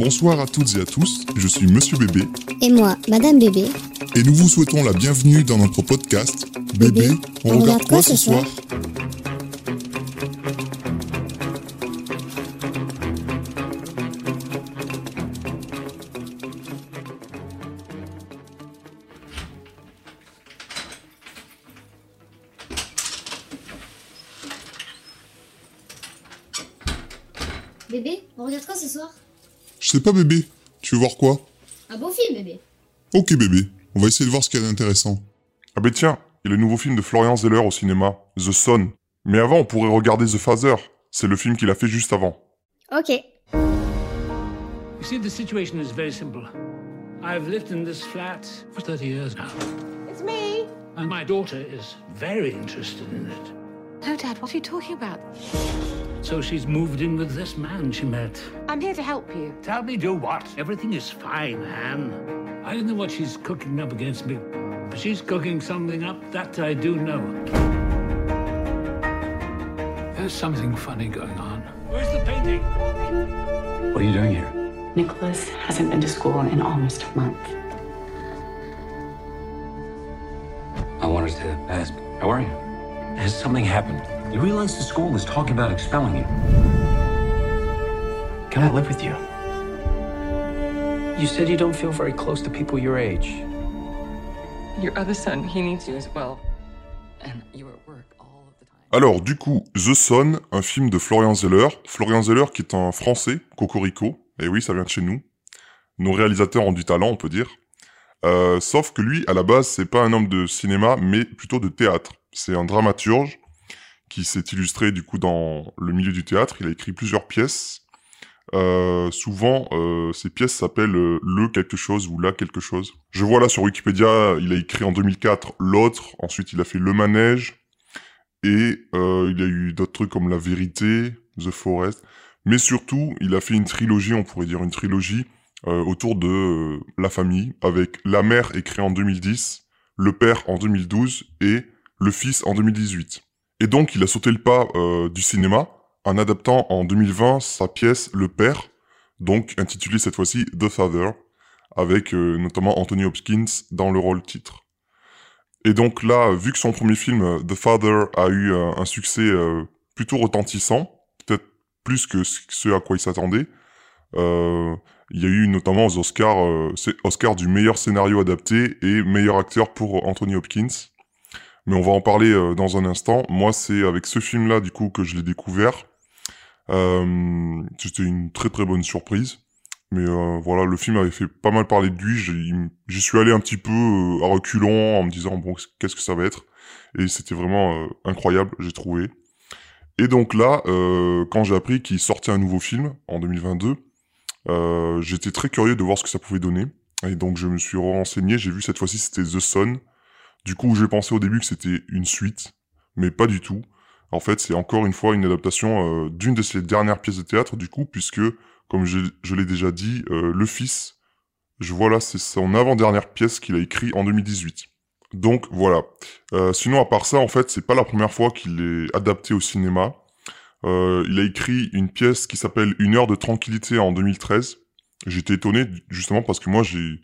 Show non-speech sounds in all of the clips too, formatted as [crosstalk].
Bonsoir à toutes et à tous, je suis Monsieur Bébé. Et moi, Madame Bébé. Et nous vous souhaitons la bienvenue dans notre podcast Bébé, on, regarde quoi ce soir? Je sais pas bébé, tu veux voir quoi? Un beau film, bébé. Ok bébé, on va essayer de voir ce qu'il y a d'intéressant. Ah ben tiens, il y a le nouveau film de Florian Zeller au cinéma, The Son. Mais avant, on pourrait regarder The Father, c'est le film qu'il a fait juste avant. Ok. You see, the situation is very simple. I've lived in this flat for 30 years now. It's me. And my daughter is very interested in it. No, Dad, what are you talking about? So she's moved in with this man she met. I'm here to help you. Tell me, do what? Everything is fine, Anne. I don't know what she's cooking up against me, but she's cooking something up that I do know. There's something funny going on. Where's the painting? What are you doing here? Nicholas hasn't been to school in almost a month. I wanted to ask, how are you? Has something happened? You realize the school is talking about expelling you. Can I live with you? You said you don't feel very close to people your age. Your other son, he needs you as well. And you're at work all of the time. Alors du coup, The Son, un film de Florian Zeller. Florian Zeller qui est un français, Cocorico. Et oui, ça vient de chez nous. Nos réalisateurs ont du talent, on peut dire. Euh, sauf que lui, à la base, c'est pas un homme de cinéma, mais plutôt de théâtre. C'est un dramaturge qui s'est illustré du coup dans le milieu du théâtre. Il a écrit plusieurs pièces. Euh, souvent, euh, ces pièces s'appellent euh, le quelque chose ou la quelque chose. Je vois là sur Wikipédia, il a écrit en 2004 l'autre. Ensuite, il a fait le manège et euh, il y a eu d'autres trucs comme la vérité, The Forest. Mais surtout, il a fait une trilogie, on pourrait dire une trilogie autour de la famille, avec la mère écrit en 2010, le père en 2012 et le fils en 2018. Et donc, il a sauté le pas euh, du cinéma en adaptant en 2020 sa pièce Le Père, donc intitulée cette fois-ci The Father, avec euh, notamment Anthony Hopkins dans le rôle titre. Et donc là, vu que son premier film, euh, The Father, a eu euh, un succès euh, plutôt retentissant, peut-être plus que ce à quoi il s'attendait, il y a eu notamment aux Oscars, Oscar du meilleur scénario adapté et meilleur acteur pour Anthony Hopkins. Mais on va en parler euh, dans un instant. Moi, c'est avec ce film-là, du coup, que je l'ai découvert. Euh, C'était une très très bonne surprise. Mais euh, voilà, le film avait fait pas mal parler de lui. J'y suis allé un petit peu euh, à reculons en me disant, bon, qu'est-ce que ça va être? Et c'était vraiment incroyable, j'ai trouvé. Et donc là, quand j'ai appris qu'il sortait un nouveau film en 2022, euh, j'étais très curieux de voir ce que ça pouvait donner. Et donc je me suis renseigné, j'ai vu cette fois-ci c'était The Son. Du coup, j'ai pensé au début que c'était une suite, mais pas du tout. En fait, c'est encore une fois une adaptation euh, d'une de ses dernières pièces de théâtre, du coup, puisque, comme je, l'ai déjà dit, euh, Le Fils, je vois là, c'est son avant-dernière pièce qu'il a écrit en 2018. Donc voilà. Euh, sinon, à part ça, en fait, c'est pas la première fois qu'il est adapté au cinéma. Il a écrit une pièce qui s'appelle Une heure de tranquillité en 2013. J'étais étonné justement parce que moi, j'ai,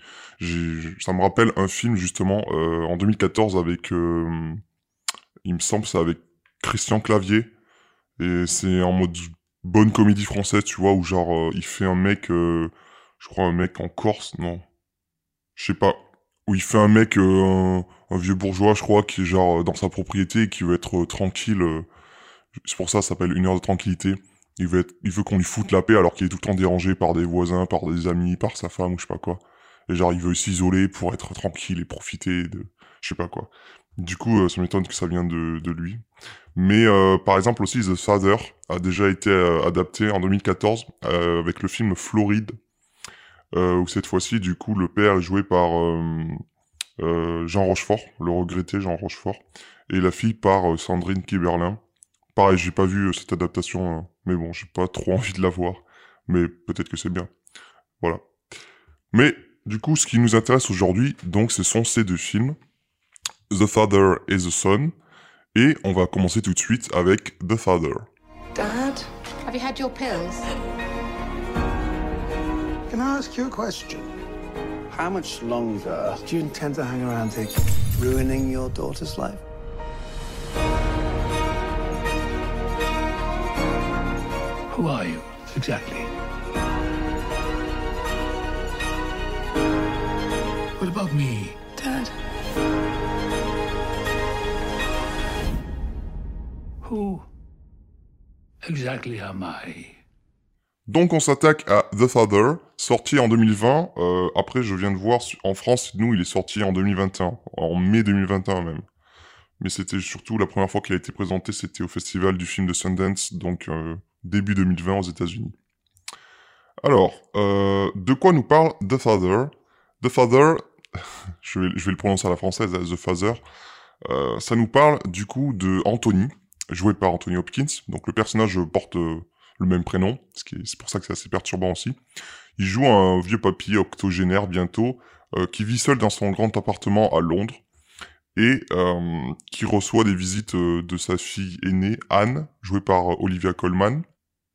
ça me rappelle un film justement euh, en 2014 avec, euh, il me semble, c'est avec Christian Clavier et c'est en mode bonne comédie française, tu vois, où genre euh, il fait un mec, euh, je crois un mec en Corse, non, je sais pas, où il fait un mec, euh, un, un vieux bourgeois, je crois, qui est genre dans sa propriété et qui veut être tranquille. c'est pour ça, ça s'appelle une heure de tranquillité. Il veut, qu'on lui foute la paix alors qu'il est tout le temps dérangé par des voisins, par des amis, par sa femme ou je sais pas quoi. Et genre, il veut s'isoler pour être tranquille et profiter de, je sais pas quoi. Du coup, euh, ça m'étonne que ça vienne de, lui. Mais euh, par exemple aussi, The Father a déjà été euh, adapté en 2014 euh, avec le film Floride, où cette fois-ci, du coup, le père est joué par Jean Rochefort, le regretté Jean Rochefort, et la fille par Sandrine Kiberlin. Pareil, j'ai pas vu euh, cette adaptation, euh, mais bon, j'ai pas trop [laughs] envie de la voir. Mais peut-être que c'est bien. Voilà. Mais du coup, ce qui nous intéresse aujourd'hui, donc, ce sont ces deux films, The Father et The Son, et on va commencer tout de suite avec The Father. Dad, have you had your pills? Can I ask you a question? How much longer do you intend to hang around here, ruining your daughter's life? Who are you, exactly? What about me? Dad. Who exactly am I? Donc on s'attaque à The Father, sorti en 2020. Euh, après, je viens de voir en France, nous, il est sorti en 2021, en mai 2021 même. Mais c'était surtout la première fois qu'il a été présenté, c'était au festival du film de Sundance, donc euh, début 2020 aux États-Unis. Alors, euh, de quoi nous parle The Father? The Father, [laughs] je vais, le prononcer à la française, The Father. Euh, ça nous parle du coup de Anthony, joué par Anthony Hopkins. Donc le personnage porte euh, le même prénom, c'est pour ça que c'est assez perturbant aussi. Il joue un vieux papy octogénaire bientôt, qui vit seul dans son grand appartement à Londres et euh, qui reçoit des visites euh, de sa fille aînée, Anne, jouée par euh, Olivia Colman.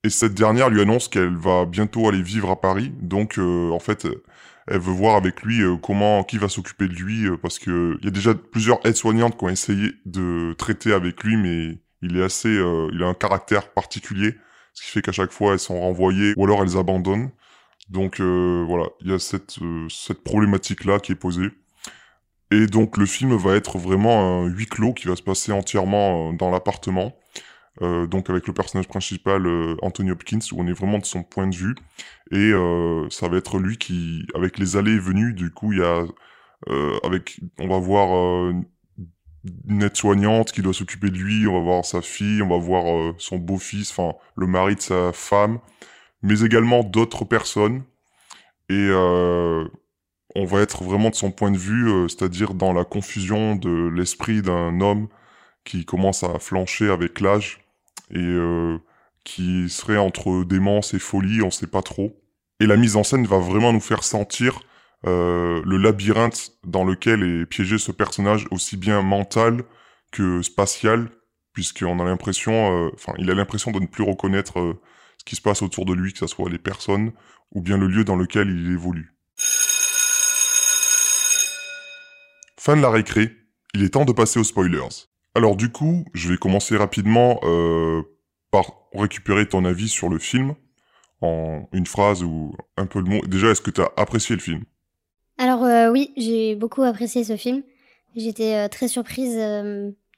Et cette dernière lui annonce qu'elle va bientôt aller vivre à Paris, donc euh, en fait, elle veut voir avec lui euh, comment, qui va s'occuper de lui, parce que il y a déjà plusieurs aides-soignantes qui ont essayé de traiter avec lui, mais il est assez, euh, il a un caractère particulier, ce qui fait qu'à chaque fois elles sont renvoyées ou alors elles abandonnent. Donc euh, voilà, il y a cette euh, cette problématique là qui est posée. Et donc le film va être vraiment un huis clos qui va se passer entièrement euh, dans l'appartement. Euh, donc avec le personnage principal euh, Anthony Hopkins où on est vraiment de son point de vue et euh, ça va être lui qui avec les allées et venues du coup il y a euh, avec on va voir euh, une aide-soignante qui doit s'occuper de lui on va voir sa fille on va voir son beau-fils enfin le mari de sa femme mais également d'autres personnes et on va être vraiment de son point de vue euh, c'est-à-dire dans la confusion de l'esprit d'un homme qui commence à flancher avec l'âge et euh, qui serait entre démence et folie, on sait pas trop. Et la mise en scène va vraiment nous faire sentir euh, le labyrinthe dans lequel est piégé ce personnage, aussi bien mental que spatial, puisqu'on a l'impression, enfin, il a l'impression de ne plus reconnaître ce qui se passe autour de lui, que ce soit les personnes ou bien le lieu dans lequel il évolue. Fin de la récré, il est temps de passer aux spoilers. Alors du coup, je vais commencer rapidement euh, par récupérer ton avis sur le film en une phrase ou un peu de mots. Déjà, est-ce que tu as apprécié le film? Alors euh, oui, j'ai beaucoup apprécié ce film. J'étais euh, très surprise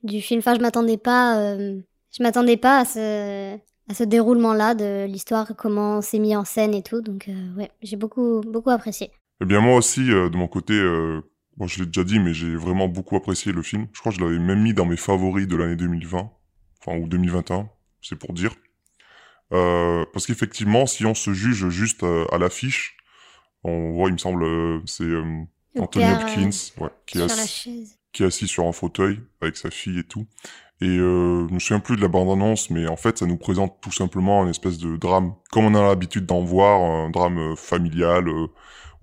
du film. Enfin, je m'attendais pas, je m'attendais pas à ce, à ce déroulement-là de l'histoire, comment c'est mis en scène et tout. Donc ouais, j'ai beaucoup, beaucoup apprécié. Eh bien moi aussi, de mon côté, bon, je l'ai déjà dit, mais j'ai vraiment beaucoup apprécié le film. Je crois que je l'avais même mis dans mes favoris de l'année 2020, enfin ou 2021, c'est pour dire. Euh, parce qu'effectivement, si on se juge juste euh, à l'affiche, on voit, il me semble, euh, c'est euh, Anthony Hopkins, euh, ouais, qui est assis- chaise. qui est assis sur un fauteuil avec sa fille et tout. Et euh, je me souviens plus de la bande-annonce, mais en fait, ça nous présente tout simplement un espèce de drame, comme on a l'habitude d'en voir, un drame familial euh,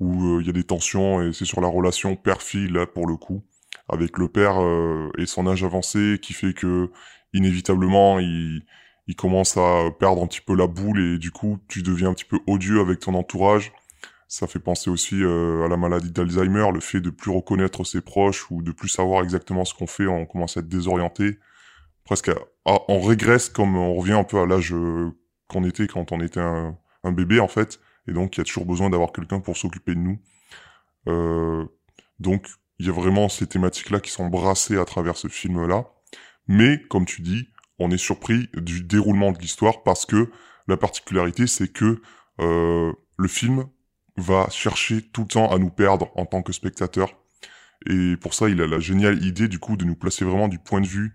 où euh, il y a des tensions et c'est sur la relation père-fille là pour le coup, avec le père euh, et son âge avancé qui fait que inévitablement il il commence à perdre un petit peu la boule et du coup tu deviens un petit peu odieux avec ton entourage. Ça fait penser aussi euh, à la maladie d'Alzheimer, le fait de plus reconnaître ses proches ou de plus savoir exactement ce qu'on fait, on commence à être désorienté. Presque, à- à- on régresse comme on revient un peu à l'âge euh, qu'on était quand on était un, un bébé en fait. Et donc il y a toujours besoin d'avoir quelqu'un pour s'occuper de nous. Euh, donc il y a vraiment ces thématiques-là qui sont brassées à travers ce film-là. Mais comme tu dis, on est surpris du déroulement de l'histoire parce que la particularité c'est que euh, le film va chercher tout le temps à nous perdre en tant que spectateur. Et pour ça, il a la géniale idée du coup de nous placer vraiment du point de vue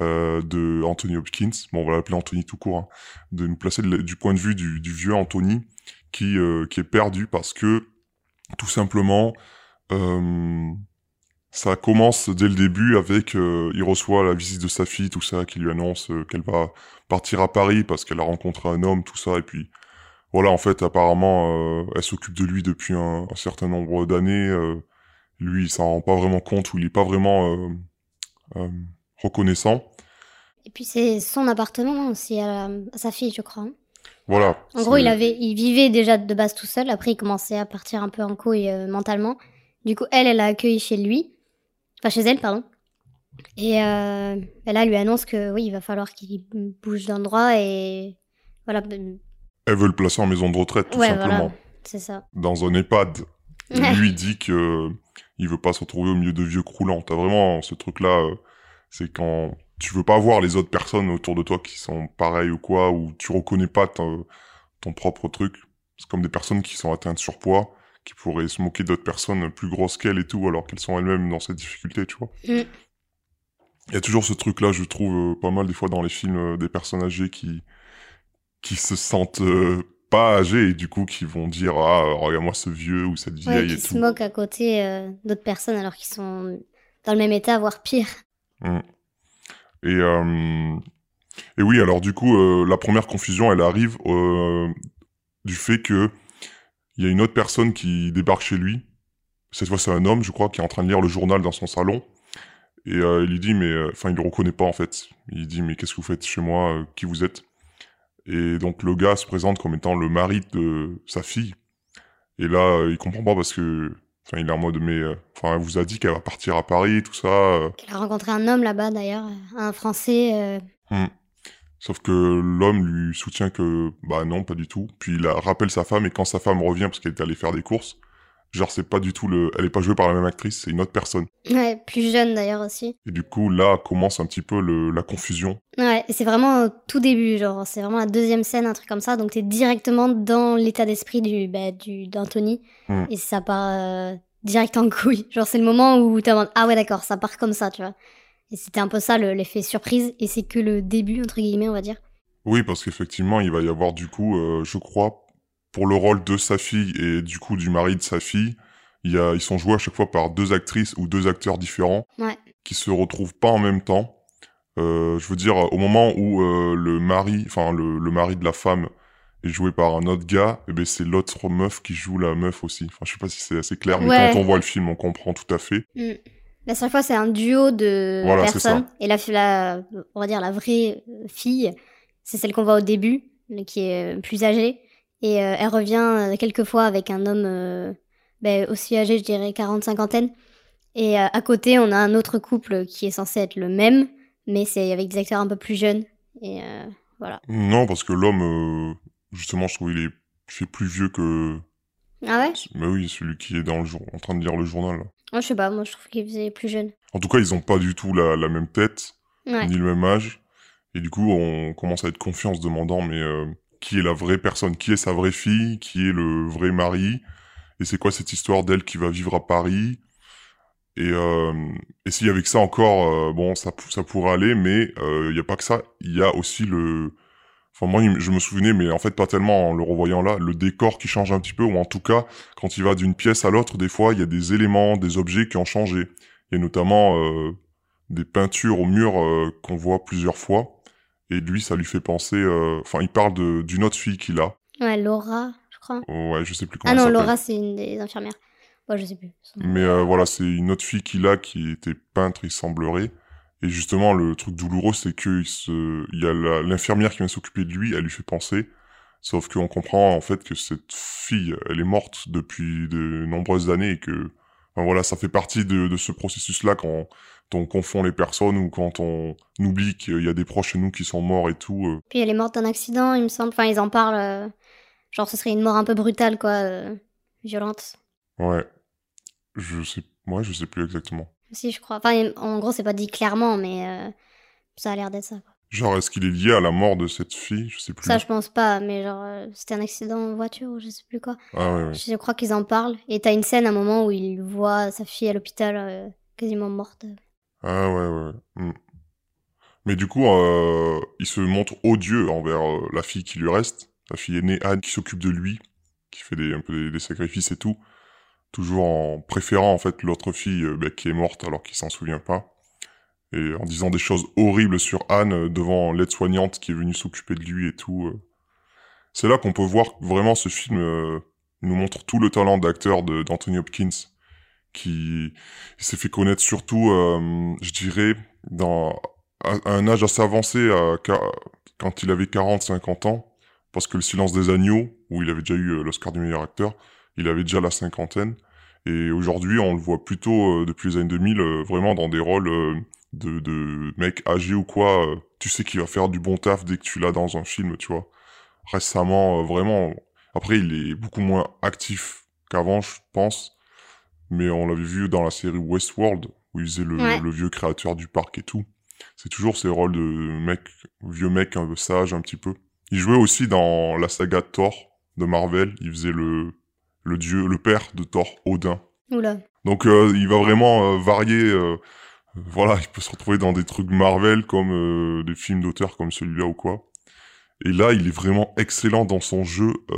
euh, de Anthony Hopkins. Bon, on va l'appeler Anthony tout court. hein. de nous placer du point de vue du, du vieux Anthony qui euh, qui est perdu parce que tout simplement euh, ça commence dès le début avec euh, il reçoit la visite de sa fille, tout ça, qui lui annonce euh, qu'elle va partir à Paris parce qu'elle a rencontré un homme, tout ça, et puis voilà, en fait, apparemment, elle s'occupe de lui depuis un, un certain nombre d'années. lui, il s'en rend pas vraiment compte ou il est pas vraiment reconnaissant. Et puis c'est son appartement aussi à, sa fille, je crois. hein. Voilà. En gros, il avait, il vivait déjà de base tout seul. Après, il commençait à partir un peu en couille euh, mentalement. Du coup, elle, elle l'a accueilli chez lui, enfin chez elle, pardon. Et euh, elle, elle lui annonce que oui, il va falloir qu'il bouge d'endroit et voilà. ben, Elle veut le placer en maison de retraite, tout ouais, simplement. voilà, c'est ça. Dans un EHPAD. [laughs] Et lui, dit que il veut pas se retrouver au milieu de vieux croulants. T'as vraiment ce truc-là, euh, c'est quand tu veux pas voir les autres personnes autour de toi qui sont pareilles ou quoi, ou tu reconnais pas ton, ton propre truc. C'est comme des personnes qui sont atteintes de surpoids, qui pourraient se moquer d'autres personnes plus grosses qu'elles et tout, alors qu'elles sont elles-mêmes dans cette difficulté, tu vois. Mm. Il y a toujours ce truc-là, je trouve, euh, pas mal des fois dans les films, euh, des personnes âgées qui, qui se sentent euh, pas âgés et du coup qui vont dire ah regarde-moi ce vieux ou cette Ouais, vieille qui et se tout. moque à côté d'autres personnes alors qu'ils sont dans le même état, voire pire. Mm. Et euh, et oui alors du coup euh, la première confusion elle arrive euh, du fait que il y a une autre personne qui débarque chez lui. Cette fois c'est un homme je crois qui est en train de lire le journal dans son salon et il lui dit mais enfin il le reconnaît pas en fait. Il dit mais qu'est-ce que vous faites chez moi? Qui vous êtes? Et donc le gars se présente comme étant le mari de sa fille. Et là, il comprend pas parce que, enfin, il est en mode, mais, euh, enfin, elle vous a dit qu'elle va partir à Paris, tout ça. euh. Elle a rencontré un homme là-bas d'ailleurs, un Français. euh, Sauf que l'homme lui soutient que, bah non, pas du tout. Puis il rappelle sa femme et quand sa femme revient parce qu'elle est allée faire des courses, genre c'est pas du tout le, elle est pas jouée par la même actrice, c'est une autre personne. Ouais, plus jeune d'ailleurs aussi. Et du coup là commence un petit peu le, la confusion. Ouais, et c'est vraiment au tout début, genre, c'est vraiment la deuxième scène, un truc comme ça, donc t'es directement dans l'état d'esprit du, bah, du, d'Anthony, Hmm. et ça part euh, direct en couille. [laughs] Genre, c'est le moment où t'es en ah ouais, d'accord, ça part comme ça, tu vois. Et c'était un peu ça le- l'effet surprise, et c'est que le début, entre guillemets, on va dire. Oui, parce qu'effectivement, il va y avoir du coup, euh, je crois, pour le rôle de sa fille et du coup du mari de sa fille, il y a, ils sont joués à chaque fois par deux actrices ou deux acteurs différents Ouais. qui se retrouvent pas en même temps. Euh, je veux dire, au moment où euh, le mari, enfin le, le mari de la femme est joué par un autre gars, et ben c'est l'autre meuf qui joue la meuf aussi. Enfin, je sais pas si c'est assez clair, mais Ouais. quand on voit le film, on comprend tout à fait. Hmm. La seule fois, c'est un duo de Voilà, personnes, et la, la, on va dire la vraie fille, c'est celle qu'on voit au début, qui est plus âgée, et euh, elle revient euh, quelques fois avec un homme euh, ben, aussi âgé, je dirais, quarante, cinquantaine. Et euh, à côté, on a un autre couple qui est censé être le même, mais c'est avec des acteurs un peu plus jeunes. Et voilà. Non, parce que l'homme, justement, je trouve il est fait plus vieux que. Ah ouais? Mais oui, celui qui est dans le jour, en train de lire le journal. Moi, je sais pas, moi je trouve qu'il faisait plus jeune. En tout cas, ils ont pas du tout la, la même tête, Ouais. ni le même âge. Et du coup, on commence à être confiant en se demandant, mais qui est la vraie personne Qui est sa vraie fille Qui est le vrai mari Et c'est quoi cette histoire d'elle qui va vivre à Paris? Et, euh, et si avec ça encore, euh, bon, ça, ça pourrait aller, mais il n'y a pas que ça. Il y a aussi le... Enfin, moi, je me souvenais, mais en fait, pas tellement en le revoyant là, le décor qui change un petit peu, ou en tout cas, quand il va d'une pièce à l'autre, des fois, il y a des éléments, des objets qui ont changé. Il y a notamment euh, des peintures au mur euh, qu'on voit plusieurs fois. Et lui, ça lui fait penser... euh, Enfin, il parle de- d'une autre fille qu'il a. Ouais, Laura, je crois. Ouais, je sais plus comment Ah non. Laura, c'est une des infirmières. Ouais, je sais plus. Mais euh, voilà, c'est une autre fille qu'il a qui était peintre, il semblerait. Et justement, le truc douloureux, c'est que il se... il y a la- l'infirmière qui vient s'occuper de lui, elle lui fait penser. Sauf qu'on comprend en fait que cette fille, elle est morte depuis de nombreuses années et que, enfin, voilà, ça fait partie de, de ce processus-là quand on confond les personnes ou quand on oublie qu'il y a des proches chez nous qui sont morts et tout. euh. Puis elle est morte d'un accident, il me semble. Enfin, ils en parlent. euh, Genre, ce serait une mort un peu brutale, quoi. euh, Violente. Ouais. Je sais, moi, je sais plus exactement. Si, je crois. Enfin, en gros, c'est pas dit clairement, mais ça a l'air d'être ça. quoi. Genre, est-ce qu'il est lié à la mort de cette fille? Je sais plus. Ça, je pense pas, mais genre, euh, c'était un accident en voiture ou je sais plus quoi. Ah ouais, ouais. Je crois qu'ils en parlent. Et t'as une scène, à un moment où il voit sa fille à l'hôpital, euh, quasiment morte. Ah ouais, ouais. Hmm. Mais du coup, euh, il se montre odieux envers euh, la fille qui lui reste, la fille aînée Anne, qui s'occupe de lui, qui fait des, un peu des, sacrifices et tout, toujours en préférant en fait l'autre fille euh, bah, qui est morte alors qu'il s'en souvient pas, et en disant des choses horribles sur Anne devant l'aide-soignante qui est venue s'occuper de lui et tout. C'est là qu'on peut voir vraiment ce film nous montre tout le talent d'acteur d'Anthony Hopkins, qui s'est fait connaître surtout, euh, je dirais, dans à un âge assez avancé, quand il avait 40-50 ans, parce que Le Silence des agneaux, où il avait déjà eu euh, l'Oscar du meilleur acteur, il avait déjà la cinquantaine. Et aujourd'hui, on le voit plutôt euh, depuis les années 2000, euh, vraiment dans des rôles de, de mec âgé ou quoi. tu sais qu'il va faire du bon taf dès que tu l'as dans un film, tu vois. Récemment, vraiment. Après, il est beaucoup moins actif qu'avant, je pense. Mais on l'avait vu dans la série Westworld, où il faisait le, Ouais. le vieux créateur du parc et tout. C'est toujours ces rôles de mec, vieux mec un peu sage, un petit peu. Il jouait aussi dans la saga Thor de Marvel. Il faisait le, le dieu, le père de Thor, Odin. Oula. Donc euh, il va vraiment euh, varier. euh, voilà, il peut se retrouver dans des trucs Marvel comme euh, des films d'auteur comme celui-là ou quoi. Et là, il est vraiment excellent dans son jeu. euh,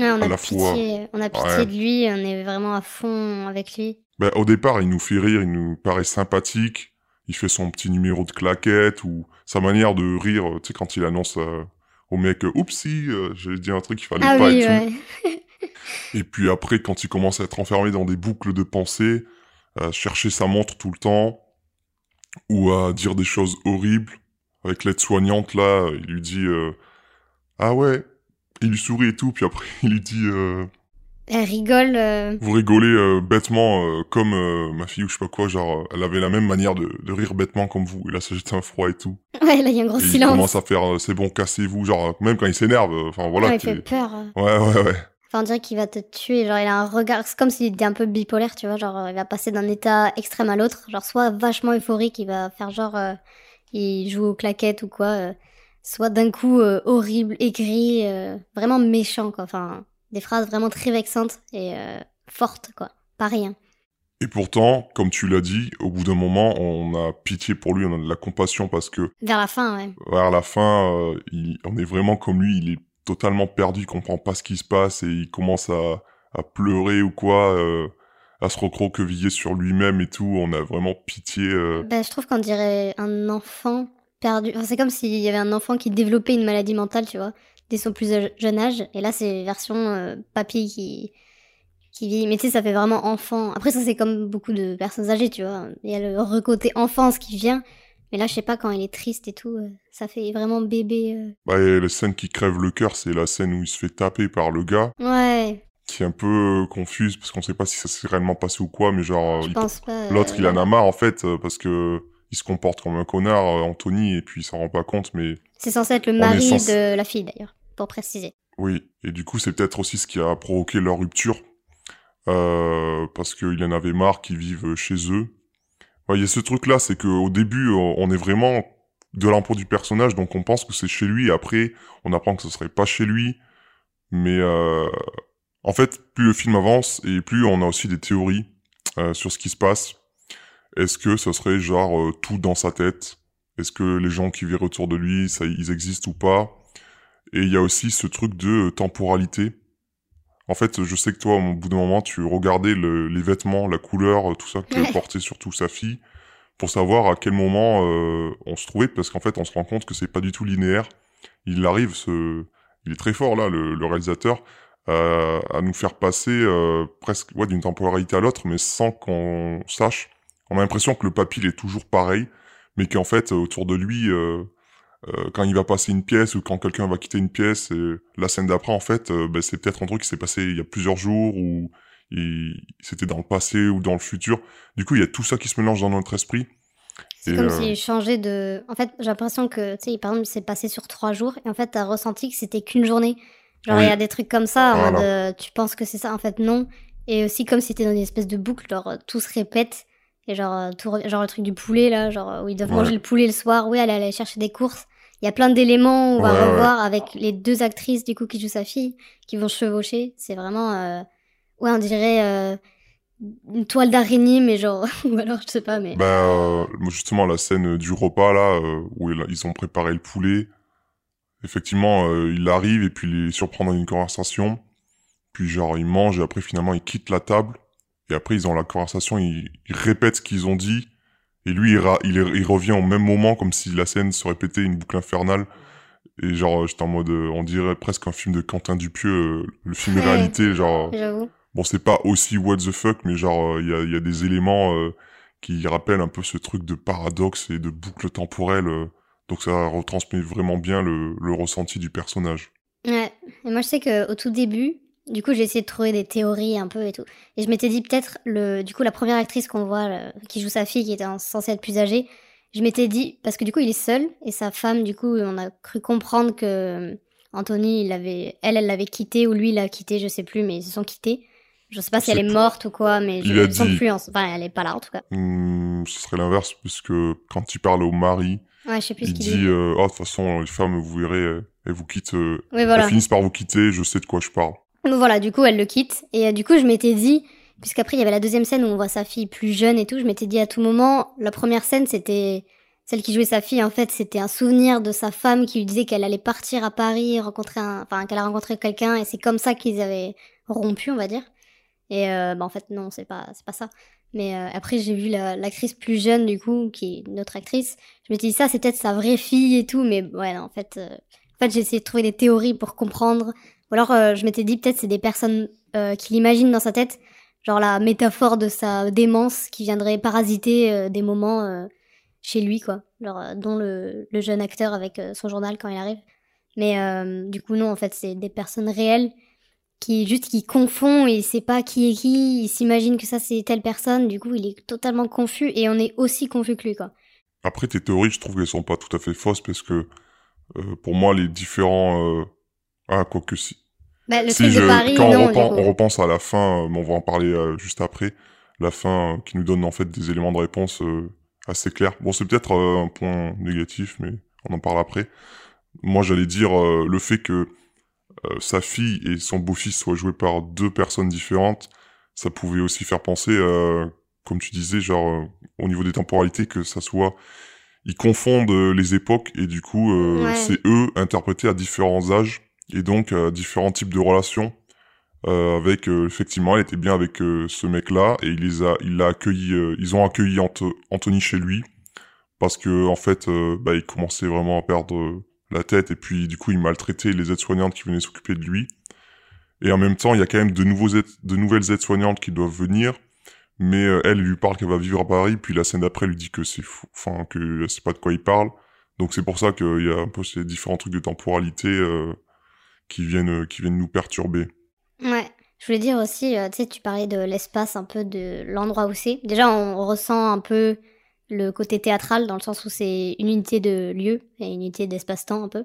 Ouais, on À a la pitié, fois. on a pitié Ouais. de lui, on est vraiment à fond avec lui. ben, au départ, il nous fait rire, il nous paraît sympathique. Il fait son petit numéro de claquette ou sa manière de rire, euh, tu sais, quand il annonce euh, au mec, euh, oupsie, euh, j'ai dit un truc qu'il fallait Ah pas oui, et tout. Et puis après, quand il commence à être enfermé dans des boucles de pensée, à chercher sa montre tout le temps, ou à dire des choses horribles, avec l'aide-soignante, là, il lui dit euh, Ah ouais ?» Il lui sourit et tout, puis après, [laughs] il lui dit euh, Elle rigole. euh, Vous rigolez euh, bêtement, euh, comme ma fille ou je sais pas quoi, genre, elle avait la même manière de, de rire bêtement comme vous, et là, ça jette un froid et tout. [laughs] Ouais, là, il y a un gros Et il silence. commence à faire C'est bon, cassez-vous », genre, même quand il s'énerve, enfin voilà. Ouais, il fait peur. euh. Ouais, ouais, ouais. Enfin, on dirait qu'il va te tuer. Genre, il a un regard. C'est comme s'il était un peu bipolaire, tu vois. Genre, il va passer d'un état extrême à l'autre. Genre, soit vachement euphorique, il va faire genre. euh, il joue aux claquettes ou quoi. euh, soit d'un coup euh, horrible, aigri, euh, vraiment méchant, quoi. Enfin, des phrases vraiment très vexantes et euh, fortes, quoi. Pas rien. Et pourtant, comme tu l'as dit, au bout d'un moment, on a pitié pour lui, on a de la compassion parce que Vers la fin, ouais. vers la fin, il- on est vraiment comme lui, il est totalement perdu, il comprend pas ce qui se passe et il commence à, à pleurer ou quoi, à se recroqueviller sur lui-même et tout. On a vraiment pitié. euh. Ben, je trouve qu'on dirait un enfant perdu. Enfin, c'est comme s'il y avait un enfant qui développait une maladie mentale, tu vois, dès son plus je- jeune âge. Et là, c'est version euh, papy qui qui vit. Mais tu sais, ça fait vraiment enfant. Après, ça, c'est comme beaucoup de personnes âgées, tu vois. Il y a le recôté enfance qui vient. Mais là, je sais pas, quand il est triste et tout, euh, ça fait vraiment bébé. euh. Bah, et la scène qui crève le cœur, c'est la scène où il se fait taper par le gars, Ouais, qui est un peu euh, confuse parce qu'on sait pas si ça s'est réellement passé ou quoi, mais genre, je il- pense pas. euh, l'autre il en a marre en fait parce que il se comporte comme un connard, euh, Anthony, et puis il s'en rend pas compte, mais C'est censé être le mari de la fille, d'ailleurs, pour préciser. Oui, et du coup, c'est peut-être aussi ce qui a provoqué leur rupture, euh, parce qu'il en avait marre qu'ils vivent chez eux. Y a ce truc-là, c'est qu'au début, on on est vraiment de l'impôt du personnage, donc on pense que c'est chez lui, et après, on apprend que ce serait pas chez lui, mais euh, en fait, plus le film avance, et plus on a aussi des théories euh, sur ce qui se passe. Est-ce que ce serait genre euh, tout dans sa tête? Est-ce que les gens qui vivent autour de lui, ça, ils existent ou pas? Et il y a aussi ce truc de euh, temporalité. En fait, je sais que toi, au bout d'un moment, tu regardais le- les vêtements, la couleur, euh, tout ça que portait surtout sa fille, pour savoir à quel moment euh, on se trouvait, parce qu'en fait, on se rend compte que c'est pas du tout linéaire. Il arrive, ce... il est très fort là, le, le réalisateur, euh, à nous faire passer euh, presque ouais, d'une temporalité à l'autre, mais sans qu'on sache. On a l'impression que le papy il est toujours pareil, mais qu'en fait, autour de lui, euh, euh, quand il va passer une pièce ou quand quelqu'un va quitter une pièce, et la scène d'après, en fait, euh, ben, c'est peut-être un truc qui s'est passé il y a plusieurs jours ou c'était dans le passé ou dans le futur. Du coup, il y a tout ça qui se mélange dans notre esprit. C'est comme euh, s'il changeait de. En fait, j'ai l'impression que, tu sais, par exemple, c'est passé sur trois jours et en fait, t'as ressenti que c'était qu'une journée. Genre, il Oui. y a des trucs comme ça, en Voilà. mode, euh, tu penses que c'est ça, en fait, non. Et aussi, comme si t'étais dans une espèce de boucle, genre, euh, tout se répète. Et genre, euh, tout re- genre le truc du poulet, là, genre, euh, où ils doivent Ouais. manger le poulet le soir, oui, aller, aller chercher des courses. Il y a plein d'éléments, on va Ouais, ouais. revoir avec les deux actrices, du coup, qui jouent sa fille, qui vont chevaucher. C'est vraiment, euh, ouais, on dirait euh, une toile d'araignée, mais genre, [laughs] ou alors, je sais pas, mais. Bah, euh, justement, la scène du repas, là, où il- ils ont préparé le poulet. Effectivement, il arrive et puis il les surprend dans une conversation. Puis, genre, ils mangent et après, finalement, ils quittent la table. Et après, ils ont la conversation, ils, ils répètent ce qu'ils ont dit. Et lui, il, ra- il, il revient au même moment, comme si la scène se répétait une boucle infernale. Et genre, j'étais en mode, euh, on dirait presque un film de Quentin Dupieux, euh, le film Ouais. réalité, genre... J'avoue. Bon, c'est pas aussi what the fuck, mais genre, il y, a, y a des éléments euh, qui rappellent un peu ce truc de paradoxe et de boucle temporelle. euh, donc ça retransmet vraiment bien le, le ressenti du personnage. Ouais. Et moi, je sais que au tout début, du coup, j'ai essayé de trouver des théories un peu et tout. Et je m'étais dit peut-être le, du coup, la première actrice qu'on voit, le- qui joue sa fille, qui était en- censée être plus âgée, je m'étais dit parce que du coup, il est seul et sa femme, du coup, on a cru comprendre que euh, Anthony, il avait, elle, elle l'avait quitté ou lui, il l'a quitté, je sais plus, mais ils se sont quittés. Je sais pas si elle est morte ou quoi, mais Il je, sont dit- plus en- enfin, elle est pas là en tout cas. Hmm, ce serait l'inverse, puisque quand il parle au mari, Ouais, je sais plus ce il dit euh, Ah, de toute façon, les femmes, vous verrez, elles vous quittent, euh, Oui, voilà. elles finissent par vous quitter, je sais de quoi je parle. Donc voilà, du coup, elle le quitte. Et euh, du coup, je m'étais dit, puisqu'après, il y avait la deuxième scène où on voit sa fille plus jeune et tout, je m'étais dit à tout moment, la première scène, c'était celle qui jouait sa fille, en fait, c'était un souvenir de sa femme qui lui disait qu'elle allait partir à Paris, rencontrer un, enfin, qu'elle a rencontré quelqu'un, et c'est comme ça qu'ils avaient rompu, on va dire. Et euh, bah, en fait, non, c'est pas, c'est pas ça. Mais euh, après, j'ai vu la- l'actrice plus jeune, du coup, qui est une autre actrice. Je me suis dit, ça, c'est peut-être sa vraie fille et tout, mais ouais, non, en fait, euh, en fait, j'ai essayé de trouver des théories pour comprendre. Ou alors, euh, je m'étais dit, peut-être c'est des personnes euh, qui l'imaginent dans sa tête, genre la métaphore de sa démence qui viendrait parasiter euh, des moments euh, chez lui, quoi. Genre, dont le, jeune acteur avec son journal quand il arrive. Mais du coup, non, en fait, c'est des personnes réelles qui juste qui confond et il sait pas qui est qui, il s'imagine que ça c'est telle personne, du coup il est totalement confus et on est aussi confus que lui quoi. Après, tes théories, je trouve qu'elles sont pas tout à fait fausses, parce que pour moi, les différents... Ah, quoi que si. Bah, le Si truc je- de Paris, quand non, on, repen- repense à la fin, euh, mais on va en parler euh, juste après, la fin euh, qui nous donne en fait des éléments de réponse assez clairs. Bon, c'est peut-être un point négatif, mais on en parle après. Moi, j'allais dire le fait que sa fille et son beau-fils soient joués par deux personnes différentes, ça pouvait aussi faire penser, euh, comme tu disais, genre euh, au niveau des temporalités, que ça soit ils confondent euh, les époques et du coup Ouais. c'est eux interprétés à différents âges et donc euh, différents types de relations. Euh, avec euh, effectivement elle était bien avec ce mec là et il les a il l'a accueilli ils ont accueilli Anthony chez lui parce que en fait bah, il commençait vraiment à perdre la tête et puis du coup il maltraitait les aides-soignantes qui venaient s'occuper de lui. Et en même temps il y a quand même de nouveaux de nouvelles aides-soignantes qui doivent venir mais elle lui parle qu'elle va vivre à Paris puis la scène d'après lui dit que c'est fou enfin que sait pas de quoi il parle. Donc c'est pour ça qu'il y a un peu ces différents trucs de temporalité qui viennent qui viennent nous perturber Ouais. Je voulais dire aussi, euh, tu sais, tu parlais de l'espace, un peu de l'endroit où c'est. Déjà, on ressent un peu le côté théâtral, dans le sens où c'est une unité de lieu et une unité d'espace-temps, un peu.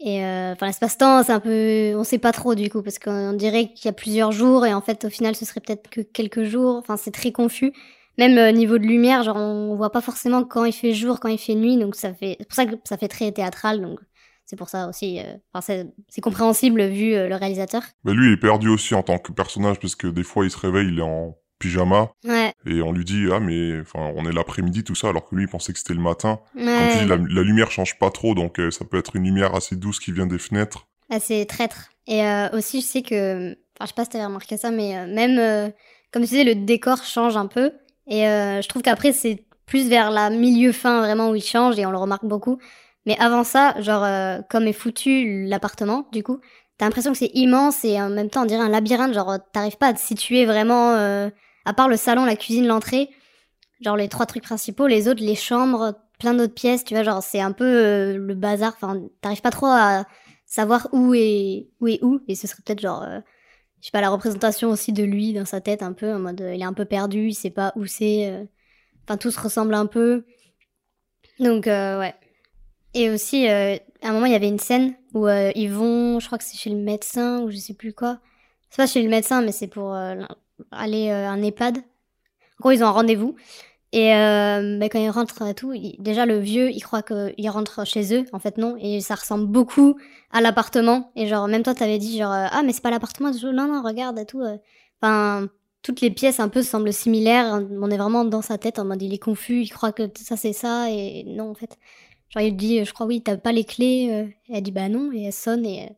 Et euh, enfin, l'espace-temps, c'est un peu... On sait pas trop, du coup, parce qu'on dirait qu'il y a plusieurs jours, et en fait, au final, ce serait peut-être que quelques jours. Enfin, c'est très confus. Même euh, niveau de lumière, genre, on voit pas forcément quand il fait jour, quand il fait nuit, donc ça fait... C'est pour ça que ça fait très théâtral, donc c'est pour ça aussi... euh, Enfin, c'est- compréhensible vu euh, le réalisateur. Mais lui, il est perdu aussi en tant que personnage parce que des fois, il se réveille, il est en pyjama Ouais. et on lui dit ah mais enfin on est l'après-midi tout ça alors que lui il pensait que c'était le matin. Comme tu Ouais. dis, la, la lumière change pas trop donc euh, ça peut être une lumière assez douce qui vient des fenêtres. assez traître. Et aussi, je sais que, enfin, je sais pas si t'avais remarqué ça, mais même, comme tu disais, le décor change un peu. Et je trouve qu'après, c'est plus vers la milieu-fin vraiment où il change et on le remarque beaucoup. Mais avant ça, genre, euh, comme est foutu l'appartement, du coup, t'as l'impression que c'est immense et en même temps, on dirait un labyrinthe. Genre, t'arrives pas à te situer vraiment, euh, à part le salon, la cuisine, l'entrée. Genre, les trois trucs principaux, les autres, les chambres, plein d'autres pièces, tu vois, genre, c'est un peu euh, le bazar. Enfin, t'arrives pas trop à savoir où est où est où et ce serait peut-être genre euh, je sais pas la représentation aussi de lui dans sa tête un peu en mode euh, il est un peu perdu il sait pas où c'est enfin tout se ressemble un peu donc euh, ouais et aussi euh, à un moment il y avait une scène où euh, ils vont je crois que c'est chez le médecin ou je sais plus quoi c'est pas chez le médecin mais c'est pour euh, aller à un EHPAD en gros ils ont un rendez-vous et bah, quand ils rentrent et tout, déjà le vieux, il croit qu'ils rentrent chez eux. En fait, non. Et ça ressemble beaucoup à l'appartement. Et genre, même toi, t'avais dit genre, ah, mais c'est pas l'appartement. Non, non, regarde et tout. Enfin, toutes les pièces un peu semblent similaires. On est vraiment dans sa tête en mode, il est confus, il croit que ça, c'est ça. Et non, en fait. Genre, il dit, je crois, oui, t'as pas les clés. euh. Et elle dit, bah non. Et elle sonne et euh,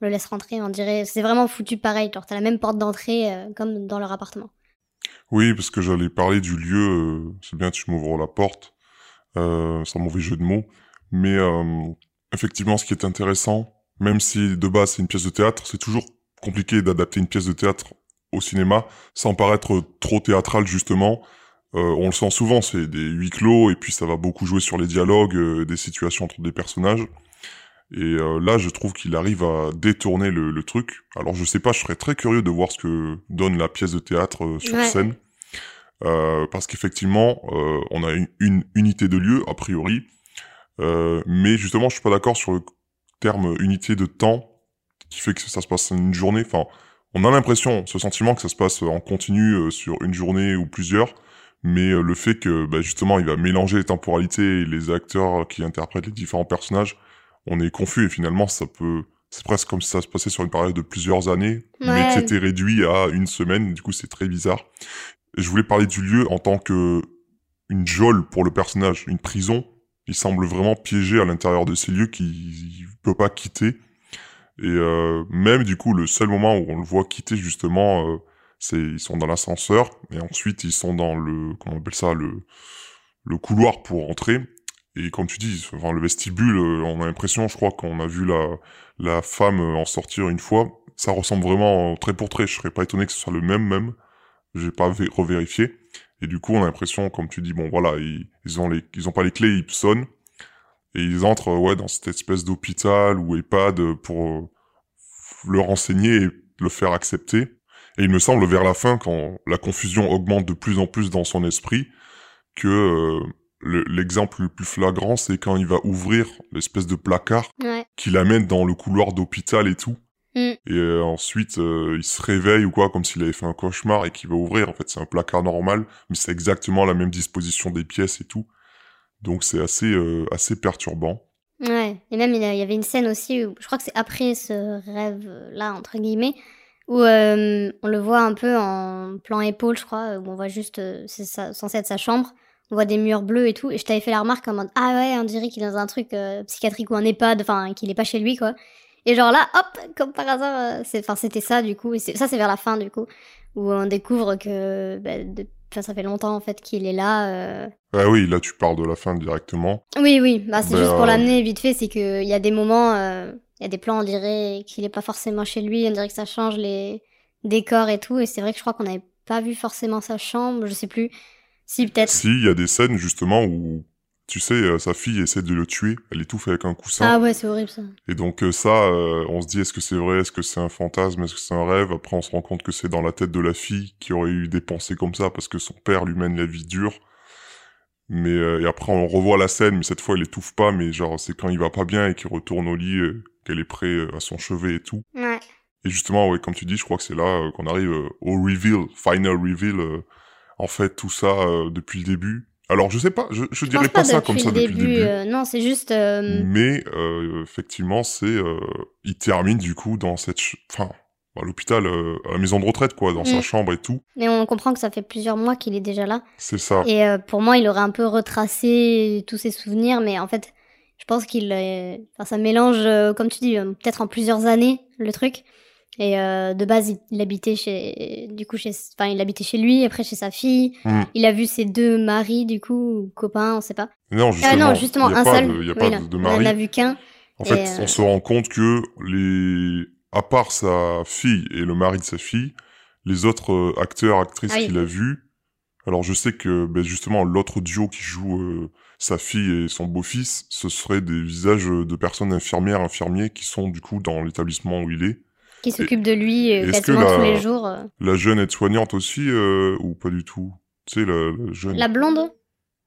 on le laisse rentrer. On dirait, c'est vraiment foutu pareil. Genre, t'as la même porte d'entrée euh, comme dans leur appartement. Oui parce que j'allais parler du lieu. euh, c'est bien tu m'ouvres la porte. Euh, c'est mauvais jeu de mots. Mais euh, effectivement ce qui est intéressant, même si de base c'est une pièce de théâtre, c'est toujours compliqué d'adapter une pièce de théâtre au cinéma sans paraître trop théâtral justement. Euh, on le sent souvent, c'est des huis clos et puis ça va beaucoup jouer sur les dialogues, euh, des situations entre des personnages. Et euh, là, je trouve qu'il arrive à détourner le, le truc. Alors, je sais pas, je serais très curieux de voir ce que donne la pièce de théâtre euh, sur Ouais. scène. Euh, parce qu'effectivement, euh, on a une, une unité de lieu, a priori. Euh, mais justement, je suis pas d'accord sur le terme unité de temps, qui fait que ça se passe en une journée. Enfin, on a l'impression, ce sentiment que ça se passe en continu euh, sur une journée ou plusieurs. Mais euh, le fait que, bah, justement, il va mélanger les temporalités et les acteurs qui interprètent les différents personnages, on est confus et finalement, ça peut... C'est presque comme si ça se passait sur une période de plusieurs années, mais que c'était réduit à une semaine. Du coup, c'est très bizarre. Et je voulais parler du lieu en tant que une geôle pour le personnage, une prison. Il semble vraiment piégé à l'intérieur de ces lieux qu'il peut pas quitter. Et euh, même du coup, le seul moment où on le voit quitter justement, euh, c'est ils sont dans l'ascenseur et ensuite ils sont dans le comment on appelle ça le le couloir pour entrer. Et comme tu dis, enfin le vestibule, euh, on a l'impression, je crois qu'on a vu la la femme euh, en sortir une fois. Ça ressemble vraiment trait pour trait. Je serais pas étonné que ce soit le même même. J'ai pas vé- revérifié. Et du coup, on a l'impression, comme tu dis, bon voilà, ils, ils ont les, ils ont pas les clés, ils sonnent et ils entrent, euh, ouais, dans cette espèce d'hôpital ou EHPAD pour le renseigner et le faire accepter. Et il me semble vers la fin, quand la confusion augmente de plus en plus dans son esprit, que euh, le- l'exemple le plus flagrant, c'est quand il va ouvrir l'espèce de placard Ouais. qui l'amène dans le couloir d'hôpital et tout. Mm. Et euh, ensuite, euh, il se réveille ou quoi, comme s'il avait fait un cauchemar et qu'il va ouvrir. En fait, c'est un placard normal, mais c'est exactement la même disposition des pièces et tout. Donc c'est assez, assez perturbant. Ouais, et même il y a- il y avait une scène aussi, où, je crois que c'est après ce rêve-là, entre guillemets, où euh, on le voit un peu en plan épaule, je crois, où on voit juste, euh, c'est censé être sa chambre, on voit des murs bleus et tout, et je t'avais fait la remarque en mode, ah ouais, on dirait qu'il est dans un truc euh, psychiatrique ou un EHPAD, enfin, qu'il est pas chez lui, quoi. Et genre là, hop, comme par hasard, euh, enfin, c'était ça, du coup, et ça c'est vers la fin, du coup, où on découvre que, bah, enfin, ça fait longtemps, en fait, qu'il est là, euh, Ah oui, là tu parles de la fin directement. oui, oui, bah, c'est juste pour euh, l'amener vite fait, c'est qu'il y a des moments, euh, il y a des plans, on dirait qu'il est pas forcément chez lui, on dirait que ça change les décors et tout, et c'est vrai que je crois qu'on n'avait pas vu forcément sa chambre, je sais plus. Si, peut-être. Si, il y a des scènes justement où, tu sais, euh, sa fille essaie de le tuer, elle étouffe avec un coussin. Ah ouais, c'est horrible ça. Et donc euh, ça, euh, on se dit est-ce que c'est vrai, est-ce que c'est un fantasme, est-ce que c'est un rêve? Après on se rend compte que c'est dans la tête de la fille qui aurait eu des pensées comme ça parce que son père lui mène la vie dure. Mais euh, et après on revoit la scène, mais cette fois il étouffe pas, mais genre c'est quand il va pas bien et qu'il retourne au lit, qu'elle est près euh, à son chevet et tout. Ouais. Et justement, ouais, comme tu dis, je crois que c'est là qu'on arrive au reveal, final reveal. euh, en fait, tout ça euh, depuis le début. Alors je sais pas, je, je Je dirais pas, pas ça comme ça depuis le début. euh, non, c'est juste. euh, Mais euh, effectivement, c'est il termine du coup dans cette, enfin, à l'hôpital, à la maison de retraite quoi, dans sa Mm. chambre et tout. Mais on comprend que ça fait plusieurs mois qu'il est déjà là. C'est ça. Et pour moi, il aurait un peu retracé tous ses souvenirs, mais en fait, je pense qu'il, enfin, ça mélange, comme tu dis, peut-être en plusieurs années le truc. Et euh, de base, il, habitait chez, du coup, chez, enfin, il habitait chez lui, après chez sa fille. Mm. Il a vu ses deux maris, du coup, ou copains, on sait pas. Non, Ah justement, non, justement, il y a un pas seul. de- il y a Oui, pas de, de On mari. en a vu qu'un. En fait, euh, on se rend compte que les, à part sa fille et le mari de sa fille, les autres euh, acteurs, actrices Ah oui. qu'il a vus, alors je sais que ben, justement l'autre duo qui joue euh, sa fille et son beau-fils, ce seraient des visages de personnes infirmières, infirmiers qui sont du coup dans l'établissement où il est. Qui s'occupe de lui euh, quasiment la- tous les jours. euh. La jeune aide-soignante aussi, euh, ou pas du tout? Tu sais, la, la jeune... La blonde?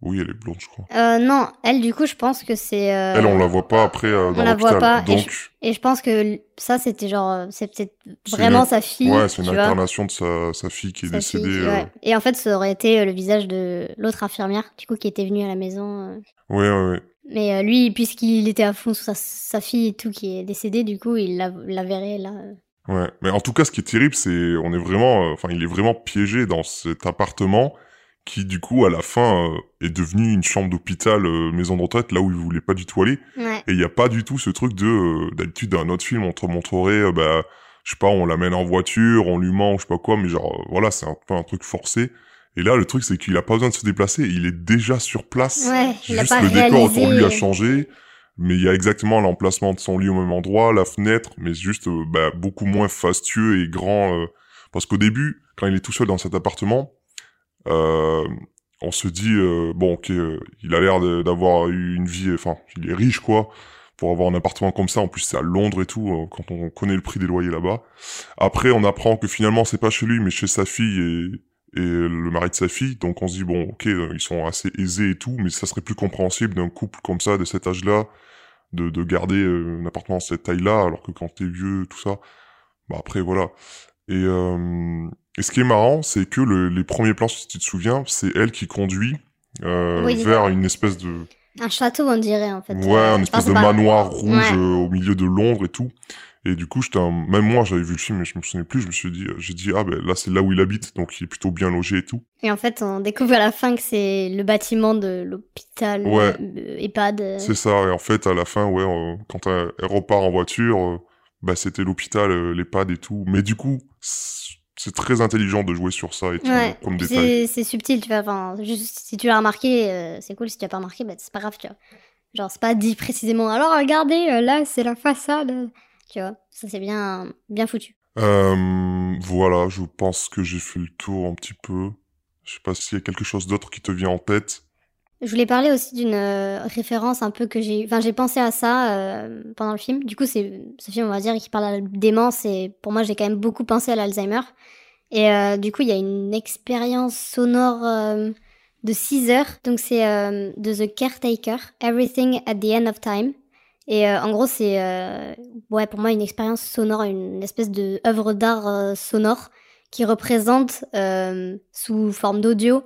Oui, elle est blonde, je crois. euh, Non, elle, du coup, je pense que c'est. euh, Elle, on la voit pas après dans on la voit pas, et Donc, Et je pense que ça, c'était genre. C'est peut-être vraiment une- sa fille. ouais, c'est une incarnation de sa, sa fille qui est Sa décédée. fille, ouais. Et en fait, ça aurait été le visage de l'autre infirmière, du coup, qui était venue à la maison. Ouais, ouais, ouais. Mais euh, lui, puisqu'il était à fond sur sa, sa fille et tout, qui est décédée, du coup, il la, la verrait là. Ouais, mais en tout cas, ce qui est terrible, c'est on est vraiment, euh, enfin, il est vraiment piégé dans cet appartement qui, du coup, à la fin, euh, est devenu une chambre d'hôpital, euh, maison de retraite, là où il voulait pas du tout aller. Ouais. Et il y a pas du tout ce truc de, d'habitude, dans un autre film, on te montrerait, bah, je sais pas, on l'amène en voiture, on lui ment, je sais pas quoi, mais genre, voilà, c'est un peu un truc forcé. Et là, le truc, c'est qu'il a pas besoin de se déplacer, il est déjà sur place. Ouais, Juste le décor autour de lui a changé, mais il y a exactement l'emplacement de son lit au même endroit, la fenêtre, mais juste euh, bah, beaucoup moins fastueux et grand. euh, parce qu'au début, quand il est tout seul dans cet appartement, euh, on se dit euh, bon, ok, il a l'air d'avoir eu une vie, enfin, il est riche quoi, pour avoir un appartement comme ça. En plus, c'est à Londres et tout, quand on connaît le prix des loyers là-bas. Après, on apprend que finalement, c'est pas chez lui, mais chez sa fille et, et le mari de sa fille. Donc, on se dit, bon, ok, euh, ils sont assez aisés et tout, mais ça serait plus compréhensible d'un couple comme ça, de cet âge-là, de, de garder euh, un appartement de cette taille-là, alors que quand t'es vieux, tout ça. Bah, après, voilà. Et, euh, et ce qui est marrant, c'est que le- les premiers plans, si tu te souviens, c'est elle qui conduit euh, Oui, vers une espèce de Un château, on dirait, en fait. ouais, Euh, un espèce de manoir rouge Ouais. euh, au milieu de Londres et tout. Et du coup, j'étais un- même moi, j'avais vu le film, mais je me souvenais plus. Je me suis dit, euh, j'ai dit ah ben là, c'est là où il habite, donc il est plutôt bien logé et tout. Et en fait, on découvre à la fin que c'est le bâtiment de l'hôpital Ouais. euh, EHPAD. euh. C'est ça. Et en fait, à la fin, ouais, euh, quand elle, repart en voiture, euh, bah c'était l'hôpital, euh, l'EHPAD et tout. Mais du coup, c'est très intelligent de jouer sur ça et tout, Ouais, comme détail. c'est subtil, tu vois. Enfin, juste si tu l'as remarqué, c'est cool. Si tu l'as pas remarqué, bah, c'est pas grave, tu vois. Genre, c'est pas dit précisément. Alors, regardez, là, c'est la façade. Tu vois, ça c'est bien, bien foutu. Euh, voilà, je pense que j'ai fait le tour un petit peu. Je sais pas s'il y a quelque chose d'autre qui te vient en tête. Je voulais parler aussi d'une euh, référence un peu que j'ai. Enfin, j'ai pensé à ça euh, pendant le film. Du coup, c'est ce film, on va dire, qui parle à la démence. Et pour moi, j'ai quand même beaucoup pensé à l'Alzheimer. Et euh, du coup, il y a une expérience sonore de 6 heures. Donc, c'est de The Caretaker, Everything at the End of Time. Et euh, en gros, c'est euh, ouais pour moi une expérience sonore, une espèce de œuvre d'art euh, sonore qui représente euh, sous forme d'audio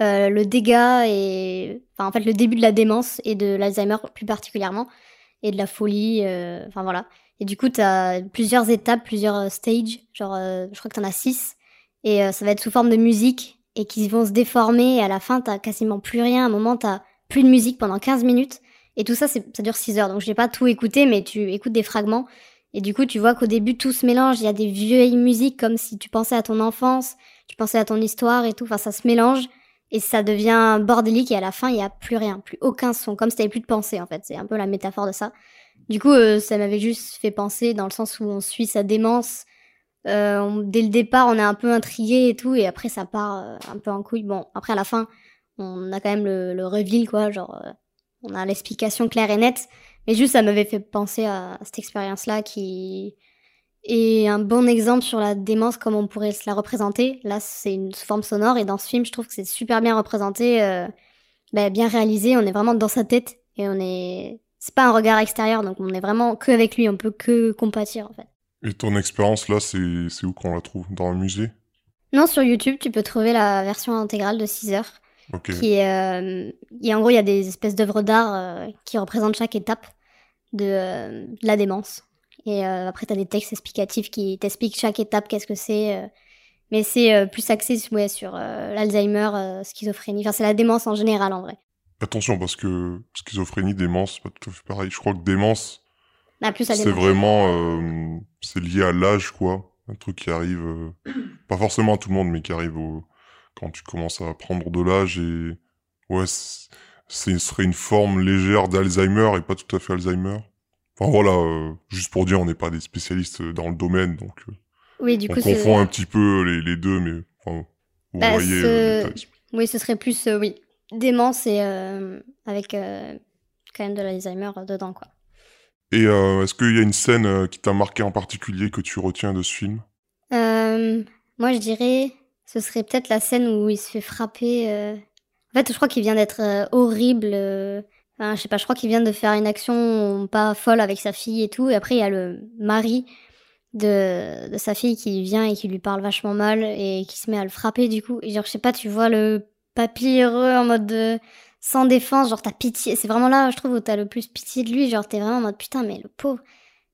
euh, le dégât et enfin en fait le début de la démence et de l'Alzheimer plus particulièrement et de la folie. Enfin voilà. Et du coup, t'as plusieurs étapes, plusieurs stages. Genre, je crois que t'en as six. Et ça va être sous forme de musique et qui vont se déformer. Et à la fin, t'as quasiment plus rien. À un moment, t'as plus de musique pendant 15 minutes. Et tout ça, ça dure 6 heures. Donc, je n'ai pas tout écouté, mais tu écoutes des fragments. Et du coup, tu vois qu'au début, tout se mélange. Il y a des vieilles musiques comme si tu pensais à ton enfance, tu pensais à ton histoire et tout. Enfin, ça se mélange. Et ça devient bordélique. Et à la fin, il n'y a plus rien, plus aucun son. Comme si t'avais plus de pensée, en fait. C'est un peu la métaphore de ça. Du coup, euh, ça m'avait juste fait penser dans le sens où on suit sa démence. Euh, dès le départ, on est un peu intrigué et tout, et après ça part euh, un peu en couille. Bon, après à la fin, on a quand même le, le reveal, quoi. Genre, euh, on a l'explication claire et nette. Mais juste, ça m'avait fait penser à cette expérience-là qui est un bon exemple sur la démence, comme on pourrait se la représenter. Là, c'est une forme sonore, et dans ce film, je trouve que c'est super bien représenté, euh, bah, bien réalisé. On est vraiment dans sa tête, et on est. C'est pas un regard extérieur, donc on est vraiment que avec lui, on peut que compatir en fait. Et ton expérience là, c'est c'est où qu'on la trouve? Dans un musée? Non, sur YouTube, tu peux trouver la version intégrale de 6 heures. Ok. Qui est, euh, et en gros, il y a des espèces d'œuvres d'art euh, qui représentent chaque étape de, euh, de la démence. Et après, tu as des textes explicatifs qui t'expliquent chaque étape, qu'est-ce que c'est. mais c'est plus axé ouais, sur l'Alzheimer, schizophrénie. Enfin, c'est la démence en général, en vrai. Attention, parce que schizophrénie, démence, pas tout à fait pareil. Je crois que démence, Ah, la c'est vraiment... euh, c'est lié à l'âge, quoi. Un truc qui arrive... euh, pas forcément à tout le monde, mais qui arrive au- quand tu commences à prendre de l'âge et... Ouais, ce serait une forme légère d'Alzheimer et pas tout à fait Alzheimer. Enfin voilà, euh, juste pour dire, on n'est pas des spécialistes dans le domaine, donc euh, Oui, du on coup, confond un petit peu les, les deux, mais enfin, vous Bah, voyez ce- euh. Oui, ce serait plus, euh, oui, démence et euh, avec euh, quand même de l'Alzheimer euh, dedans, quoi. Et euh, est-ce qu'il y a une scène euh, qui t'a marqué en particulier que tu retiens de ce film? Euh, moi, je dirais, ce serait peut-être la scène où il se fait frapper. euh. En fait, je crois qu'il vient d'être euh, horrible. euh. Enfin, je sais pas, je crois qu'il vient de faire une action pas folle avec sa fille et tout. Et après, il y a le mari de, sa fille qui vient et qui lui parle vachement mal et qui se met à le frapper du coup. Et genre, je sais pas, tu vois le papy heureux en mode de- sans défense, genre t'as pitié. C'est vraiment là, je trouve, où t'as le plus pitié de lui. Genre, t'es vraiment en mode putain, mais le pauvre.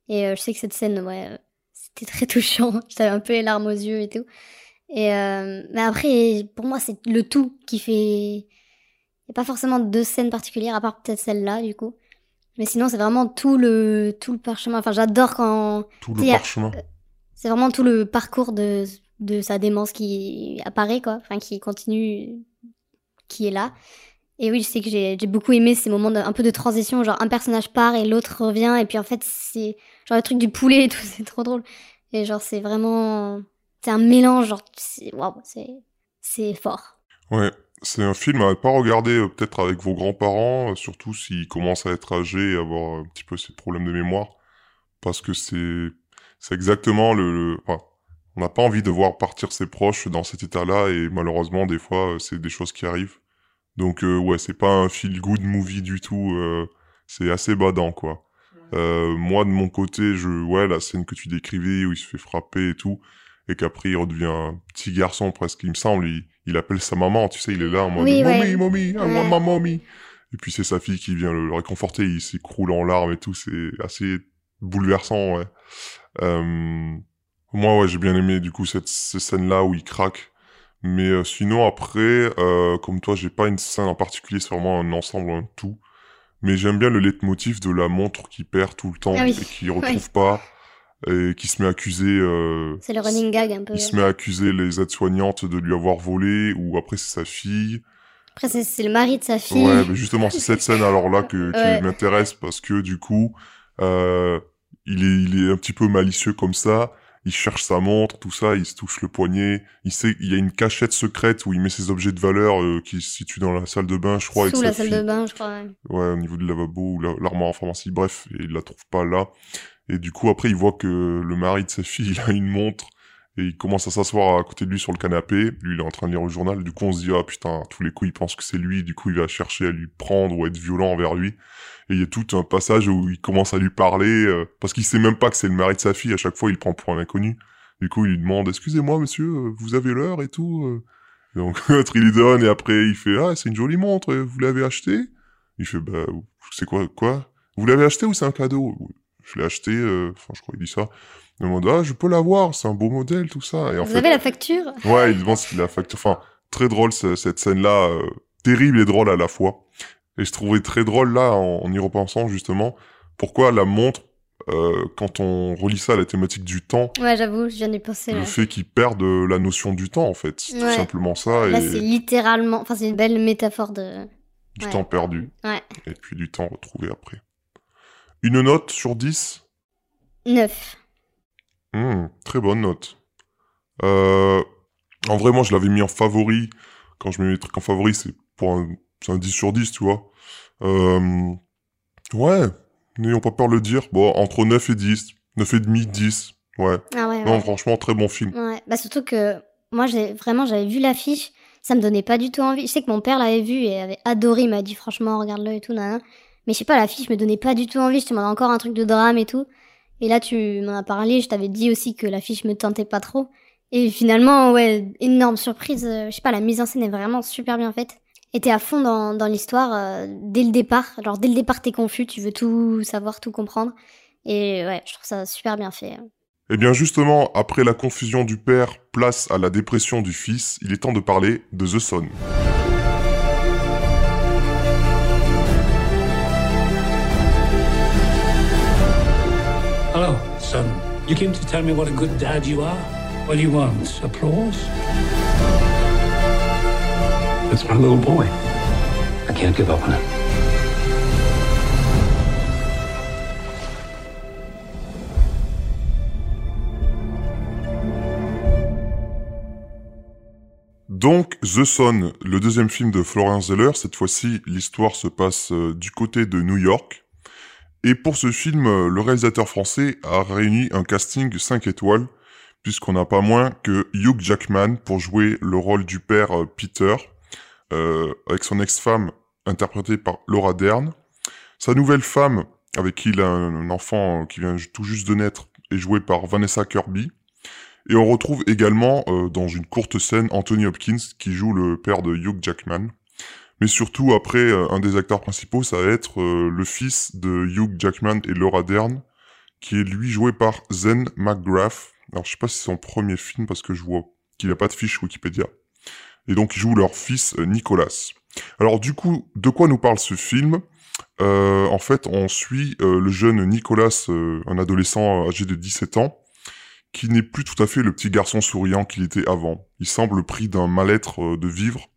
Et je sais que cette scène, ouais, c'était très touchant. [laughs] J'avais un peu les larmes aux yeux et tout. Et euh, mais après, pour moi, c'est le tout qui fait. Il n'y a pas forcément deux scènes particulières, à part peut-être celle-là, du coup. Mais sinon, c'est vraiment tout le, tout le parchemin. Enfin, j'adore quand. Tout le parchemin. C'est vraiment tout le parcours de, de sa démence qui apparaît, quoi. Enfin, qui continue, qui est là. Et oui, je sais que j'ai j'ai beaucoup aimé ces moments de, un peu de transition, genre un personnage part et l'autre revient, et puis en fait, c'est genre le truc du poulet et tout, [laughs] c'est trop drôle. Et genre, c'est vraiment. C'est un mélange, genre, c'est c'est fort. Ouais, C'est un film à pas regarder euh, peut-être avec vos grands-parents, euh, surtout s'ils commencent à être âgés et avoir un petit peu ces problèmes de mémoire, parce que c'est c'est exactement le, le- enfin, on n'a pas envie de voir partir ses proches dans cet état-là et malheureusement des fois euh, c'est des choses qui arrivent. Donc euh, ouais, c'est pas un feel good movie du tout, euh, c'est assez badant quoi. Euh, moi de mon côté, je ouais la scène que tu décrivais où il se fait frapper et tout et qu'après il redevient un petit garçon presque, il me semble, il, il appelle sa maman, tu sais, il est là en mode Oui, mommy, mommy, I want my mommy. Et puis c'est sa fille qui vient le, le réconforter, il s'écroule en larmes et tout, c'est assez bouleversant, ouais. Euh, moi, ouais, j'ai bien aimé du coup cette, cette scène-là où il craque. Mais euh, sinon, après, euh, comme toi, j'ai pas une scène en particulier, c'est vraiment un ensemble, un tout. Mais j'aime bien le leitmotiv de la montre qui perd tout le temps Ah oui. et qui [laughs] retrouve pas et qui se met à accuser. euh, C'est le running gag un peu. il se met à accuser les aides-soignantes de lui avoir volé, ou après c'est sa fille. Après, c'est c'est le mari de sa fille. Ouais, mais justement, c'est cette scène alors là que, qui Ouais. m'intéresse parce que du coup, euh, il est, il est un petit peu malicieux comme ça. Il cherche sa montre, tout ça, il se touche le poignet. Il sait, il y a une cachette secrète où il met ses objets de valeur euh, qui se situe dans la salle de bain, je crois, Sous la salle fille. de bain, je crois. ouais. Ouais, au niveau du lavabo ou la- l'armoire en pharmacie, bref, et il la trouve pas là. Et du coup, après, il voit que le mari de sa fille, [laughs] il a une montre, et il commence à s'asseoir à côté de lui sur le canapé. Lui, il est en train de lire le journal. Du coup, on se dit, ah putain, tous les coups, il pense que c'est lui. Du coup, il va chercher à lui prendre ou être violent envers lui. Et il y a tout un passage où il commence à lui parler, euh, parce qu'il sait même pas que c'est le mari de sa fille. À chaque fois, il prend pour un inconnu. Du coup, il lui demande, excusez-moi, monsieur, euh, vous avez l'heure et tout. euh. Et donc, [laughs] l'autre, il lui donne, et après, il fait, ah, c'est une jolie montre, vous l'avez achetée? Il fait, bah, c'est quoi, quoi? Vous l'avez acheté ou c'est un cadeau? Je l'ai acheté, euh, enfin, je crois qu'il dit ça. Il demande, ah, je peux l'avoir, c'est un beau modèle, tout ça. Et en Vous fait, avez la facture? Ouais, il demande s'il a la facture. Enfin, très drôle, ce- cette scène-là, euh, terrible et drôle à la fois. Et je trouvais très drôle, là, en, en y repensant, justement, pourquoi la montre, euh, quand on relie ça à la thématique du temps, Ouais, j'avoue, je viens d'y penser. le fait qu'il perde euh, la notion du temps, en fait. C'est tout simplement ça, Là, et c'est littéralement. Enfin, c'est une belle métaphore de. du ouais. temps perdu. Ouais. Et puis du temps retrouvé après. Une note sur 10 Neuf. Hmm, très bonne note. Euh, en vrai, moi, je l'avais mis en favori. Quand je mets mes trucs en favori, c'est pour un, un 10 sur 10, tu vois. Euh, ouais, n'ayons pas peur de le dire. Bon, entre 9 et 10. 9 et demi, 10. Ouais. Ah ouais, ouais. Non, franchement, très bon film. Ouais, bah surtout que moi, vraiment, j'avais vu l'affiche, ça me donnait pas du tout envie. Je sais que mon père l'avait vu et avait adoré, il m'a dit franchement, regarde-le et tout, nan, nan. Mais je sais pas, l'affiche me donnait pas du tout envie, je te demandais encore un truc de drame et tout. Et là, tu m'en as parlé, je t'avais dit aussi que l'affiche me tentait pas trop. Et finalement, ouais, énorme surprise, euh, je sais pas, la mise en scène est vraiment super bien faite. Et t'es à fond dans, dans l'histoire euh, dès le départ. Alors dès le départ, t'es confus, tu veux tout savoir, tout comprendre. Et ouais, je trouve ça super bien fait. Eh bien, justement, après la confusion du père, place à la dépression du fils, il est temps de parler de The Son. Son. You came to tell me what a good dad you are? What do you want? Applause? It's my little boy. I can't give up on him. Donc, The Son, le deuxième film de Florian Zeller, cette fois-ci, l'histoire se passe euh, du côté de New York. Et pour ce film, euh, le réalisateur français a réuni un casting 5 étoiles, puisqu'on n'a pas moins que Hugh Jackman pour jouer le rôle du père euh, Peter, euh, avec son ex-femme interprétée par Laura Dern. Sa nouvelle femme, avec qui il a un, enfant qui vient tout juste de naître, est jouée par Vanessa Kirby. Et on retrouve également dans une courte scène Anthony Hopkins qui joue le père de Hugh Jackman. Mais surtout après, euh, un des acteurs principaux, ça va être euh, le fils de Hugh Jackman et Laura Dern, qui est lui joué par Zen McGrath. Alors je sais pas si c'est son premier film parce que je vois qu'il n'a pas de fiche Wikipédia. Et donc il joue leur fils euh, Nicolas. Alors du coup, de quoi nous parle ce film? En fait, on suit le jeune Nicolas, un adolescent âgé de 17 ans, qui n'est plus tout à fait le petit garçon souriant qu'il était avant. Il semble pris d'un mal-être de vivre,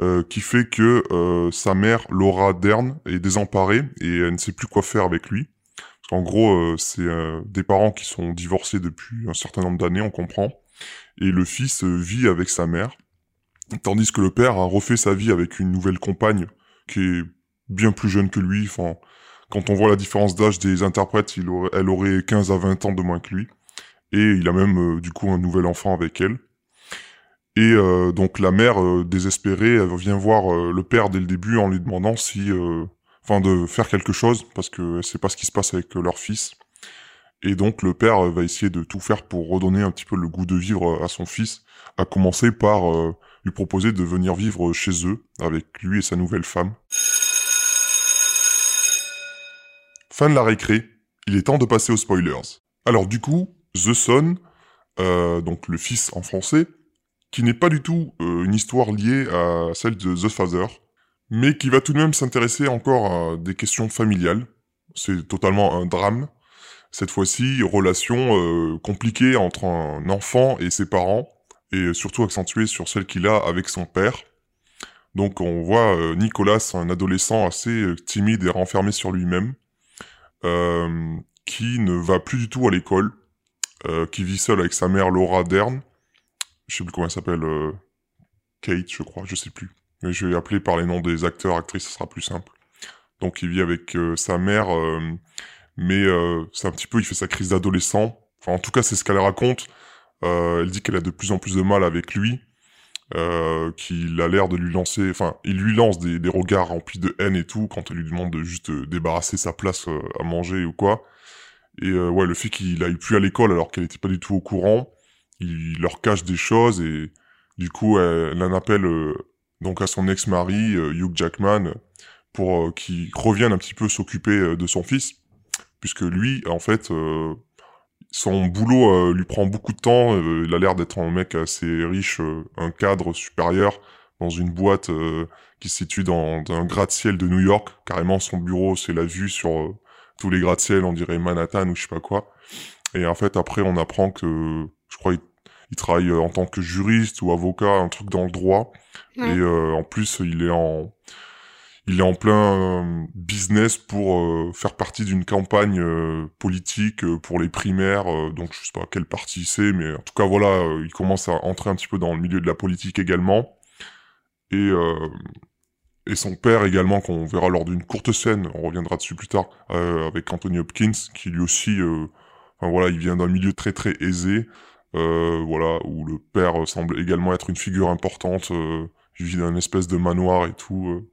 euh, qui fait que euh, sa mère, Laura Dern, est désemparée et elle ne sait plus quoi faire avec lui. Parce qu'en gros, euh, c'est euh, des parents qui sont divorcés depuis un certain nombre d'années, on comprend. Et le fils euh, vit avec sa mère. Tandis que le père a refait sa vie avec une nouvelle compagne qui est bien plus jeune que lui. Enfin, quand on voit la différence d'âge des interprètes, elle aurait 15 à 20 ans de moins que lui. Et il a même euh, du coup un nouvel enfant avec elle. Et euh, donc la mère, euh, désespérée, vient voir euh, le père dès le début en lui demandant si, enfin, de faire quelque chose parce que sait pas ce qui se passe avec leur fils. Et donc le père va essayer de tout faire pour redonner un petit peu le goût de vivre à son fils, à commencer par lui proposer de venir vivre chez eux avec lui et sa nouvelle femme. Fin de la récré, il est temps de passer aux spoilers. Alors du coup, The Son, donc le fils en français, qui n'est pas du tout euh, une histoire liée à celle de The Father, mais qui va tout de même s'intéresser encore à des questions familiales. C'est totalement un drame. Cette fois-ci, relation euh, compliquée entre un enfant et ses parents, et surtout accentuée sur celle qu'il a avec son père. Donc on voit euh, Nicolas, un adolescent assez timide et renfermé sur lui-même, qui ne va plus du tout à l'école, qui vit seul avec sa mère Laura Dern, je sais plus comment elle s'appelle, euh, Kate, je crois, je sais plus. Mais je vais appeler par les noms des acteurs, actrices, ça sera plus simple. Donc il vit avec euh, sa mère, euh, mais euh, c'est un petit peu, il fait sa crise d'adolescent. Enfin, en tout cas, c'est ce qu'elle raconte. Elle dit qu'elle a de plus en plus de mal avec lui, qu'il a l'air de lui lancer, enfin, il lui lance des, des regards remplis de haine et tout quand elle lui demande de juste débarrasser sa place à manger ou quoi. Et euh, ouais, le fait qu'il aille plus à l'école alors qu'elle était pas du tout au courant, il leur cache des choses et du coup, elle, en appelle euh, donc à son ex-mari euh, Hugh Jackman pour euh, qu'il revienne un petit peu s'occuper de son fils, puisque lui, en fait, son boulot lui prend beaucoup de temps. il a l'air d'être un mec assez riche, un cadre supérieur dans une boîte qui se situe dans, dans un gratte-ciel de New York. Carrément, son bureau, c'est la vue sur tous les gratte-ciel, on dirait Manhattan ou je sais pas quoi. Et en fait, après, on apprend que, je crois, il, il travaille euh, en tant que juriste ou avocat, un truc dans le droit. Ouais. Et euh, en plus, il est en, il est en plein euh, business pour euh, faire partie d'une campagne euh, politique pour les primaires. donc, je sais pas quel parti c'est, mais en tout cas, voilà, il commence à entrer un petit peu dans le milieu de la politique également. Et et son père également, qu'on verra lors d'une courte scène, on reviendra dessus plus tard, avec Anthony Hopkins, qui lui aussi, enfin voilà, il vient d'un milieu très très aisé, voilà, où le père semble également être une figure importante, euh, il vit dans une espèce de manoir et tout. euh.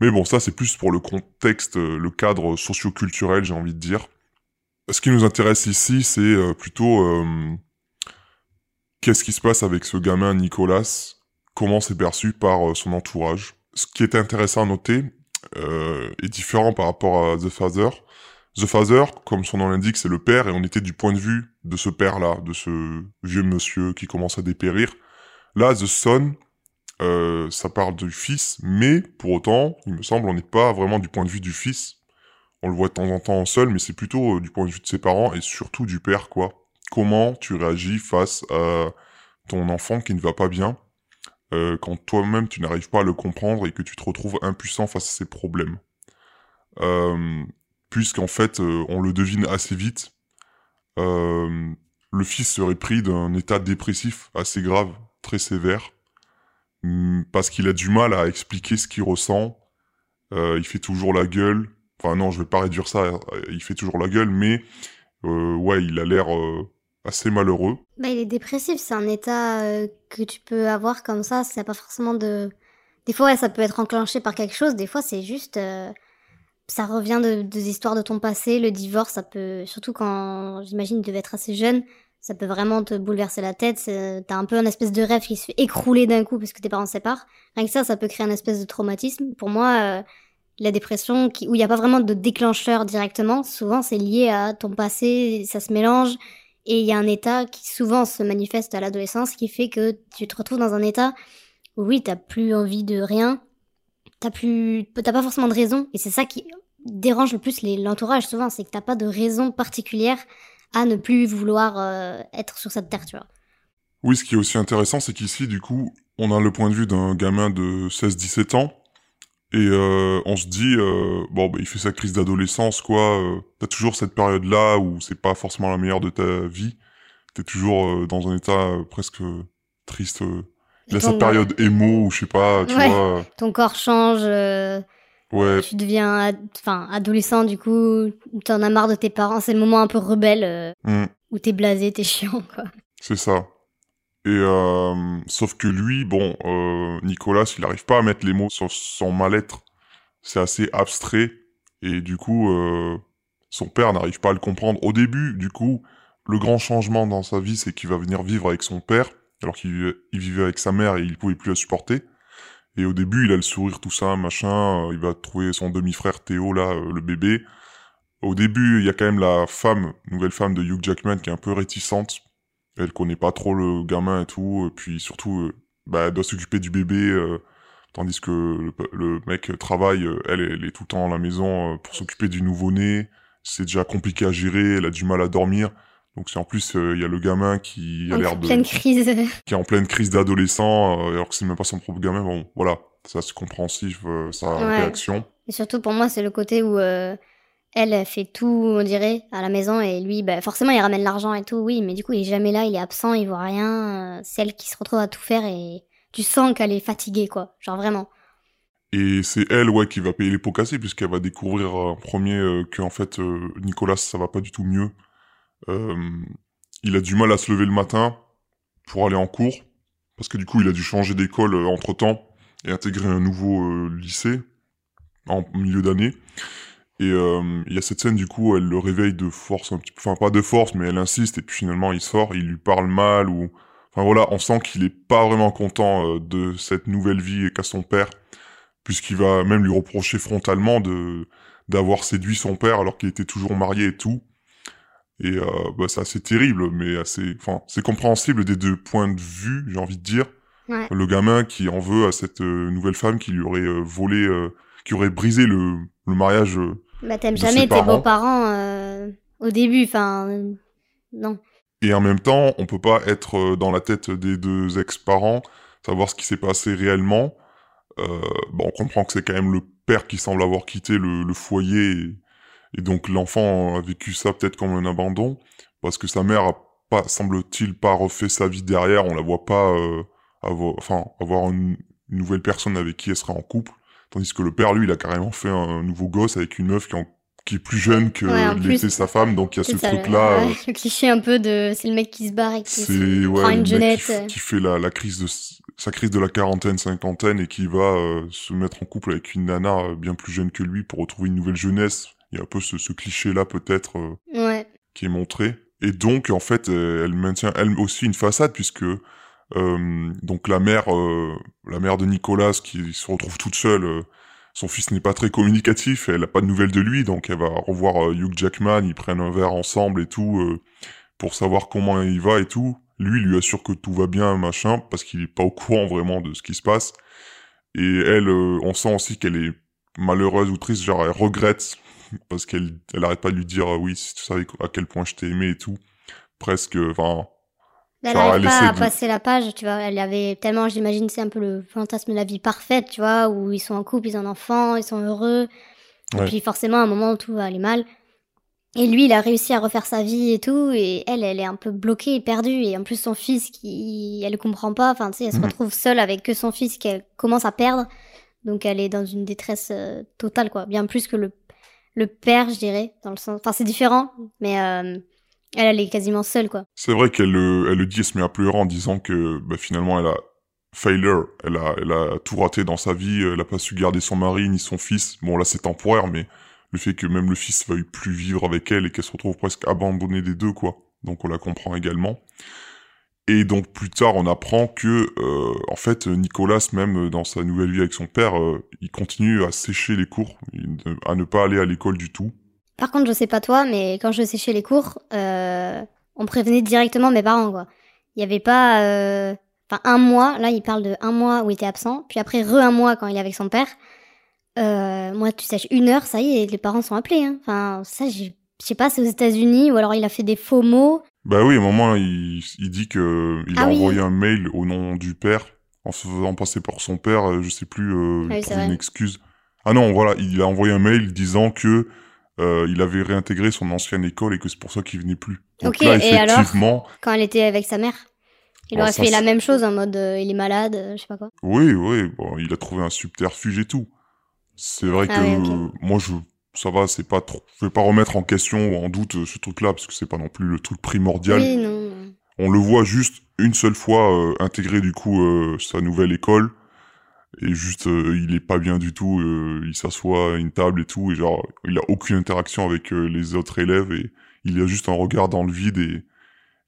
Mais bon, ça c'est plus pour le contexte, euh, le cadre socio-culturel, j'ai envie de dire. Ce qui nous intéresse ici, c'est euh, plutôt euh, qu'est-ce qui se passe avec ce gamin Nicolas, comment c'est perçu par euh, son entourage? Ce qui est intéressant à noter euh, est différent par rapport à The Father. The Father, comme son nom l'indique, c'est le père, et on était du point de vue de ce père-là, de ce vieux monsieur qui commence à dépérir. Là, The Son, euh, ça parle du fils, mais pour autant, il me semble, on n'est pas vraiment du point de vue du fils. On le voit de temps en temps seul, mais c'est plutôt euh, du point de vue de ses parents et surtout du père, quoi. Comment tu réagis face à ton enfant qui ne va pas bien euh, quand toi-même tu n'arrives pas à le comprendre et que tu te retrouves impuissant face à ses problèmes? Puisqu'en fait, euh, on le devine assez vite, euh, le fils serait pris d'un état dépressif assez grave, très sévère, hum, parce qu'il a du mal à expliquer ce qu'il ressent. Euh, il fait toujours la gueule. Enfin non, je vais pas réduire ça. Il fait toujours la gueule, mais ouais, il a l'air assez malheureux. Bah, il est dépressif, c'est un état que tu peux avoir comme ça, c'est pas forcément de... Des fois, ça peut être enclenché par quelque chose, des fois, c'est juste... Ça revient de, des histoires de ton passé, le divorce, ça peut... Surtout quand, j'imagine, tu devais être assez jeune, ça peut vraiment te bouleverser la tête, t'as un peu un espèce de rêve qui se fait écrouler d'un coup parce que tes parents se séparent. Rien que ça, ça peut créer un espèce de traumatisme. Pour moi, euh, la dépression, qui, où il n'y a pas vraiment de déclencheur directement, souvent c'est lié à ton passé, ça se mélange, et il y a un état qui souvent se manifeste à l'adolescence qui fait que tu te retrouves dans un état où oui, t'as plus envie de rien, t'as plus, t'as pas forcément de raison, et c'est ça qui dérange le plus l'entourage souvent, c'est que t'as pas de raison particulière à ne plus vouloir euh, être sur cette terre, tu vois. Oui, ce qui est aussi intéressant, c'est qu'ici, du coup, on a le point de vue d'un gamin de 16-17 ans, et euh, on se dit, euh, bon, bah, il fait sa crise d'adolescence, quoi. T'as toujours cette période-là où c'est pas forcément la meilleure de ta vie. T'es toujours dans un état presque triste Il a ton- sa période émo, ou je sais pas, tu Ouais. vois. Ton corps change, euh, Ouais, tu deviens ad- adolescent, du coup, t'en as marre de tes parents. C'est le moment un peu rebelle euh, hmm, où t'es blasé, t'es chiant, quoi. c'est ça. Et euh, sauf que lui, bon, Nicolas, il n'arrive pas à mettre les mots sur son mal-être. C'est assez abstrait. Et du coup, son père n'arrive pas à le comprendre. Au début, du coup, le grand changement dans sa vie, c'est qu'il va venir vivre avec son père, alors qu'il vivait- avec sa mère et il pouvait plus la supporter. Et au début, il a le sourire, tout ça, machin. euh, Il va trouver son demi-frère Théo, là, euh, le bébé. Au début, il y a quand même la femme, nouvelle femme de Hugh Jackman, qui est un peu réticente. Elle connaît pas trop le gamin et tout. Et puis surtout, euh, bah, elle doit s'occuper du bébé. tandis que le, mec travaille, elle, est tout le temps à la maison pour s'occuper du nouveau-né. C'est déjà compliqué à gérer, elle a du mal à dormir. Donc c'est en plus, euh, il y a le gamin qui a l'air de pleine crise. [laughs] qui est en pleine crise d'adolescent, euh, alors que c'est même pas son propre gamin. Bon, voilà, ça c'est compréhensif, euh, sa Ouais. réaction. Et surtout pour moi, c'est le côté où euh, elle elle fait tout, on dirait, à la maison et lui, bah, forcément, il ramène l'argent et tout, oui, mais du coup, il est jamais là, il est absent, il voit rien. c'est elle qui se retrouve à tout faire et tu sens qu'elle est fatiguée, quoi. Genre vraiment. Et c'est elle, ouais, qui va payer les pots cassés, puisqu'elle va découvrir en premier euh, que, en fait, euh, Nicolas, ça va pas du tout mieux. Euh, il a du mal à se lever le matin pour aller en cours, parce que du coup, il a dû changer d'école euh, entre-temps et intégrer un nouveau euh, lycée en milieu d'année. Et il y a cette scène, du coup, elle le réveille de force, un petit peu, enfin pas de force, mais elle insiste, et puis finalement, il sort, il lui parle mal, ou... Enfin voilà, on sent qu'il est pas vraiment content de cette nouvelle vie qu'a son père, puisqu'il va même lui reprocher frontalement de d'avoir séduit son père alors qu'il était toujours marié et tout. Et euh, bah, c'est assez terrible, mais assez, enfin, c'est compréhensible des deux points de vue, j'ai envie de dire. Ouais. Le gamin qui en veut à cette euh, nouvelle femme qui lui aurait euh, volé, euh, qui aurait brisé le, le mariage. euh. Bah, t'aimes jamais tes parents. beaux-parents euh, au début, enfin. non. Et en même temps, on peut pas être dans la tête des deux ex-parents, savoir ce qui s'est passé réellement. Euh, bon, on comprend que c'est quand même le père qui semble avoir quitté le, le foyer et, et donc l'enfant a vécu ça peut-être comme un abandon parce que sa mère a pas, semble-t-il, pas refait sa vie derrière. On la voit pas euh, avoir, enfin, avoir une, une nouvelle personne avec qui elle sera en couple, tandis que le père, lui, il a carrément fait un nouveau gosse avec une meuf qui, en- qui est plus jeune que Ouais, l'était sa femme. Donc il y a ce truc-là. euh, ouais, le cliché un peu de c'est le mec qui se barre et qui c'est se ouais, prend une jeunette. qui, qui fait la, la crise de sa crise de la quarantaine cinquantaine et qui va euh, se mettre en couple avec une nana euh, bien plus jeune que lui pour retrouver une nouvelle jeunesse. Il y a un peu ce, ce cliché là peut-être euh, Ouais. qui est montré. Et donc en fait euh, elle maintient elle aussi une façade puisque euh, donc la mère euh, la mère de Nicolas qui se retrouve toute seule. euh, son fils n'est pas très communicatif, elle a pas de nouvelles de lui, donc elle va revoir euh, Hugh Jackman, ils prennent un verre ensemble et tout, euh, pour savoir comment il va et tout. Lui, il lui assure que tout va bien, machin, parce qu'il est pas au courant vraiment de ce qui se passe. Et elle, euh, on sent aussi qu'elle est malheureuse ou triste, genre elle regrette, parce qu'elle elle arrête pas de lui dire euh, oui, si tu savais à quel point je t'ai aimé et tout. Presque, enfin, Elle n'arrive pas à de- passer la page, tu vois. Elle avait tellement, j'imagine, c'est un peu le fantasme de la vie parfaite, tu vois, où ils sont en couple, ils ont un enfant, ils sont heureux. Ouais. Et puis forcément, à un moment où tout va aller mal. Et lui, il a réussi à refaire sa vie et tout, et elle, elle est un peu bloquée et perdue. Et en plus, son fils, qui, elle le comprend pas. Enfin, tu sais, elle se Mhm. retrouve seule avec que son fils qu'elle commence à perdre. Donc, elle est dans une détresse euh, totale, quoi. Bien plus que le, le père, je dirais, dans le sens. Enfin, c'est différent, mais euh, elle, elle est quasiment seule, quoi. c'est vrai qu'elle le- elle le dit, elle se met à pleurer en disant que bah, finalement elle a failure, elle a, elle a tout raté dans sa vie, elle a pas su garder son mari ni son fils. Bon là c'est temporaire, mais le fait que même le fils veuille plus vivre avec elle et qu'elle se retrouve presque abandonnée des deux, quoi. Donc on la comprend également. Et donc plus tard, on apprend que, euh, en fait, Nicolas, même dans sa nouvelle vie avec son père, euh, il continue à sécher les cours, à ne pas aller à l'école du tout. Par contre, je sais pas toi, mais quand je séchais les cours, euh, on prévenait directement mes parents, quoi. Il y avait pas, euh, enfin, un mois. Là, il parle de un mois où il était absent, puis après re un mois quand il est avec son père. Euh, moi, tu sèches une heure, ça y est, les parents sont appelés. Hein. Enfin, ça, j'ai- je sais pas, c'est aux États-Unis ou alors il a fait des faux mots. Bah oui, à un moment, il, il dit que il Ah a oui. envoyé un mail au nom du père, en se faisant passer pour son père, euh, je sais plus, euh, Ah oui, pour une excuse. Ah non, voilà, il a envoyé un mail disant que euh, il avait réintégré son ancienne école et que c'est pour ça qu'il venait plus. Donc Ok, là, et alors effectivement, Quand elle était avec sa mère? Il Bon, aurait fait la même chose en mode euh, il est malade, euh, je sais pas quoi. Oui, oui, bon, il a trouvé un subterfuge et tout. C'est vrai Ah que ouais, moi, je, ça va, c'est pas trop, je vais pas remettre en question ou en doute euh, ce truc-là parce que c'est pas non plus le truc primordial. Oui, non. non. On le voit juste une seule fois euh, intégrer du coup euh, sa nouvelle école et juste euh, il est pas bien du tout. euh, il s'assoit à une table et tout et genre il a aucune interaction avec euh, les autres élèves et il a juste un regard dans le vide et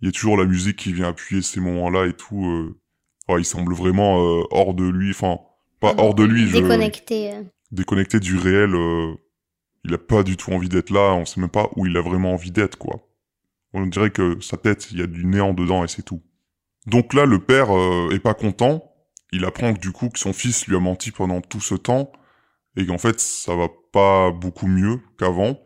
il y a toujours la musique qui vient appuyer ces moments-là et tout. euh. Ouais, il semble vraiment euh, hors de lui, enfin pas hors de lui, je Déconnecté. euh. déconnecté du réel. Il a pas du tout envie d'être là. On sait même pas où il a vraiment envie d'être, quoi. On dirait que sa tête, il y a du néant dedans et c'est tout. Donc là, le père euh, est pas content. Il apprend que du coup que son fils lui a menti pendant tout ce temps et qu'en fait ça va pas beaucoup mieux qu'avant.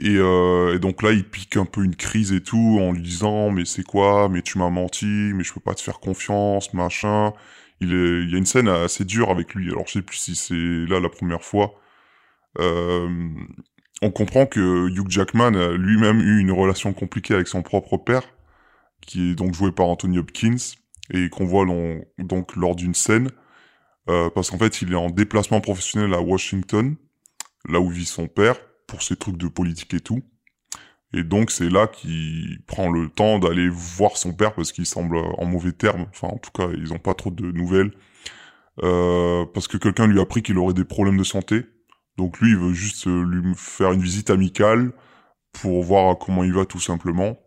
Et, euh, donc là, il pique un peu une crise et tout en lui disant mais c'est quoi? Mais tu m'as menti, mais je peux pas te faire confiance, machin. Il, il y a une scène assez dure avec lui. Alors je sais plus si c'est là la première fois. Euh, on comprend que Hugh Jackman a lui-même eu une relation compliquée avec son propre père, qui est donc joué par Anthony Hopkins, et qu'on voit donc lors d'une scène, euh, parce qu'en fait il est en déplacement professionnel à Washington, là où vit son père, pour ses trucs de politique et tout. Et donc c'est là qu'il prend le temps d'aller voir son père parce qu'il semble en mauvais terme. Enfin en tout cas ils ont pas trop de nouvelles. Euh, parce que quelqu'un lui a appris qu'il aurait des problèmes de santé. Donc lui il veut juste euh, lui faire une visite amicale pour voir comment il va tout simplement.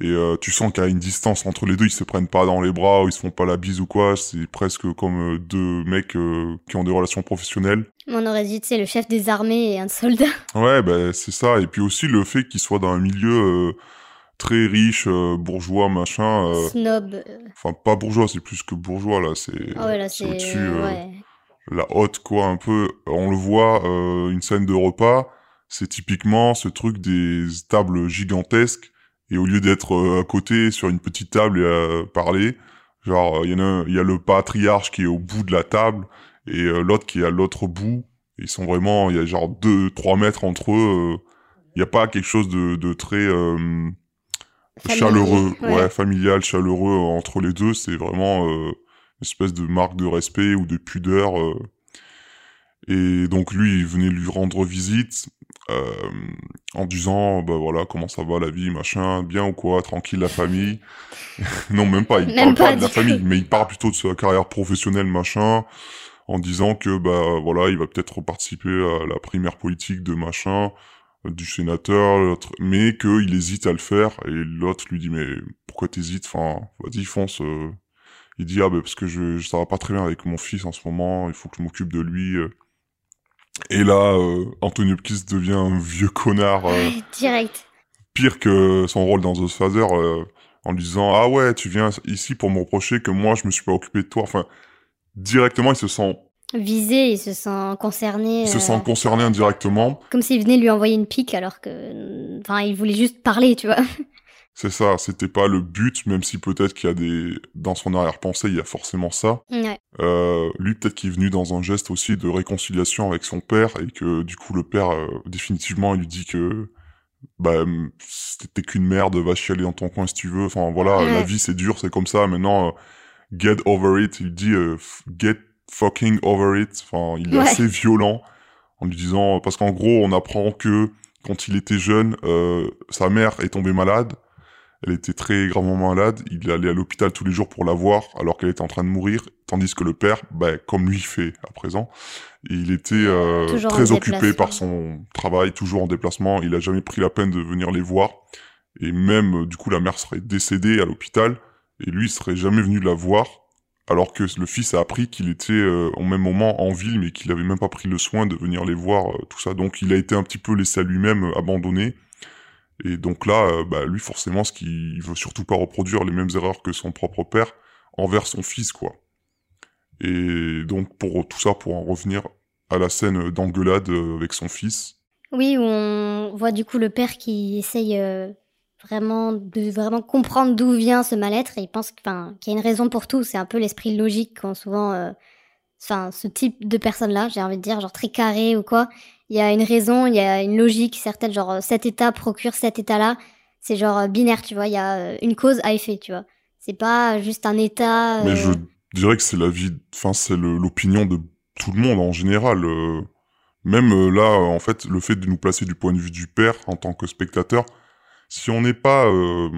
Et euh, tu sens qu'il y a une distance entre les deux, ils se prennent pas dans les bras ou ils se font pas la bise ou quoi. C'est presque comme euh, deux mecs euh, qui ont des relations professionnelles. On aurait dit, sais, le chef des armées et un soldat. [laughs] Ouais, ben c'est ça. Et puis aussi le fait qu'il soit dans un milieu euh, très riche, bourgeois, machin. Snob. Enfin, pas bourgeois, c'est plus que bourgeois là. C'est ouais, c'est c'est. au-dessus. Ouais. La haute quoi un peu. On le voit euh, une scène de repas. C'est typiquement ce truc des tables gigantesques. Et au lieu d'être euh, à côté sur une petite table et à parler genre il y en a il y a le patriarche qui est au bout de la table et euh, l'autre qui est à l'autre bout. Ils sont vraiment il y a genre deux trois mètres entre eux euh, il y a pas quelque chose de, de très euh, chaleureux. ouais. ouais. familial chaleureux entre les deux. C'est vraiment euh, espèce de marque de respect ou de pudeur euh. et donc lui il venait lui rendre visite euh, en disant bah voilà comment ça va la vie machin bien ou quoi tranquille la famille [laughs] non même pas il Même parle pas, pas, de la famille mais il parle plutôt de sa carrière professionnelle machin en disant que bah voilà il va peut-être participer à la primaire politique de machin du sénateur mais qu'il hésite à le faire et l'autre lui dit mais pourquoi t'hésites? Enfin vas-y fonce euh. Il dit ah bah parce que je, ça va pas très bien avec mon fils en ce moment il faut que je m'occupe de lui euh. et là euh, Anthony Hopkins devient un vieux connard euh, Direct. pire que son rôle dans The Father euh, en lui disant ah ouais tu viens ici pour me reprocher que moi je me suis pas occupé de toi enfin directement il se sent Visé, il se sent concerné. il se sent concerné indirectement Comme s'il venait lui envoyer une pique alors que. Enfin, il voulait juste parler, tu vois. C'est ça c'était pas le but même si peut-être qu'il y a des dans son arrière-pensée il y a forcément ça Ouais. Euh, lui peut-être qu'il est venu dans un geste aussi de réconciliation avec son père et que du coup le père euh, définitivement il lui dit que bah t'es qu'une merde va chialer dans ton coin si tu veux enfin voilà Ouais. la vie c'est dur c'est comme ça maintenant euh, get over it il dit euh, get fucking over it enfin il est Ouais. assez violent en lui disant parce qu'en gros on apprend que quand il était jeune euh, sa mère est tombée malade elle était très gravement malade, il allait à l'hôpital tous les jours pour la voir alors qu'elle était en train de mourir, tandis que le père, bah, comme lui fait à présent, il était euh, très occupé par son travail, toujours en déplacement, il a jamais pris la peine de venir les voir, et même euh, du coup la mère serait décédée à l'hôpital, et lui il serait jamais venu la voir, alors que le fils a appris qu'il était euh, au même moment en ville, mais qu'il avait même pas pris le soin de venir les voir, euh, tout ça, donc il a été un petit peu laissé à lui-même, abandonné, et donc là, euh, bah, lui, forcément, ce qu'il il veut surtout pas reproduire les mêmes erreurs que son propre père envers son fils, quoi. Et donc, pour tout ça, pour en revenir à la scène d'engueulade euh, avec son fils. Oui, où on voit du coup le père qui essaye euh, vraiment de vraiment comprendre d'où vient ce mal-être et il pense qu'il y a une raison pour tout. C'est un peu l'esprit logique quand souvent, enfin, ce type de personne-là, j'ai envie de dire, genre très carré ou quoi. Il y a une raison, il y a une logique certaine, genre euh, cet état procure cet état-là. C'est genre euh, binaire, tu vois. Il y a euh, une cause à effet, tu vois. C'est pas juste un état. Mais je dirais que c'est la vie, enfin c'est l'opinion de tout le monde en général. euh, même là, en fait, le fait de nous placer du point de vue du père en tant que spectateur, si on n'est pas euh,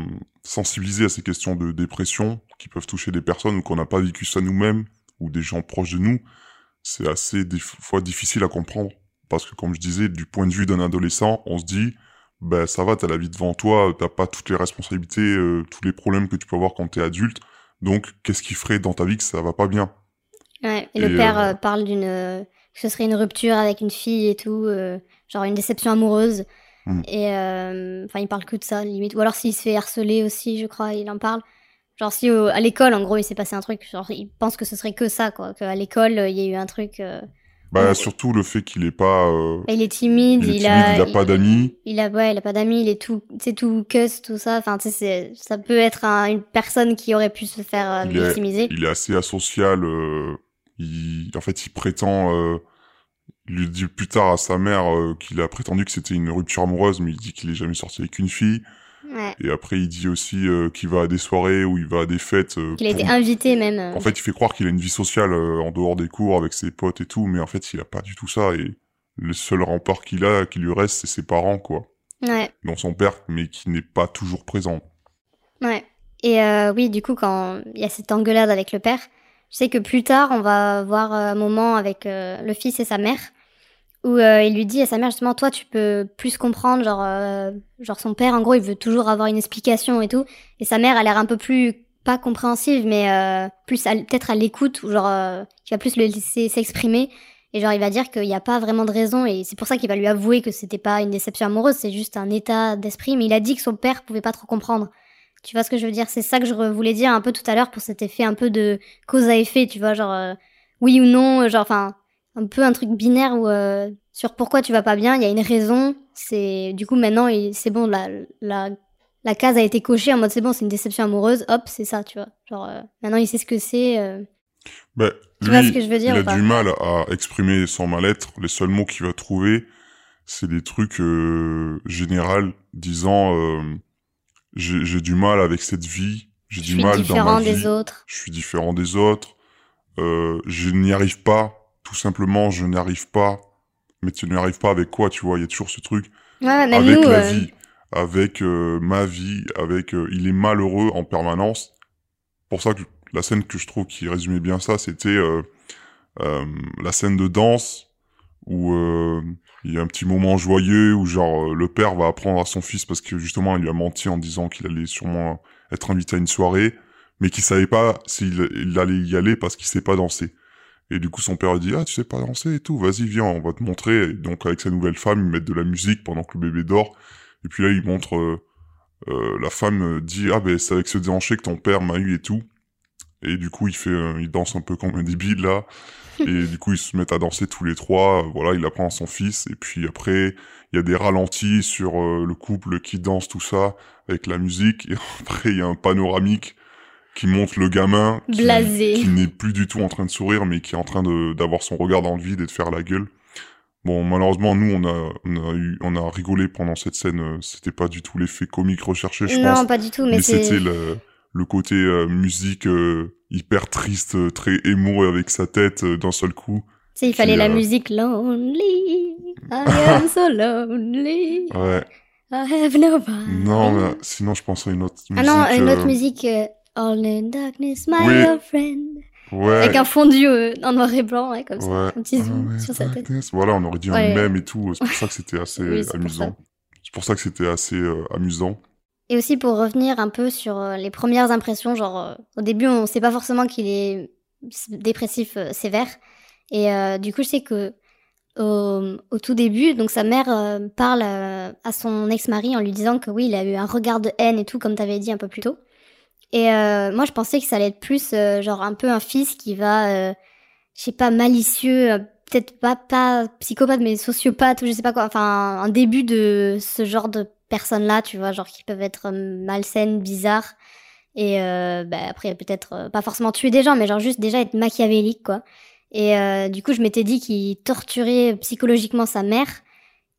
sensibilisé à ces questions de dépression qui peuvent toucher des personnes ou qu'on n'a pas vécu ça nous-mêmes ou des gens proches de nous, c'est assez des fois difficile à comprendre. Parce que comme je disais, du point de vue d'un adolescent, on se dit, ben ça va, t'as la vie devant toi, t'as pas toutes les responsabilités, euh, tous les problèmes que tu peux avoir quand t'es adulte. Donc, qu'est-ce qui ferait dans ta vie que ça va pas bien? Ouais, et, Et, le père euh, euh, parle d'une euh, que ce serait une rupture avec une fille et tout, genre une déception amoureuse. Mm. Et enfin, il parle que de ça limite. Ou alors s'il se fait harceler aussi, je crois, il en parle. Genre si au- à l'école, en gros, il s'est passé un truc, genre il pense que ce serait que ça, quoi, qu'à l'école euh, il y a eu un truc. euh, Bah surtout le fait qu'il est pas, euh, Il est timide, il est il, timide, a, il a pas d'amis. Il a, ouais, il a pas d'amis, il est tout, c'est tout cuss, tout ça. Enfin, tu sais, ça peut être un- une personne qui aurait pu se faire euh, Il est- victimiser. Il est assez asocial. euh, il, en fait, il prétend. Euh, il lui dit plus tard à sa mère qu'il a prétendu que c'était une rupture amoureuse, mais il dit qu'il est jamais sorti avec une fille. Ouais. Et après, il dit aussi euh, qu'il va à des soirées ou il va à des fêtes. euh, Qu'il a pour- été invité même. euh. En fait, il fait croire qu'il a une vie sociale euh, en dehors des cours avec ses potes et tout, mais en fait, il a pas du tout ça. Et le seul rempart qu'il a, qui lui reste, c'est ses parents, quoi. Ouais. Dont son père, mais qui n'est pas toujours présent. Ouais. Et euh, oui, du coup, quand il y a cette engueulade avec le père, je sais que plus tard, on va voir un moment avec le fils et sa mère, où euh, il lui dit à sa mère justement, toi, tu peux plus comprendre, genre, euh, genre son père, en gros, il veut toujours avoir une explication et tout, et sa mère a l'air un peu plus pas compréhensive, mais euh, plus peut-être à l'écoute, ou genre, euh, il va plus le laisser s'exprimer. Et genre, il va dire qu'il n'y a pas vraiment de raison, et c'est pour ça qu'il va lui avouer que c'était pas une déception amoureuse, c'est juste un état d'esprit. Mais il a dit que son père pouvait pas trop comprendre. Tu vois ce que je veux dire? C'est ça que je voulais dire un peu tout à l'heure pour cet effet un peu de cause à effet, tu vois, genre euh, oui ou non, euh, genre enfin un peu un truc binaire où euh, sur pourquoi tu vas pas bien, il y a une raison. C'est du coup maintenant c'est bon, la, la la case a été cochée en mode c'est bon, c'est une déception amoureuse, hop, c'est ça, tu vois. Genre euh, maintenant il sait ce que c'est. euh. Ben, Tu lui, vois ce que je veux dire il a du mal à exprimer son mal-être. Les seuls mots qu'il va trouver, c'est des trucs euh, généraux, disant euh, j'ai du mal avec cette vie, j'ai Je du suis mal dans différent ma vie, des autres. je suis différent des autres, euh, je n'y arrive pas, tout simplement, je n'y arrive pas. Mais tu n'y arrives pas avec quoi, tu vois Il y a toujours ce truc même avec nous. la euh, vie, avec euh, ma vie, avec euh, il est malheureux en permanence. Pour ça que la scène que je trouve qui résumait bien ça, c'était la scène de danse où il y a un petit moment joyeux où genre le père va apprendre à son fils parce que justement il lui a menti en disant qu'il allait sûrement être invité à une soirée, mais qu'il savait pas s'il il allait y aller parce qu'il sait pas danser. Et du coup, son père dit, ah, tu sais pas danser et tout, vas-y, viens, on va te montrer. Et donc, avec sa nouvelle femme, ils mettent de la musique pendant que le bébé dort. Et puis là, il montre, euh, euh, la femme euh, dit, ah, ben, c'est avec ce déhanché que ton père m'a eu et tout. Et du coup, il fait, euh, il danse un peu comme un débile, là. [laughs] et du coup, ils se mettent à danser tous les trois. voilà, il apprend à son fils. Et puis après, il y a des ralentis sur le couple qui danse, tout ça, avec la musique. Et [laughs] après, il y a un panoramique qui montre le gamin qui, Blasé. qui n'est plus du tout en train de sourire, mais qui est en train d'avoir son regard dans le vide et de faire la gueule. Bon, malheureusement, nous, on a, on a eu, on a rigolé pendant cette scène. euh, C'était pas du tout l'effet comique recherché, je non, pense. pas du tout, mais, Mais c'était le, le côté euh, musique euh, hyper triste, très émo avec sa tête euh, d'un seul coup. Tu sais, il fallait la musique Lonely, I [laughs] am so lonely, Ouais. I have nobody. Non, mais sinon, je pense à une autre musique. Ah non, une autre musique, All in Darkness, My Oui. Old Friend. Ouais. Avec un fondu euh, en noir et blanc, ouais, comme ça. Un petit zoom sur sa tête. Voilà, on aurait dit un mème et tout. C'est pour ça que [laughs] c'était assez Oui, amusant. C'est pour ça que c'était assez euh, amusant. Et aussi pour revenir un peu sur euh, les premières impressions, genre euh, au début on sait pas forcément qu'il est dépressif sévère. Et du coup je sais que au, au tout début, donc sa mère euh, parle euh, à son ex-mari en lui disant que oui il a eu un regard de haine et tout comme t'avais dit un peu plus tôt. Et euh, moi je pensais que ça allait être plus euh, genre un peu un fils qui va, euh, je sais pas malicieux, euh, peut-être pas pas psychopathe mais sociopathe ou je sais pas quoi, enfin un début de ce genre de personnes-là, tu vois, genre qui peuvent être euh, malsaines, bizarres, et euh, bah, après peut-être pas forcément tuer des gens, mais genre juste déjà être machiavélique, quoi. Et du coup, je m'étais dit qu'il torturait psychologiquement sa mère,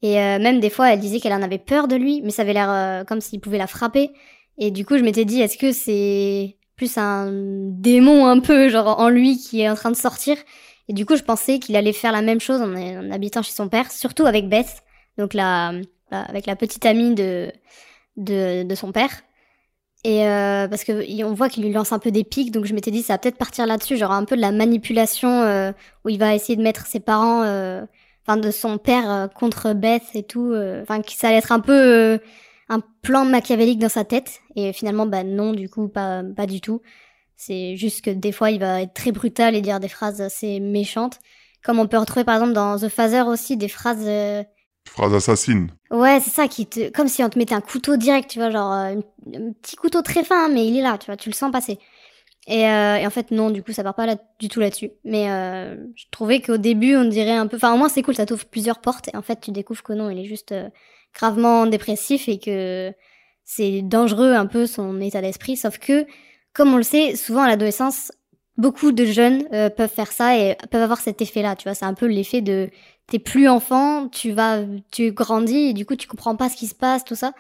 et même des fois, elle disait qu'elle en avait peur de lui, mais ça avait l'air comme s'il pouvait la frapper. Et du coup, je m'étais dit, est-ce que c'est plus un démon un peu, genre en lui qui est en train de sortir? Et du coup, je pensais qu'il allait faire la même chose en, habitant chez son père, surtout avec Beth, donc la, la- avec la petite amie de, de, de son père. Et euh, parce que on voit qu'il lui lance un peu des pics, donc je m'étais dit ça va peut-être partir là-dessus, genre un peu de la manipulation euh, où il va essayer de mettre ses parents, euh, enfin de son père euh, contre Beth et tout, enfin que ça allait être un peu un plan machiavélique dans sa tête. Et finalement, bah non, du coup, pas pas du tout. C'est juste que des fois, il va être très brutal et dire des phrases assez méchantes, comme on peut retrouver par exemple dans The Father aussi des phrases. euh, Phrase assassine. Ouais, c'est ça qui te, comme si on te mettait un couteau direct, tu vois, genre euh, un, petit couteau très fin, mais il est là, tu vois, tu le sens passer. Et, euh, et en fait, non, du coup, ça part pas là, du tout là-dessus. Mais je trouvais qu'au début, on dirait un peu, enfin, au moins c'est cool, ça t'ouvre plusieurs portes. Et en fait, tu découvres que non, il est juste gravement dépressif et que c'est dangereux un peu son état d'esprit. Sauf que, comme on le sait, souvent à l'adolescence, beaucoup de jeunes euh, peuvent faire ça et peuvent avoir cet effet-là. Tu vois, c'est un peu l'effet de t'es plus enfant, tu vas, tu grandis et du coup tu comprends pas ce qui se passe, tout ça.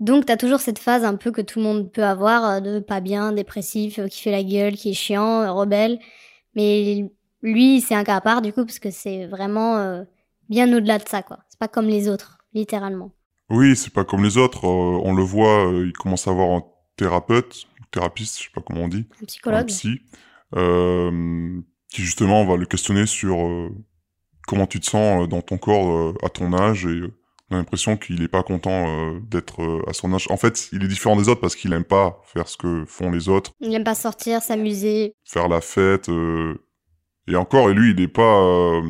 Donc t'as toujours cette phase un peu que tout le monde peut avoir euh, de pas bien, dépressif, euh, qui fait la gueule, qui est chiant, rebelle. Mais lui, c'est un cas à part du coup parce que c'est vraiment bien au-delà de ça quoi. C'est pas comme les autres, littéralement. Oui, c'est pas comme les autres. euh, on le voit, euh, il commence à avoir un thérapeute, thérapeute, je sais pas comment on dit, Un un psychologue. psy, euh, qui justement va le questionner sur comment tu te sens dans ton corps à ton âge et on a l'impression qu'il est pas content euh, d'être euh, à son âge. En fait, il est différent des autres parce qu'il aime pas faire ce que font les autres, Il aime pas sortir, s'amuser. faire la fête. euh, et encore, et lui, il est pas.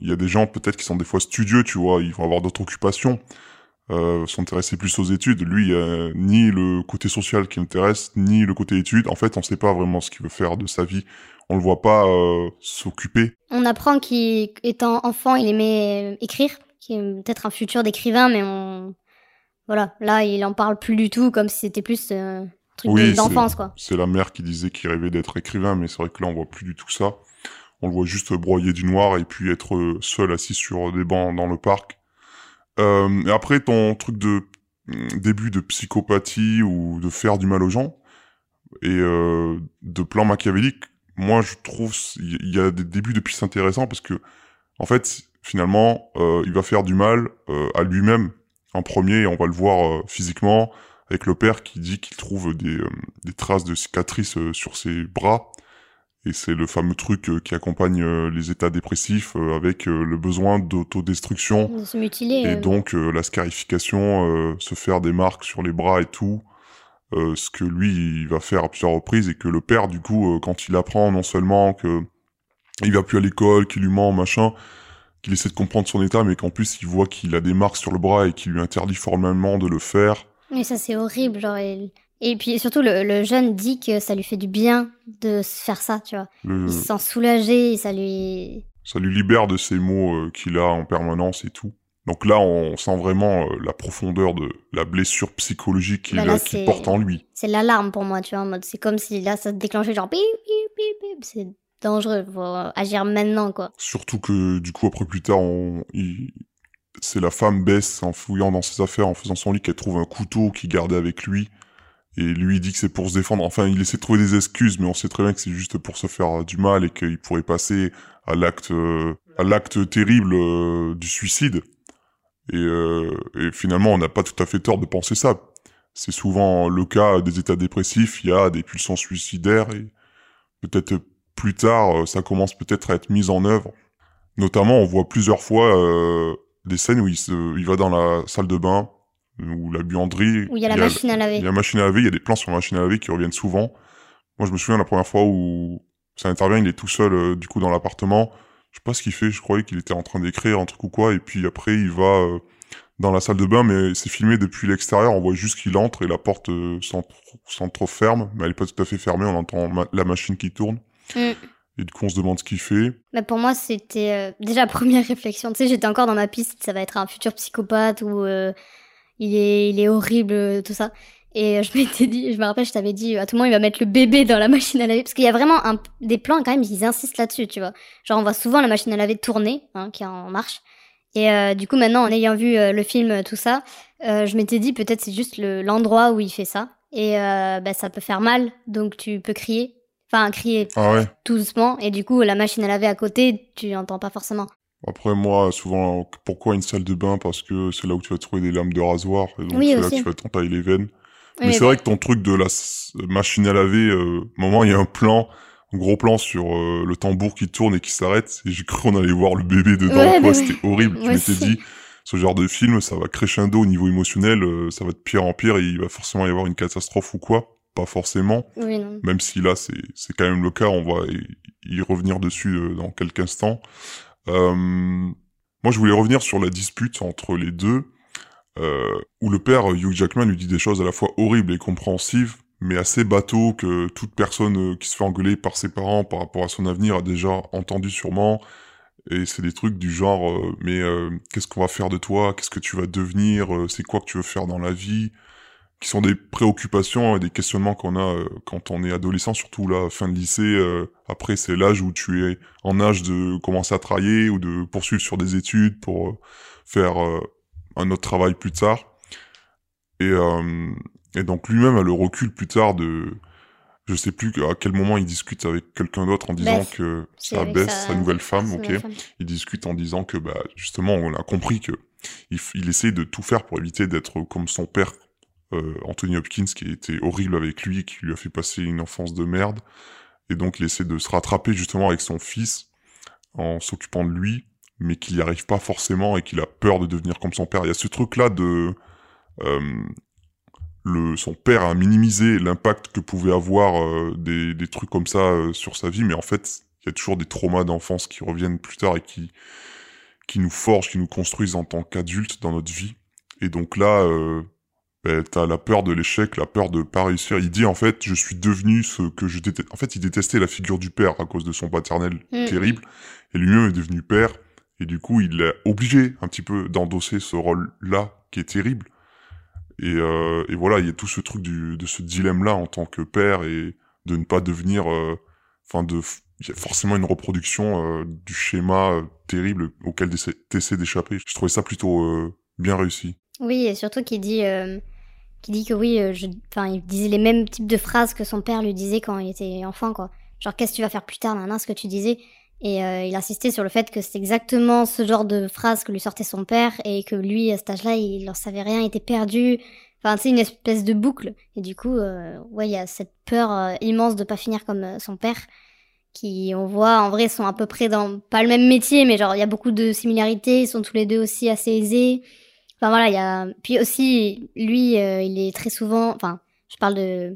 Il y a des gens peut-être qui sont des fois studieux, tu vois, ils vont avoir d'autres occupations, euh, s'intéresser plus aux études. Lui, a ni le côté social qui l'intéresse, ni le côté études. En fait, on sait pas vraiment ce qu'il veut faire de sa vie. On le voit pas euh, s'occuper. On apprend qu'étant enfant, il aimait euh, écrire, qu'il est peut-être un futur d'écrivain, mais on... Voilà, là, il en parle plus du tout, comme si c'était plus euh, un truc Oui, de- d'enfance, quoi. C'est la mère qui disait qu'il rêvait d'être écrivain, mais c'est vrai que là, on voit plus du tout ça. On le voit juste broyer du noir et puis être euh, seul assis sur des bancs dans le parc. Euh, après, ton truc de hum, début de psychopathie ou de faire du mal aux gens et euh, de plan machiavélique, moi, je trouve il y a des débuts de pistes intéressants parce que, en fait, finalement, euh, il va faire du mal à lui-même en premier et on va le voir physiquement avec le père qui dit qu'il trouve des, traces de cicatrices sur ses bras. Et c'est le fameux truc euh, qui accompagne euh, les états dépressifs euh, avec le besoin d'autodestruction De se mutiler. et donc la scarification, se faire des marques sur les bras et tout. Euh, ce que lui il va faire à plusieurs reprises et que le père du coup euh, quand il apprend non seulement que il va plus à l'école, qu'il lui ment machin, qu'il essaie de comprendre son état mais qu'en plus il voit qu'il a des marques sur le bras et qu'il lui interdit formellement de le faire. Mais ça, c'est horrible, genre. Et puis surtout, le, le jeune dit que ça lui fait du bien de faire ça, tu vois. Le- Il se sent soulagé, ça lui. ça lui libère de ces mots euh, qu'il a en permanence et tout. Donc là, on sent vraiment euh, la profondeur de la blessure psychologique qu'il Bah porte en lui. C'est l'alarme pour moi, tu vois. En mode, c'est comme si là, ça se déclenchait, genre. Bip, bip, bip, bip. C'est dangereux, faut euh, agir maintenant, quoi. Surtout que du coup, après plus tard, on... il- c'est la femme baisse en fouillant dans ses affaires, en faisant son lit, qu'elle trouve un couteau qu'il gardait avec lui. Et lui dit que c'est pour se défendre. Enfin, il essaie de trouver des excuses, mais on sait très bien que c'est juste pour se faire euh, du mal et qu'il pourrait passer à l'acte, euh, à l'acte terrible euh, du suicide. Et, euh, et finalement, on n'a pas tout à fait tort de penser ça. C'est souvent le cas des états dépressifs. Il y a des pulsions suicidaires et peut-être plus tard, ça commence peut-être à être mis en œuvre. Notamment, on voit plusieurs fois euh, des scènes où il, se, il va dans la salle de bain ou la buanderie. Où il y a la machine à laver. Il y a la machine à laver, il y a des plans sur la machine à laver qui reviennent souvent. Moi, je me souviens la première fois où ça intervient, il est tout seul euh, du coup dans l'appartement. Je sais pas ce qu'il fait, je croyais qu'il était en train d'écrire un truc ou quoi, et puis après il va euh, dans la salle de bain, mais c'est filmé depuis l'extérieur, on voit juste qu'il entre et la porte euh, sans, trop- sans trop ferme, mais elle est pas tout à fait fermée, on entend ma- la machine qui tourne. Mm. Et du coup on se demande ce qu'il fait. Mais pour moi, c'était euh, déjà [laughs] première réflexion. Tu sais, j'étais encore dans ma piste, ça va être un futur psychopathe ou euh, il, est, il est horrible, euh, tout ça. Et euh, je [laughs] m'étais dit, je me rappelle, je t'avais dit, à tout moment, il va mettre le bébé dans la [laughs] machine à laver. Parce qu'il y a vraiment un, des plans, quand même, ils insistent là-dessus, tu vois. Genre, on voit souvent la machine à laver tourner, hein, qui est en marche. Et euh, du coup, maintenant, en ayant vu euh, le film, euh, tout ça, euh, je m'étais dit, peut-être c'est juste le- l'endroit où il fait ça. et euh, bah, ça peut faire mal, donc tu peux crier. Enfin, crier Ah ouais. tout doucement, et du coup, la machine à laver à côté, tu n'entends pas forcément. Après, moi, souvent, pourquoi une salle de bain? Parce que c'est là où tu vas trouver des lames de rasoir. Et donc, Oui, c'est là que tu vas t'entailler les veines. Oui, mais c'est vrai que ton truc de la machine à laver, euh, moment, il y a un plan, un gros plan sur euh, le tambour qui tourne et qui s'arrête. Et j'ai cru qu'on allait voir le bébé dedans. Ouais, C'était horrible. Je m'étais dit, ce genre de film, ça va crescendo au niveau émotionnel. euh, ça va de pire en pire et il va forcément y avoir une catastrophe ou quoi? Pas forcément. Oui, non. Même si là, c'est c'est quand même le cas, on va y, y revenir dessus euh, dans quelques instants. Euh, moi, je voulais revenir sur la dispute entre les deux, euh, où le père, Hugh Jackman, lui dit des choses à la fois horribles et compréhensives, mais assez bateau que toute personne euh, qui se fait engueuler par ses parents par rapport à son avenir a déjà entendu sûrement. Et c'est des trucs du genre, euh, mais euh, qu'est-ce qu'on va faire de toi? Qu'est-ce que tu vas devenir? Euh, C'est quoi que tu veux faire dans la vie? Qui sont des préoccupations et des questionnements qu'on a euh, quand on est adolescent, surtout là, fin de lycée. euh, après, c'est l'âge où tu es en âge de commencer à travailler ou de poursuivre sur des études pour euh, faire euh, un autre travail plus tard. Et, euh, et donc lui-même a le recul plus tard de... Je sais plus à quel moment il discute avec quelqu'un d'autre en disant Beth. que sa Beth, sa- sa nouvelle femme, ok nouvelle femme. il discute en disant que bah justement on a compris que il, il essaie de tout faire pour éviter d'être comme son père euh, Anthony Hopkins qui était horrible avec lui qui lui a fait passer une enfance de merde et donc il essaie de se rattraper justement avec son fils en s'occupant de lui mais qu'il n'y arrive pas forcément et qu'il a peur de devenir comme son père il y a ce truc là de euh, le, son père a minimisé l'impact que pouvaient avoir euh, des, trucs comme ça sur sa vie, mais en fait, il y a toujours des traumas d'enfance qui reviennent plus tard et qui, qui nous forgent, qui nous construisent en tant qu'adultes dans notre vie. Et donc là, ben, t'as la peur de l'échec, la peur de pas réussir. Il dit en fait, je suis devenu ce que je déteste. En fait, il détestait la figure du père à cause de son paternel Mm. terrible, et lui-même est devenu père. Et du coup, il est obligé un petit peu d'endosser ce rôle-là qui est terrible. Et, euh, et voilà, il y a tout ce truc du, de ce dilemme-là en tant que père et de ne pas devenir, euh, enfin de, il y a forcément une reproduction euh, du schéma euh, terrible auquel tu essaies d'échapper. Je trouvais ça plutôt euh, bien réussi. Oui, et surtout qu'il dit, euh, dit que oui, euh, je... enfin, il disait les mêmes types de phrases que son père lui disait quand il était enfant, quoi. Genre, qu'est-ce que tu vas faire plus tard, nan, ce que tu disais. Et euh, il insistait sur le fait que c'est exactement ce genre de phrases que lui sortait son père et que lui, à cet âge-là, il n'en savait rien, il était perdu. Enfin, sais, une espèce de boucle. Et du coup, euh, ouais, il y a cette peur euh, immense de pas finir comme son père qui, on voit, en vrai, sont à peu près dans, pas le même métier, mais genre, il y a beaucoup de similarités, ils sont tous les deux aussi assez aisés. Enfin voilà, il y a. Puis aussi, lui, euh, il est très souvent. Enfin, je parle de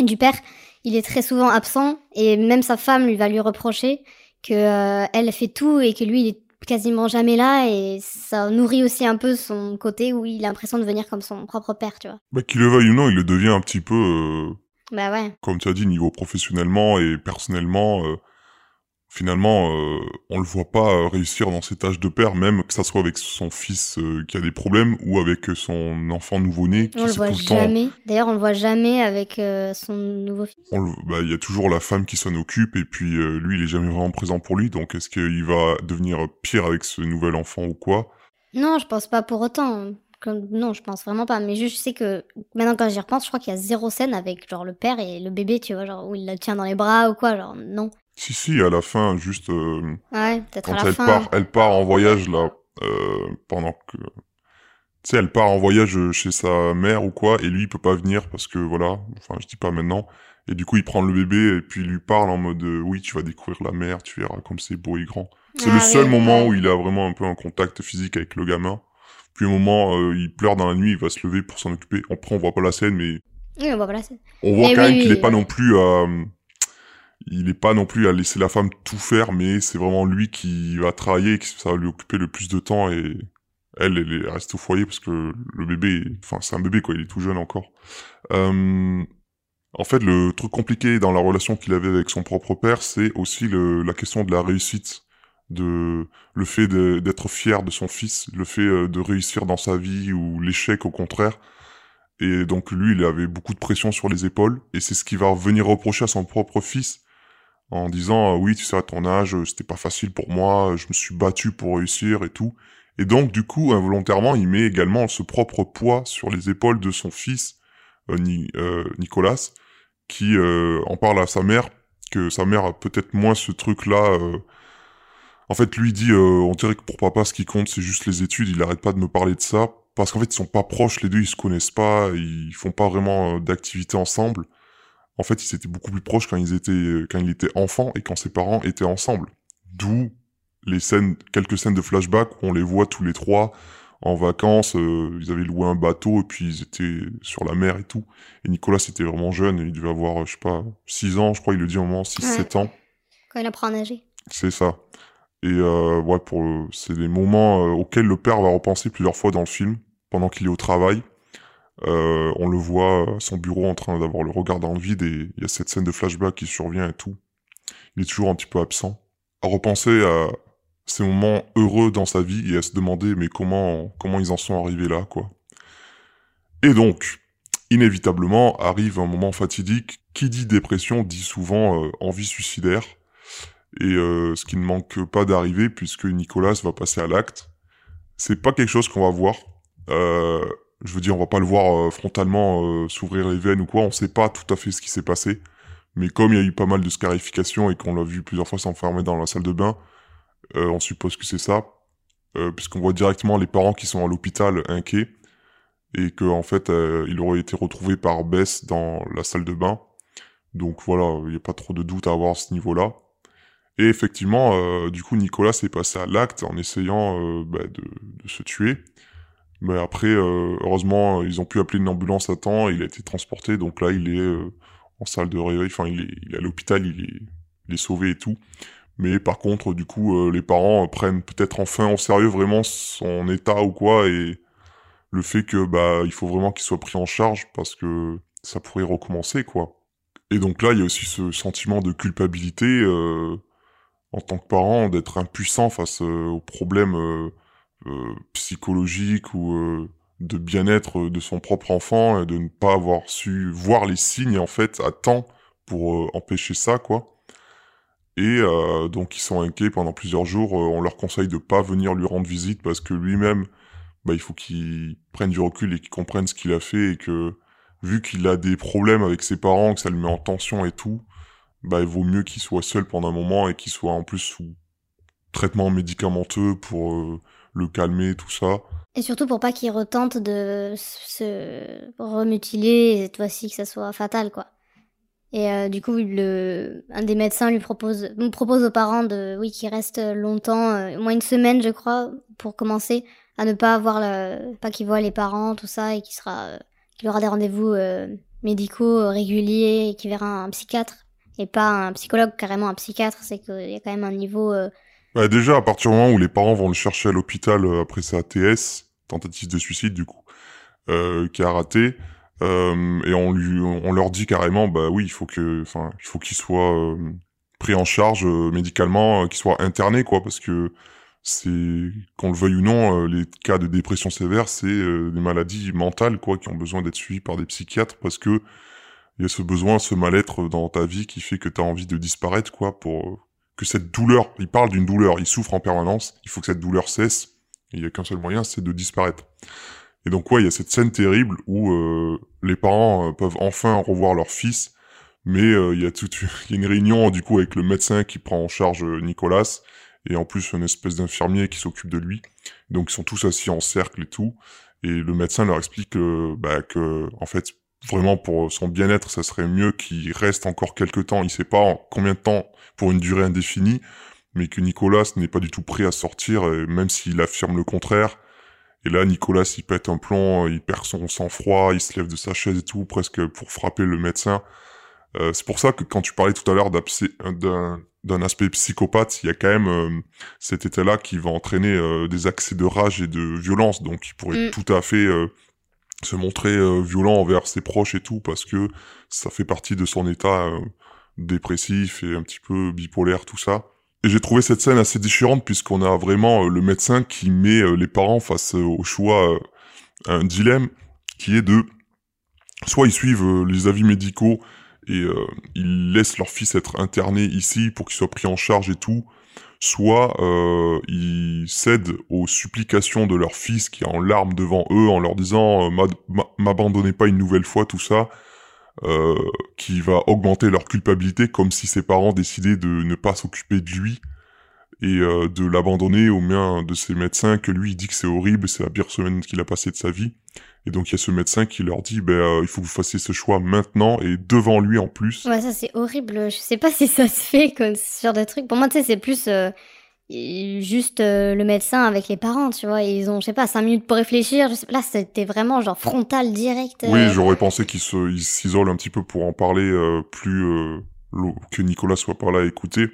du père. Il est très souvent absent et même sa femme lui va lui reprocher que euh, elle fait tout et que lui il est quasiment jamais là et ça nourrit aussi un peu son côté où il a l'impression de venir comme son propre père, tu vois. Bah, qu'il le veuille ou non, il le devient un petit peu, euh, Bah ouais. comme tu as dit, niveau professionnellement et personnellement. Finalement, euh, on le voit pas euh, réussir dans ses tâches de père, même que ça soit avec son fils euh, qui a des problèmes ou avec euh, son enfant nouveau-né qui On le voit tout le temps jamais. D'ailleurs, on le voit jamais avec euh, son nouveau fils. le- bah, il y a toujours la femme qui s'en occupe et puis lui il est jamais vraiment présent pour lui donc est-ce qu'il va devenir pire avec ce nouvel enfant ou quoi? Non, je pense pas pour autant. Comme- Non, je pense vraiment pas. Mais juste, je sais que maintenant, quand j'y repense, je crois qu'il y a zéro scène avec genre le père et le bébé, tu vois, genre où il la tient dans les bras ou quoi, genre non. Si si à la fin juste euh, Ouais, peut-être à quand la elle fin. part elle part en voyage là euh, pendant que tu sais elle part en voyage chez sa mère ou quoi et lui il peut pas venir parce que voilà enfin je dis pas maintenant. Et du coup il prend le bébé et puis il lui parle en mode euh, oui tu vas découvrir la mer tu verras comme c'est beau et grand. C'est Ah le seul oui, moment ouais. où il a vraiment un peu un contact physique avec le gamin. Puis au moment euh, il pleure dans la nuit il va se lever pour s'en occuper. Après on voit pas la scène mais Oui, bah voilà, c'est- on voit Mais quand oui, même qu'il est pas non plus à il est pas non plus à laisser la femme tout faire mais c'est vraiment lui qui va travailler qui ça va lui occuper le plus de temps et elle elle est- reste au foyer parce que le bébé enfin c'est un bébé quoi il est tout jeune encore. Euh, en fait le truc compliqué dans la relation qu'il avait avec son propre père c'est aussi le, la question de la réussite de le fait d'être fier de son fils le fait euh, de réussir dans sa vie ou l'échec au contraire. Et donc lui, il avait beaucoup de pression sur les épaules, et c'est ce qu'il va venir reprocher à son propre fils, en disant euh, oui, tu sais, à ton âge, euh, c'était pas facile pour moi, je me suis battu pour réussir et tout. Et donc, du coup, involontairement, il met également ce propre poids sur les épaules de son fils, euh, Ni- euh, Nicolas, qui euh, en parle à sa mère, que sa mère a peut-être moins ce truc-là. euh, En fait, lui dit, euh, on dirait que pour papa, ce qui compte, c'est juste les études. Il arrête pas de me parler de ça parce qu'en fait, ils sont pas proches. Les deux, ils se connaissent pas. Ils font pas vraiment euh, d'activité ensemble. En fait, ils étaient beaucoup plus proches quand ils étaient quand il était enfant et quand ses parents étaient ensemble. D'où les scènes, quelques scènes de flashback où on les voit tous les trois en vacances. euh, ils avaient loué un bateau et puis ils étaient sur la mer et tout. Et Nicolas était vraiment jeune. Il devait avoir, je sais pas, 6 ans, je crois. Il le dit au moment 6-7 ans. Quand il apprend à nager. C'est ça. Et euh, ouais, pour c'est des moments euh, auxquels le père va repenser plusieurs fois dans le film pendant qu'il est au travail. Euh, on le voit son bureau en train d'avoir le regard dans le vide et il y a cette scène de flashback qui survient et tout. Il est toujours un petit peu absent. À repenser à ces moments heureux dans sa vie et à se demander mais comment comment ils en sont arrivés là quoi. Et donc, inévitablement arrive un moment fatidique. Qui dit dépression dit souvent euh, envie suicidaire et euh, ce qui ne manque pas d'arriver puisque Nicolas va passer à l'acte. C'est pas quelque chose qu'on va voir. Euh, je veux dire, on va pas le voir euh, frontalement euh, s'ouvrir les veines ou quoi. On sait pas tout à fait ce qui s'est passé. Mais comme il y a eu pas mal de scarifications et qu'on l'a vu plusieurs fois s'enfermer dans la salle de bain, euh, on suppose que c'est ça. Puisqu'on voit directement les parents qui sont à l'hôpital inquiets et que en fait il aurait été retrouvé par Bess dans la salle de bain. Donc voilà, il n'y a pas trop de doute à avoir à ce niveau-là. Et effectivement, du coup, Nicolas s'est passé à l'acte en essayant bah, de se tuer. Mais après, euh, heureusement, ils ont pu appeler une ambulance à temps, et il a été transporté, donc là, il est euh, en salle de réveil, enfin, il est, il est à l'hôpital, il est, il est sauvé et tout. Mais par contre, du coup, euh, les parents euh, prennent peut-être enfin au sérieux vraiment son état ou quoi, et le fait que bah il faut vraiment qu'il soit pris en charge parce que ça pourrait recommencer, quoi. Et donc là, il y a aussi ce sentiment de culpabilité euh, en tant que parent d'être impuissant face euh, aux problèmes euh, euh, psychologiques ou euh, de bien-être de son propre enfant et de ne pas avoir su voir les signes en fait à temps pour euh, empêcher ça quoi. Et donc ils sont inquiets pendant plusieurs jours. On leur conseille de pas venir lui rendre visite parce que lui-même, bah, il faut qu'il prenne du recul et qu'il comprenne ce qu'il a fait et que vu qu'il a des problèmes avec ses parents, que ça le met en tension et tout, bah il vaut mieux qu'il soit seul pendant un moment et qu'il soit en plus sous traitement médicamenteux pour le calmer, tout ça. Et surtout pour pas qu'il retente de se remutiler et cette fois-ci que ça soit fatal, quoi. Et euh, du coup, un des médecins lui propose, propose aux parents de, oui, qu'il reste longtemps, euh, au moins une semaine, je crois, pour commencer, à ne pas avoir le, pas qu'il voit les parents, tout ça, et qu'il euh, aura des rendez-vous euh, médicaux réguliers, et qu'il verra un psychiatre, et pas un psychologue, carrément un psychiatre, c'est qu'il y a quand même un niveau, Bah, déjà, à partir du moment où les parents vont le chercher à l'hôpital euh, après sa TS, tentative de suicide du coup, euh, qui a raté, euh, et on lui, on leur dit carrément, bah oui, il faut que, enfin, il faut qu'il soit euh, pris en charge euh, médicalement, euh, qu'il soit interné quoi, parce que c'est, qu'on le veuille ou non, les cas de dépression sévère, c'est des maladies mentales quoi, qui ont besoin d'être suivies par des psychiatres parce que il y a ce besoin, ce mal-être dans ta vie qui fait que tu as envie de disparaître quoi, pour cette douleur, il parle d'une douleur, il souffre en permanence, il faut que cette douleur cesse, il y a qu'un seul moyen, c'est de disparaître. Et donc ouais, il y a cette scène terrible où euh, les parents euh, peuvent enfin revoir leur fils, mais euh, il y a toute une réunion du coup avec le médecin qui prend en charge Nicolas et en plus une espèce d'infirmier qui s'occupe de lui. Donc ils sont tous assis en cercle et tout, et le médecin leur explique bah, que en fait vraiment pour son bien-être, ça serait mieux qu'il reste encore quelques temps. Il sait pas en combien de temps pour une durée indéfinie, mais que Nicolas n'est pas du tout prêt à sortir, même s'il affirme le contraire. Et là, Nicolas, il pète un plomb, il perd son sang-froid, il se lève de sa chaise et tout, presque pour frapper le médecin. Euh, c'est pour ça que quand tu parlais tout à l'heure d'un aspect psychopathe, il y a quand même euh, cet état-là qui va entraîner euh, des accès de rage et de violence, donc il pourrait Mm. tout à fait euh, se montrer euh, violent envers ses proches et tout, parce que ça fait partie de son état euh, dépressif et un petit peu bipolaire, tout ça. Et j'ai trouvé cette scène assez déchirante puisqu'on a vraiment euh, le médecin qui met les parents face au choix, un dilemme qui est de soit ils suivent les avis médicaux et ils laissent leur fils être interné ici pour qu'il soit pris en charge et tout, soit euh, ils cèdent aux supplications de leur fils qui est en larmes devant eux en leur disant euh, m'a- m'a- m'abandonnez pas une nouvelle fois tout ça euh, qui va augmenter leur culpabilité comme si ses parents décidaient de ne pas s'occuper de lui et euh, de l'abandonner aux mains de ses médecins que lui il dit que c'est horrible c'est la pire semaine qu'il a passée de sa vie et donc il y a ce médecin qui leur dit ben euh, il faut que vous fassiez ce choix maintenant et devant lui en plus Ouais, ça c'est horrible. Je sais pas [laughs] si ça se fait comme ce genre de truc. Pour moi, tu sais, c'est plus euh, juste euh, le médecin avec les parents, tu vois. Et ils ont, je sais pas, cinq minutes pour réfléchir. Je sais pas, Là, c'était vraiment genre frontal, direct. Oui, j'aurais pensé qu'il se, il s'isole un petit peu pour en parler plus que Nicolas soit pas là à écouter.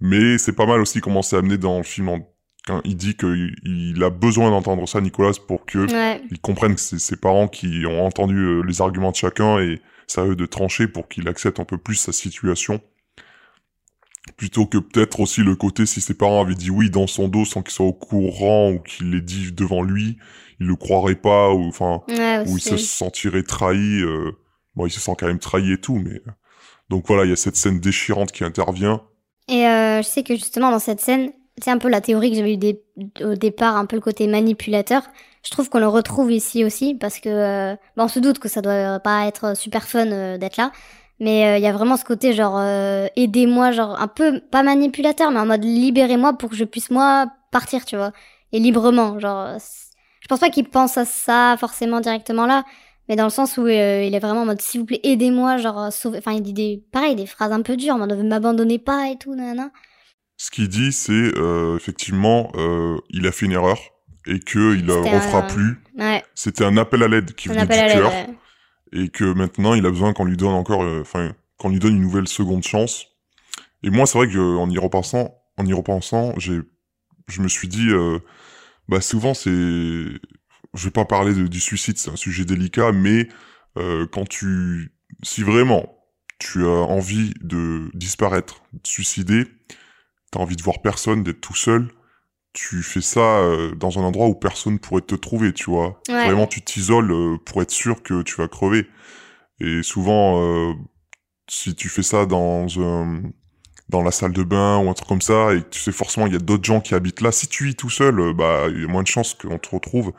Mais c'est pas mal aussi comment c'est amené dans le film en- quand il dit qu'il il a besoin d'entendre ça, Nicolas, pour que Ouais. il comprenne que c'est ses parents qui ont entendu euh, les arguments de chacun et c'est à eux de trancher pour qu'il accepte un peu plus sa situation. Plutôt que peut-être aussi le côté si ses parents avaient dit oui dans son dos sans qu'il soit au courant ou qu'il l'ait dit devant lui, il le croirait pas ou enfin Ouais, il se sentirait trahi. euh, Bon, il se sent quand même trahi et tout, mais donc voilà, il y a cette scène déchirante qui intervient. Et euh, je sais que justement dans cette scène, c'est un peu la théorie que j'avais eu au départ, un peu le côté manipulateur. Je trouve qu'on le retrouve ici aussi parce que euh, on se doute que ça doit pas être super fun euh, d'être là, mais euh, il y a vraiment ce côté genre aidez-moi, genre un peu pas manipulateur, mais en mode libérez-moi pour que je puisse moi partir, tu vois, et librement, genre. Je pense pas qu'il pense à ça forcément directement là, mais dans le sens où il est vraiment en mode s'il vous plaît aidez-moi, genre sauvez. Enfin il dit des pareil des phrases un peu dures, en mode ne m'abandonnez pas et tout, nanana. Ce qu'il dit, c'est euh, effectivement, euh, il a fait une erreur et que il ne refera un- plus. Ouais, C'était un appel à l'aide qui on venait du cœur ouais. et que maintenant il a besoin qu'on lui donne encore, euh, enfin, qu'on lui donne une nouvelle seconde chance. Et moi, c'est vrai que euh, en y repensant, en y repensant, j'ai, je me suis dit, euh, bah souvent c'est, je vais pas parler de- du suicide, c'est un sujet délicat, mais euh, quand tu, si vraiment tu as envie de disparaître, de te suicider, t'as envie de voir personne, d'être tout seul, tu fais ça euh, dans un endroit où personne pourrait te trouver, tu vois. Ouais. Vraiment, tu t'isoles euh, pour être sûr que tu vas crever. Et souvent, euh, si tu fais ça dans un, dans la salle de bain ou un truc comme ça, et tu sais forcément il y a d'autres gens qui habitent là, si tu vis tout seul, bah il y a moins de chances qu'on te retrouve.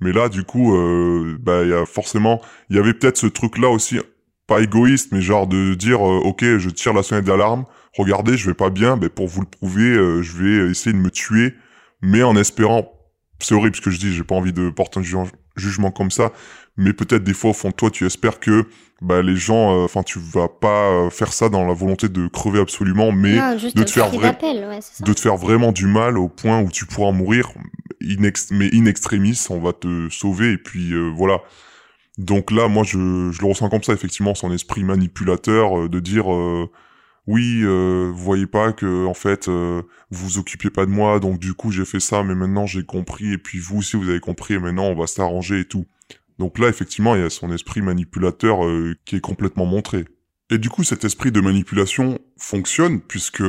Mais là, du coup, euh, bah il y a forcément, il y avait peut-être ce truc-là aussi, pas égoïste, mais genre de dire, euh, ok, je tire la sonnette d'alarme, regardez, je vais pas bien, ben pour vous le prouver, euh, je vais essayer de me tuer, mais en espérant, c'est horrible ce que je dis, j'ai pas envie de porter un ju- jugement comme ça, mais peut-être des fois au fond de toi, tu espères que bah les gens, euh, enfin tu vas pas euh, faire ça dans la volonté de crever absolument, mais Non, de te faire ouais, de te faire vraiment du mal au point où tu pourras mourir, in ex- mais in extremis, on va te sauver et puis euh, voilà. Donc là, moi, je, je le ressens comme ça, effectivement, son esprit manipulateur euh, de dire euh, oui, euh, vous voyez pas que en fait euh, vous vous occupiez pas de moi, donc du coup j'ai fait ça, mais maintenant j'ai compris et puis vous aussi vous avez compris et maintenant on va s'arranger et tout. Donc là, effectivement, il y a son esprit manipulateur euh, qui est complètement montré. Et du coup, cet esprit de manipulation fonctionne puisque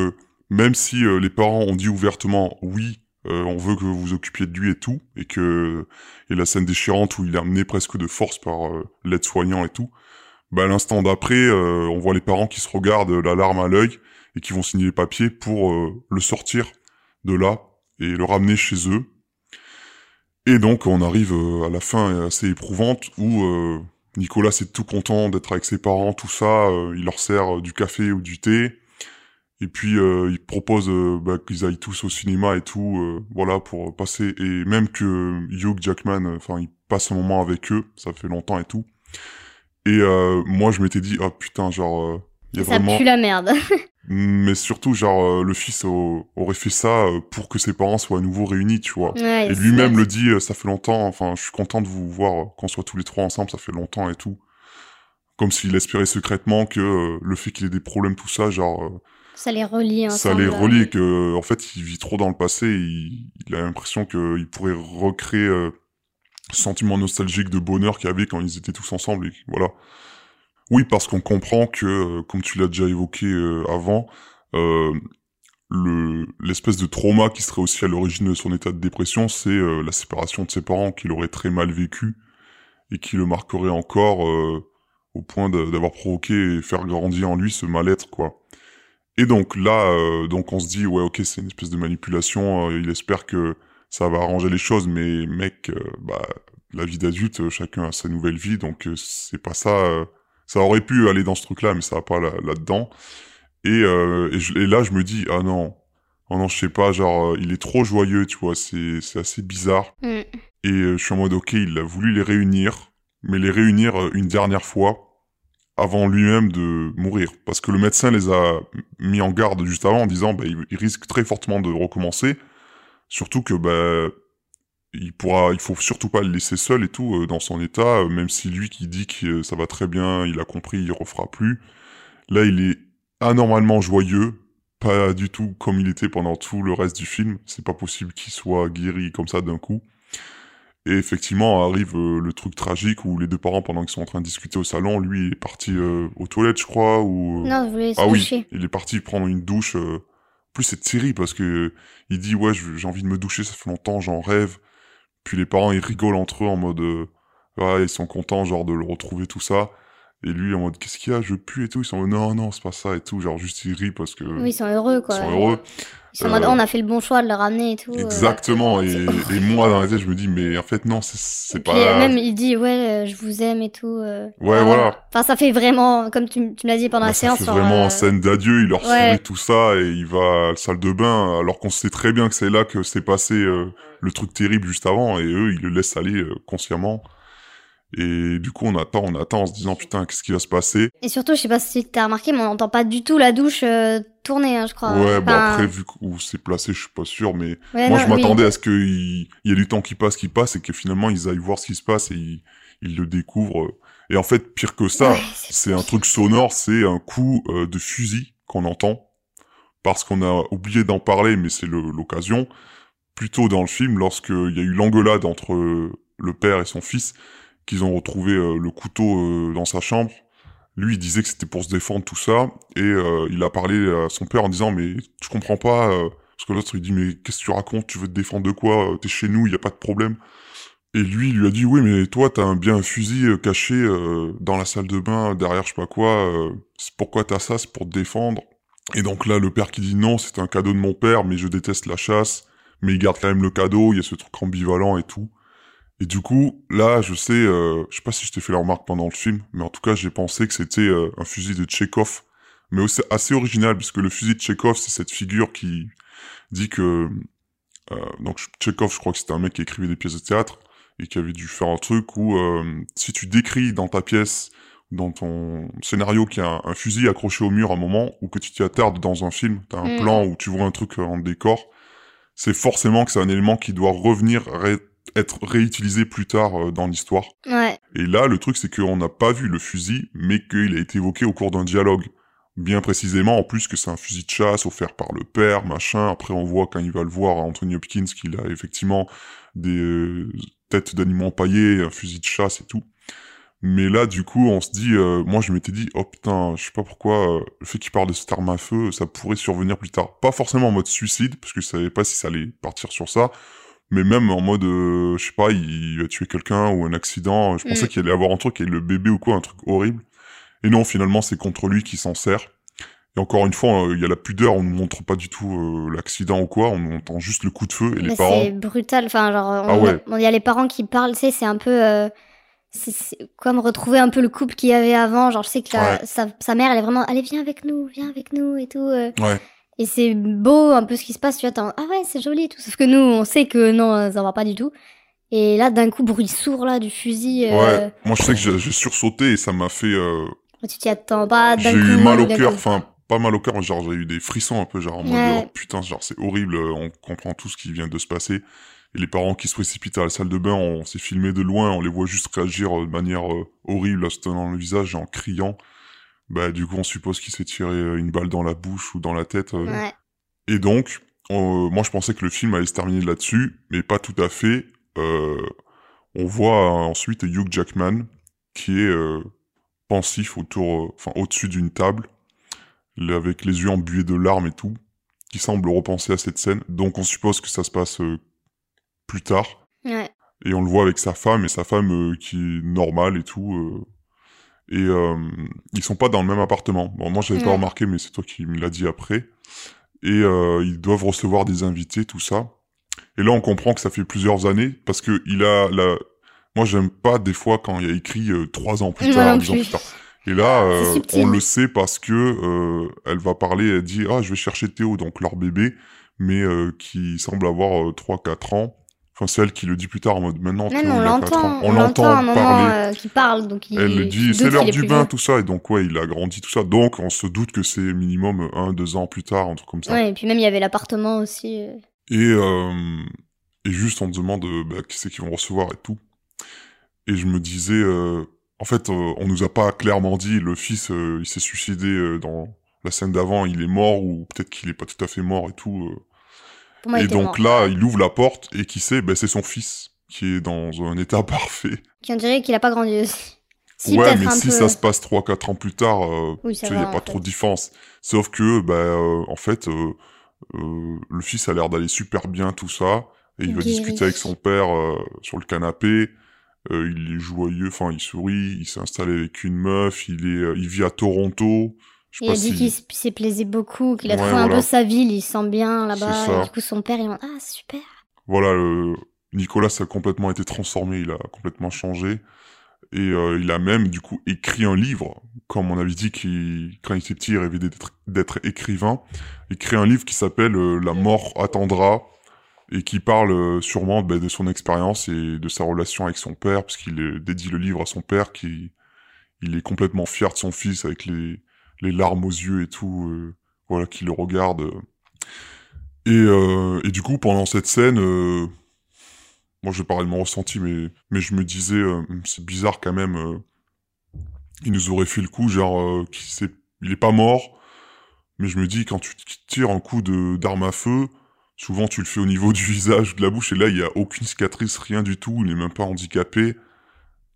même si les parents ont dit ouvertement oui, on veut que vous vous occupiez de lui et tout, et que et la scène déchirante où il est amené presque de force par l'aide-soignant et tout, bah l'instant d'après, euh, on voit les parents qui se regardent la larme à l'œil et qui vont signer les papiers pour euh, le sortir de là et le ramener chez eux. Et donc on arrive euh, à la fin assez éprouvante où euh, Nicolas est tout content d'être avec ses parents, tout ça, euh, il leur sert euh, du café ou du thé. Et puis euh, il propose euh, bah, qu'ils aillent tous au cinéma et tout, euh, voilà pour passer et même que Hugh Jackman, euh, enfin il passe un moment avec eux, ça fait longtemps et tout. Et euh, moi je m'étais dit ah putain genre euh, y a Ça vraiment pue la merde. [laughs] mais surtout genre euh, le fils au- aurait fait ça euh, pour que ses parents soient à nouveau réunis, tu vois. Ouais, Et lui-même le dit, ça fait longtemps, enfin, je suis content de vous voir, qu'on soit tous les trois ensemble, ça fait longtemps et tout. Comme s'il espérait secrètement que le fait qu'il ait des problèmes, tout ça, genre, Ça les relie ça les relie, et que, en fait, il vit trop dans le passé, et il, il a l'impression qu'il pourrait recréer euh, sentiment nostalgique de bonheur qu'il y avait quand ils étaient tous ensemble, et voilà. Oui, parce qu'on comprend que, euh, comme tu l'as déjà évoqué euh, avant, euh, le l'espèce de trauma qui serait aussi à l'origine de son état de dépression, c'est euh, la séparation de ses parents qu'il aurait très mal vécu et qui le marquerait encore euh, au point d'avoir provoqué et faire grandir en lui ce mal-être, quoi. Et donc là, euh, donc on se dit ouais ok c'est une espèce de manipulation. il espère que ça va arranger les choses, mais mec, euh, bah la vie d'adulte, euh, chacun a sa nouvelle vie, donc euh, c'est pas ça. euh, ça aurait pu aller dans ce truc-là, mais ça va pas là- là-dedans. et, et, je- et là je me dis ah non, oh non je sais pas, genre il est trop joyeux, tu vois, c'est assez bizarre. Mm. Et je suis en mode ok, il a voulu les réunir, mais les réunir une dernière fois avant lui-même de mourir. Parce que le médecin les a mis en garde juste avant en disant bah, il risque très fortement de recommencer. Surtout que bah, il pourra, il faut surtout pas le laisser seul et tout euh, dans son état, euh, même si lui qui dit que euh, ça va très bien, il a compris, il refera plus. Là, il est anormalement joyeux, pas du tout comme il était pendant tout le reste du film. C'est pas possible qu'il soit guéri comme ça d'un coup. Et effectivement, arrive euh, le truc tragique où les deux parents, pendant qu'ils sont en train de discuter au salon, lui il est parti aux toilettes, je crois, ou... Non, je Ah oui, il est parti prendre une douche. Plus, c'est terrible parce que il dit ouais, j'ai envie de me doucher, ça fait longtemps, j'en rêve. Puis les parents, ils rigolent entre eux en mode euh, ouais, ils sont contents genre de le retrouver tout ça. Et lui en mode qu'est-ce qu'il y a, je pue et tout. Ils sont en mode non non, c'est pas ça et tout. Genre juste ils rient parce que Oui, ils sont heureux, quoi. ils sont heureux. En mode, Euh, on a fait le bon choix de le ramener et tout. euh. Exactement. [laughs] Et, C'est et moi dans la tête, je me dis mais en fait non, c'est c'est Puis, pas. euh, même il dit ouais euh, je vous aime et tout. Ouais, Ah, voilà. Enfin ça fait vraiment comme tu, tu me l'as dit pendant Bah, la ça séance. fait genre, vraiment euh, scène d'adieu, il leur ouais. sourit tout ça et il va à la salle de bain alors qu'on sait très bien que c'est là que s'est passé le truc terrible juste avant et eux ils le laissent aller consciemment et du coup on attend, on attend en se disant putain qu'est-ce qui va se passer? Et surtout je sais pas si t'as remarqué mais on n'entend pas du tout la douche euh, tourner hein, je crois. Ouais Enfin, après vu où c'est placé je suis pas sûr mais ouais, moi non, je m'attendais oui. à ce qu'il il y ait du temps qui passe qui passe et que finalement ils aillent voir ce qui se passe et ils, ils le découvrent et en fait pire que ça Ouais, c'est un truc sonore, c'est un coup euh, de fusil qu'on entend, parce qu'on a oublié d'en parler, mais c'est l'occasion. Plus tôt dans le film, lorsqu'il y a eu l'engueulade entre le père et son fils, qu'ils ont retrouvé euh, le couteau euh, dans sa chambre, lui il disait que c'était pour se défendre tout ça, et euh, il a parlé à son père en disant mais je comprends pas, parce que l'autre il dit mais qu'est-ce que tu racontes, tu veux te défendre de quoi, t'es chez nous, il y a pas de problème. Et lui, il lui a dit, oui, mais toi, t'as un, bien un fusil caché dans la salle de bain, derrière je sais pas quoi. euh, pourquoi t'as ça? C'est pour te défendre. Et donc là, le père qui dit, non, c'est un cadeau de mon père, mais je déteste la chasse. Mais il garde quand même le cadeau, il y a ce truc ambivalent et tout. Et du coup, là, je sais, euh, je sais pas si je t'ai fait la remarque pendant le film, mais en tout cas, j'ai pensé que c'était euh, un fusil de Tchekhov. Mais aussi assez original, puisque le fusil de Tchekhov, c'est cette figure qui dit que... euh, donc Tchekhov, je crois que c'était un mec qui écrivait des pièces de théâtre et qui avait dû faire un truc où euh, si tu décris dans ta pièce, dans ton scénario qu'il y a un, un fusil accroché au mur à un moment, ou que tu t'y attardes dans un film, t'as un Mm. plan où tu vois un truc en décor, c'est forcément que c'est un élément qui doit revenir ré- être réutilisé plus tard euh, dans l'histoire. Ouais. Et là, le truc, c'est qu'on n'a pas vu le fusil, mais qu'il a été évoqué au cours d'un dialogue. Bien précisément, en plus, que c'est un fusil de chasse offert par le père, machin. Après, on voit quand il va le voir à Anthony Hopkins qu'il a effectivement des euh, têtes d'animaux empaillées, un fusil de chasse et tout. Mais là, du coup, on se dit, euh, moi, je m'étais dit, oh putain, je sais pas pourquoi, euh, le fait qu'il parle de cette arme à feu, ça pourrait survenir plus tard. Pas forcément en mode suicide, parce que je savais pas si ça allait partir sur ça, mais même en mode, euh, je sais pas, il va tuer quelqu'un ou un accident. Je pensais Mm. qu'il allait avoir un truc avec le bébé ou quoi, un truc horrible. Et non, finalement, c'est contre lui qui s'en sert. Et encore une fois, euh, il y a la pudeur, on ne montre pas du tout euh, l'accident ou quoi, on entend juste le coup de feu et les parents. c'est brutal. Enfin, genre, on, Ah ouais. on- y a les parents qui parlent, tu sais, c'est un peu. euh, c'est comme retrouver un peu le couple qu'il y avait avant. Genre, je sais que la- Ouais. sa, sa mère, elle est vraiment. Allez, viens avec nous, viens avec nous et tout. Ouais. Et c'est beau un peu ce qui se passe. Tu en- ah ouais, c'est joli et tout. Sauf que nous, on sait que non, ça va pas du tout. Et là, d'un coup, bruit sourd là du fusil. euh, Ouais. Moi, je sais que j'ai sursauté et ça m'a fait. euh, Tu t'y attends pas. d'un j'ai eu mal au cœur, enfin, pas mal au cœur, genre j'ai eu des frissons un peu, genre en mode Ouais. oh, putain, genre c'est horrible, euh, on comprend tout ce qui vient de se passer. Et les parents qui se précipitent à la salle de bain, on s'est filmé de loin, on les voit juste réagir euh, de manière euh, horrible, en se tenant le visage et en criant. Bah, du coup, on suppose qu'il s'est tiré euh, une balle dans la bouche ou dans la tête. euh. Ouais. Et donc, euh, moi, je pensais que le film allait se terminer là-dessus, mais pas tout à fait. Euh, on voit ensuite Hugh Jackman qui est euh, pensif autour, enfin au-dessus d'une table, le- avec les yeux embués de larmes et tout, qui semble repenser à cette scène. Donc, on suppose que ça se passe plus tard. Ouais. Et on le voit avec sa femme, et sa femme qui est normale et tout. Et euh, ils sont pas dans le même appartement. Bon, moi j'avais pas Ouais. remarqué, mais c'est toi qui me l'as dit après. Et euh, ils doivent recevoir des invités, tout ça. Et là on comprend que ça fait plusieurs années parce que il a la. Moi j'aime pas des fois quand il y a écrit euh, trois ans plus tard, ans plus. Et là, euh, on le sait parce que euh, elle va parler, elle dit ah je vais chercher Théo, donc leur bébé, mais euh, qui semble avoir euh, 3-4 ans. Enfin c'est elle qui le dit plus tard en mode maintenant Même on il a 4 ans. l'entend, On l'entend parler. euh, qui parle, donc il. Elle le il dit, c'est l'heure du bain, tout ça, et donc ouais, il a grandi, tout ça. Donc on se doute que c'est minimum un, deux ans plus tard, un truc comme ça. Ouais, et puis même il y avait l'appartement aussi. euh. Et, euh, et juste on te demande euh, bah, qui c'est qu'ils vont recevoir et tout. Et je me disais, en fait, on nous a pas clairement dit, le fils, il s'est suicidé dans la scène d'avant, il est mort, ou peut-être qu'il est pas tout à fait mort et tout. Pour moi, il et donc mort. là, il ouvre la porte, et qui sait, bah, c'est son fils, qui est dans un état [laughs] parfait. Qui on dirait qu'il a pas grandi aussi. Si, ouais, mais si peu. ça se passe 3-4 ans plus tard, euh, Oui, il n'y a pas trop de différence. Sauf que, bah, euh, en fait, euh, le fils a l'air d'aller super bien, tout ça. Et il va Guéri. discuter avec son père sur le canapé. Il est joyeux, enfin, il sourit. Il s'est installé avec une meuf. Il est, il vit à Toronto. Il dit si... qu'il s'est plaisé beaucoup, qu'il a Ouais, trouvé un peu sa ville, il se sent bien là-bas. du coup, son père, il dit Ah, super. Voilà, Nicolas a complètement été transformé. Il a complètement changé. Et euh, il a même, du coup, écrit un livre. Comme on avait dit qu'il, quand il était petit, il rêvait d'être, écrivain. Il crée un livre qui s'appelle euh, La mort attendra et qui parle euh, sûrement ben, de son expérience et de sa relation avec son père, parce qu'il dédie le livre à son père, qui il est complètement fier de son fils avec les, les larmes aux yeux et tout, euh, voilà, qui le regarde. Et, euh, et du coup, pendant cette scène, euh, moi je vais parler de mon ressenti, mais, mais je me disais, euh, c'est bizarre quand même, il nous aurait fait le coup, genre, qu'il s'est- il est pas mort, mais je me dis, quand tu tires un coup d'arme à feu, souvent tu le fais au niveau [laughs] du visage de la bouche, et là il y a aucune cicatrice, rien du tout, il n'est même pas handicapé,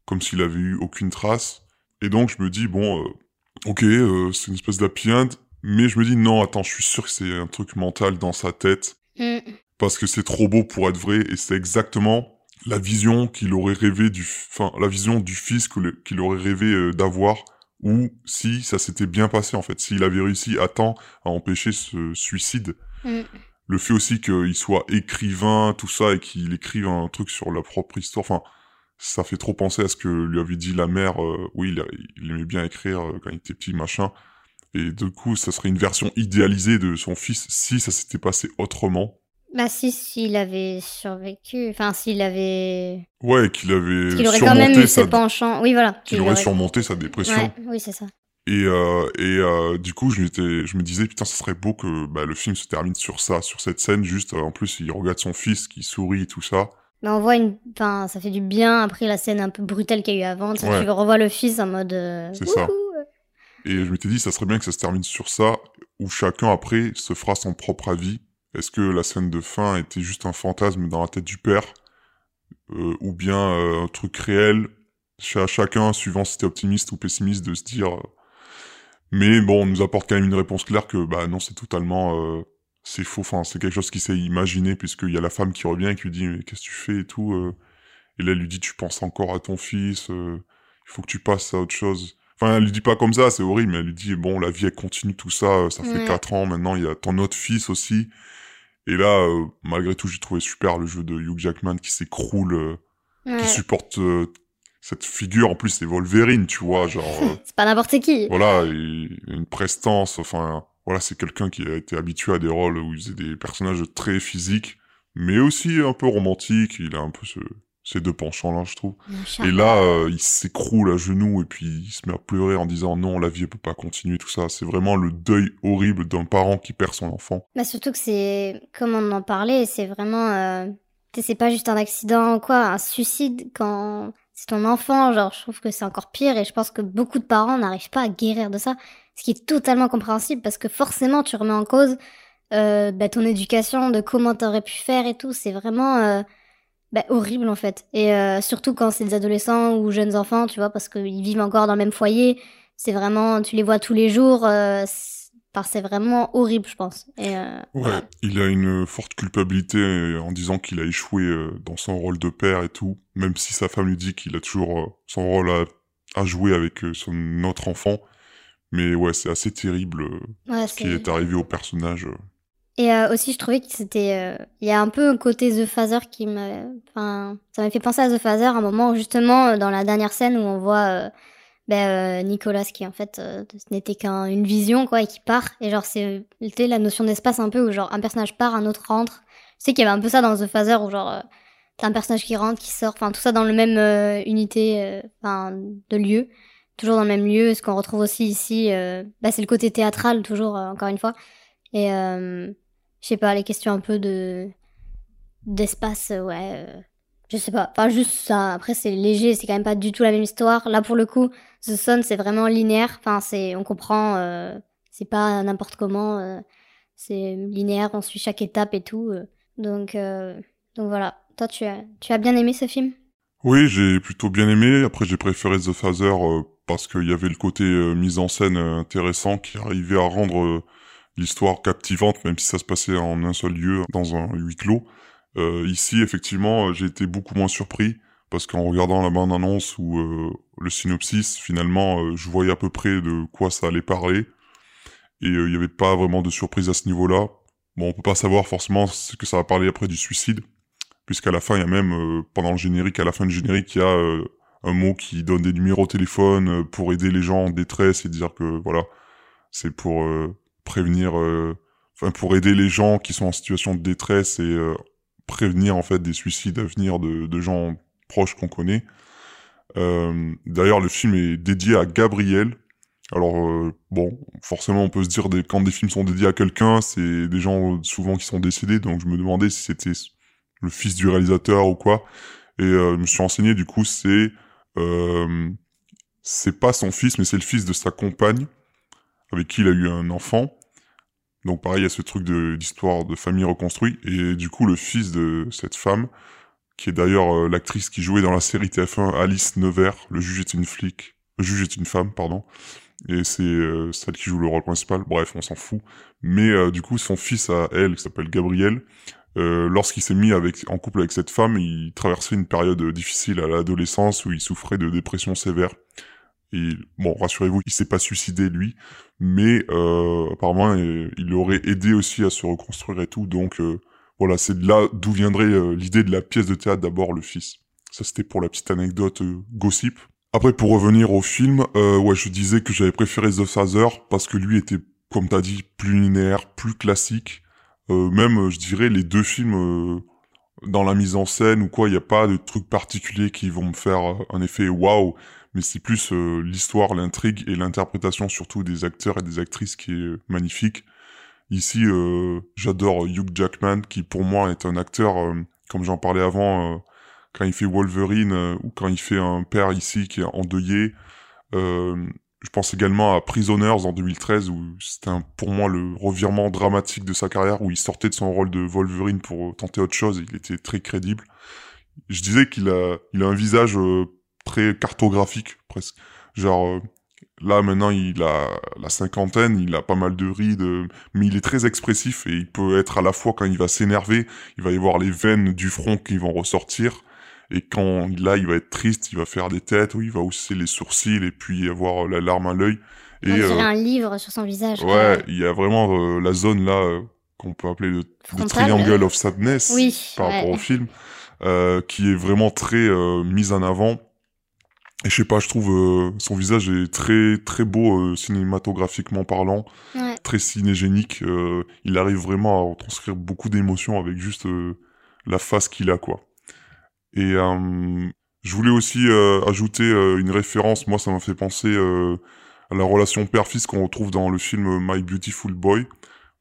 comme s'il avait eu aucune trace. Et donc je me dis, bon, ok, euh, c'est une espèce d'happy end, mais je me dis, non, attends, je suis sûr que c'est un truc mental dans sa tête, Mm. parce que c'est trop beau pour être vrai, et c'est exactement la vision qu'il aurait rêvé du, enfin, la vision du fils qu'il aurait rêvé euh, d'avoir, ou si ça s'était bien passé, en fait, s'il avait réussi à temps à empêcher ce suicide. Mm. Le fait aussi qu'il soit écrivain, tout ça, et qu'il écrive un truc sur la propre histoire, enfin, ça fait trop penser à ce que lui avait dit la mère, euh, oui, il, a- il aimait bien écrire euh, quand il était petit, machin, et du coup, ça serait une version idéalisée de son fils si ça s'était passé autrement. Bah, si, s'il avait survécu. Enfin, s'il avait. Ouais, qu'il avait qu'il aurait quand même eu ce sa, penchant. Oui, voilà. qu'il aurait surmonté sa dépression. Ouais, oui, c'est ça. Et, euh, et euh, du coup, je, je me disais, putain, ça serait beau que bah, le film se termine sur ça, sur cette scène, juste, euh, en plus, il regarde son fils qui sourit et tout ça. Mais on voit une. Enfin, ça fait du bien après la scène un peu brutale qu'il y a eu avant. Tu Ouais. tu revois le fils en mode. euh, C'est ça. Et je m'étais dit, ça serait bien que ça se termine sur ça, où chacun, après, se fera son propre avis. Est-ce que la scène de fin était juste un fantasme dans la tête du père euh, Ou bien euh, un truc réel Ch- à chacun, suivant si c'était optimiste ou pessimiste, de se dire... Mais bon, on nous apporte quand même une réponse claire que, bah non, c'est totalement... c'est faux, enfin, c'est quelque chose qui s'est imaginé, puisqu'il y a la femme qui revient et qui lui dit, mais qu'est-ce que tu fais et tout. euh? Et là, elle lui dit, tu penses encore à ton fils, euh, il faut que tu passes à autre chose. Enfin, elle lui dit pas comme ça, c'est horrible, mais elle lui dit, bon, la vie, elle continue, tout ça, euh, ça fait Ouais. quatre ans, maintenant, il y a ton autre fils aussi. Et là, euh, malgré tout, j'ai trouvé super le jeu de Hugh Jackman qui s'écroule, euh, qui supporte cette figure. En plus, c'est Wolverine, tu vois, genre... [laughs] C'est pas n'importe qui. voilà, et une prestance, enfin, voilà, c'est quelqu'un qui a été habitué à des rôles où il faisait des personnages très physiques, mais aussi un peu romantiques, il a un peu ce, ces deux penchants-là, je trouve. Et là, euh, il s'écroule à genoux et puis il se met à pleurer en disant non, la vie elle peut pas continuer, tout ça. C'est vraiment le deuil horrible d'un parent qui perd son enfant. Bah surtout que c'est, comme on en parlait, c'est vraiment, euh, c'est pas juste un accident ou quoi, un suicide quand c'est ton enfant, genre je trouve que c'est encore pire et je pense que beaucoup de parents n'arrivent pas à guérir de ça, ce qui est totalement compréhensible parce que forcément tu remets en cause euh, bah, ton éducation, de comment t'aurais pu faire et tout, c'est vraiment euh, bah, horrible en fait. Et euh, surtout quand c'est des adolescents ou jeunes enfants, tu vois, parce qu'ils vivent encore dans le même foyer, c'est vraiment, tu les vois tous les jours, c'est vraiment horrible je pense. Et, Ouais. Il a une forte culpabilité en disant qu'il a échoué dans son rôle de père et tout, même si sa femme lui dit qu'il a toujours son rôle à, à jouer avec son autre enfant. Mais ouais, c'est assez terrible euh, Ouais, ce qui est arrivé au personnage. euh. Et euh, aussi, je trouvais que c'était. euh, Il y a un peu un côté The Father qui me. Enfin, ça m'a fait penser à The Father, un moment où justement, dans la dernière scène où on voit euh, ben, Nicolas qui en fait ce n'était qu'une vision, quoi, et qui part. Et genre, c'est la notion d'espace un peu où genre un personnage part, un autre rentre. Je sais qu'il y avait un peu ça dans The Father où genre. T'as un personnage qui rentre, qui sort, enfin tout ça dans le même unité, enfin de lieu, toujours dans le même lieu. Ce qu'on retrouve aussi ici, euh, bah, c'est le côté théâtral toujours, euh, encore une fois. Et euh, je sais pas, les questions un peu de d'espace, ouais, je sais pas. Enfin juste ça. Après c'est léger, c'est quand même pas du tout la même histoire. Là pour le coup, The Sun c'est vraiment linéaire. Enfin c'est, on comprend, c'est pas n'importe comment. c'est linéaire, on suit chaque étape et tout. donc donc voilà. Toi tu as tu as bien aimé ce film? Oui, j'ai plutôt bien aimé. Après, j'ai préféré The Father parce qu'il y avait le côté euh, mise en scène euh, intéressant qui arrivait à rendre euh, l'histoire captivante, même si ça se passait en un seul lieu, dans un huis clos. Euh, ici, effectivement, j'ai été beaucoup moins surpris parce qu'en regardant la bande-annonce ou le synopsis, finalement, je voyais à peu près de quoi ça allait parler. Et il n'y avait pas vraiment de surprise à ce niveau-là. Bon, on peut pas savoir forcément ce que ça va parler après du suicide puisqu'à la fin, il y a même, pendant le générique, à la fin du générique, il y a un mot qui donne des numéros au téléphone euh, pour aider les gens en détresse et dire que, voilà, c'est pour euh, prévenir, euh, enfin, pour aider les gens qui sont en situation de détresse et prévenir, en fait, des suicides à venir de, gens proches qu'on connaît. D'ailleurs, le film est dédié à Gabriel. Alors, bon, forcément, on peut se dire, des, quand des films sont dédiés à quelqu'un, c'est des gens souvent qui sont décédés, donc je me demandais si c'était le fils du réalisateur ou quoi. Et je me suis renseigné, du coup, c'est euh, c'est pas son fils, mais c'est le fils de sa compagne, avec qui il a eu un enfant. Donc pareil, il y a ce truc de- d'histoire de famille reconstruite. Et du coup, le fils de cette femme, qui est d'ailleurs euh, l'actrice qui jouait dans la série TF1 Alice Nevers, Le juge est une flic, Le juge est une femme, pardon. Et c'est euh, celle qui joue le rôle principal. Bref, on s'en fout. Mais du coup, son fils à elle, qui s'appelle Gabriel, euh, lorsqu'il s'est mis avec, en couple avec cette femme, il traversait une période difficile à l'adolescence où il souffrait de dépression sévère. Et bon, rassurez-vous, il s'est pas suicidé lui, mais euh, apparemment euh, il aurait aidé aussi à se reconstruire et tout. Donc euh, voilà, c'est là d'où viendrait euh, l'idée de la pièce de théâtre d'abord le fils. Ça c'était pour la petite anecdote euh, gossip. Après pour revenir au film, euh, ouais je disais que j'avais préféré The Father parce que lui était, comme t'as dit, plus linéaire, plus classique. Euh, même, euh, je dirais, les deux films, euh, dans la mise en scène ou quoi, il n'y a pas de trucs particuliers qui vont me faire un effet waouh, mais c'est plus l'histoire, l'intrigue et l'interprétation surtout des acteurs et des actrices qui est magnifique. Ici, euh, j'adore Hugh Jackman, qui pour moi est un acteur, comme j'en parlais avant, quand il fait Wolverine ou quand il fait un père ici qui est endeuillé. Euh, je pense également à Prisoners en 2013 où c'était pour moi le revirement dramatique de sa carrière où il sortait de son rôle de Wolverine pour tenter autre chose et il était très crédible. Je disais qu'il a, il a un visage euh, très cartographique presque. Genre euh, là maintenant il a la cinquantaine, il a pas mal de rides, euh, mais il est très expressif et il peut être à la fois quand il va s'énerver, il va y avoir les veines du front qui vont ressortir. Et quand là, il va être triste, il va faire des têtes, ou il va hausser les sourcils et puis avoir la larme à l'œil. On Et dirait euh, un livre sur son visage. ouais, il y a vraiment euh, la zone là euh, qu'on peut appeler le, triangle euh, of sadness Oui, par rapport au film, euh, qui est vraiment très euh, mise en avant. Et je sais pas, je trouve euh, son visage est très très beau euh, cinématographiquement parlant, Ouais. très cinégénique. euh, il arrive vraiment à retranscrire beaucoup d'émotions avec juste euh, la face qu'il a quoi. Et euh, je voulais aussi euh, ajouter euh, une référence. Moi, ça m'a fait penser à la relation père-fils qu'on retrouve dans le film My Beautiful Boy,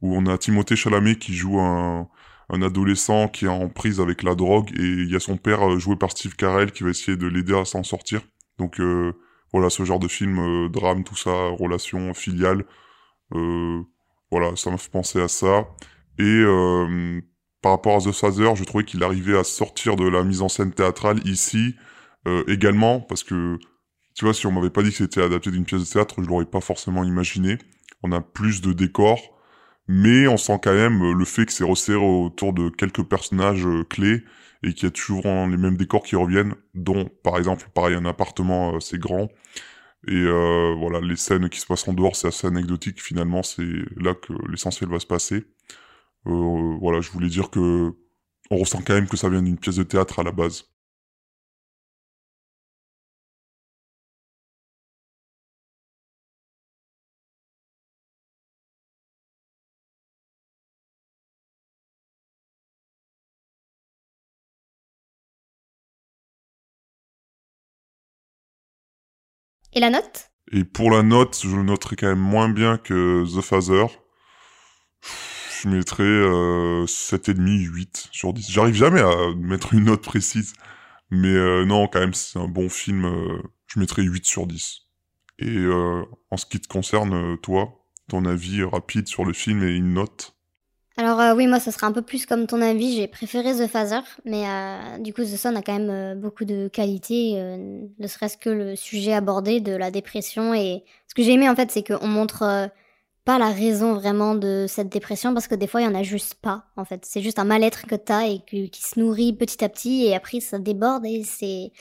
où on a Timothée Chalamet qui joue un, un adolescent qui est en prise avec la drogue, et il y a son père joué par Steve Carell qui va essayer de l'aider à s'en sortir. Donc euh, voilà, ce genre de film, euh, drame, tout ça, relation filiale. Euh, voilà, ça m'a fait penser à ça. Et par rapport à The Father, je trouvais qu'il arrivait à sortir de la mise en scène théâtrale ici euh, également, parce que tu vois, si on m'avait pas dit que c'était adapté d'une pièce de théâtre, je l'aurais pas forcément imaginé. On a plus de décors, mais on sent quand même euh, le fait que c'est resserré autour de quelques personnages euh, clés et qu'il y a toujours les mêmes décors qui reviennent, dont par exemple, pareil, un appartement, c'est grand. Et voilà, les scènes qui se passent en dehors, c'est assez anecdotique. Finalement, c'est là que l'essentiel va se passer. Euh, voilà, je voulais dire que on ressent quand même que ça vient d'une pièce de théâtre à la base. Et la note? Et pour la note, je le noterai quand même moins bien que The Father. Je mettrais euh, 7,5, 8 sur 10. J'arrive jamais à mettre une note précise. Mais euh, non, quand même, c'est un bon film. euh, je mettrais 8 sur 10. Et euh, en ce qui te concerne, toi, ton avis rapide sur le film et une note? Alors oui, moi, ça sera un peu plus comme ton avis. J'ai préféré The Father, mais du coup, The Son a quand même beaucoup de qualités, ne serait-ce que le sujet abordé de la dépression. Et ce que j'ai aimé, en fait, c'est qu'on montre pas la raison vraiment de cette dépression, parce que des fois, il y en a juste pas, en fait. C'est juste un mal-être que t'as et qui se nourrit petit à petit, et après, ça déborde et c'est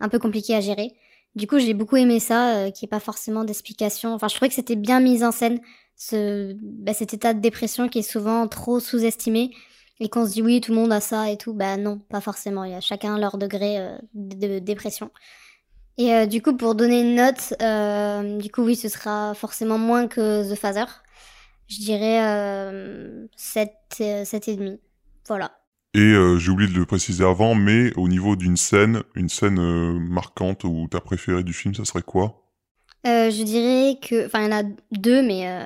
un peu compliqué à gérer. Du coup, j'ai beaucoup aimé ça, euh, n'y ait pas forcément d'explication. Enfin, je trouvais que c'était bien mis en scène, ce, bah, cet état de dépression qui est souvent trop sous-estimé et qu'on se dit oui, tout le monde a ça et tout. Bah non, pas forcément. Il y a chacun leur degré euh, de dépression. Et euh, du coup, pour donner une note, euh, du coup, oui, ce sera forcément moins que The Father. Je dirais euh, 7, euh, 7,5. Voilà. Et euh, j'ai oublié de le préciser avant, mais au niveau d'une scène, une scène euh, marquante ou ta préférée du film, ça serait quoi? Euh, je dirais que, enfin, il y en a deux, mais euh,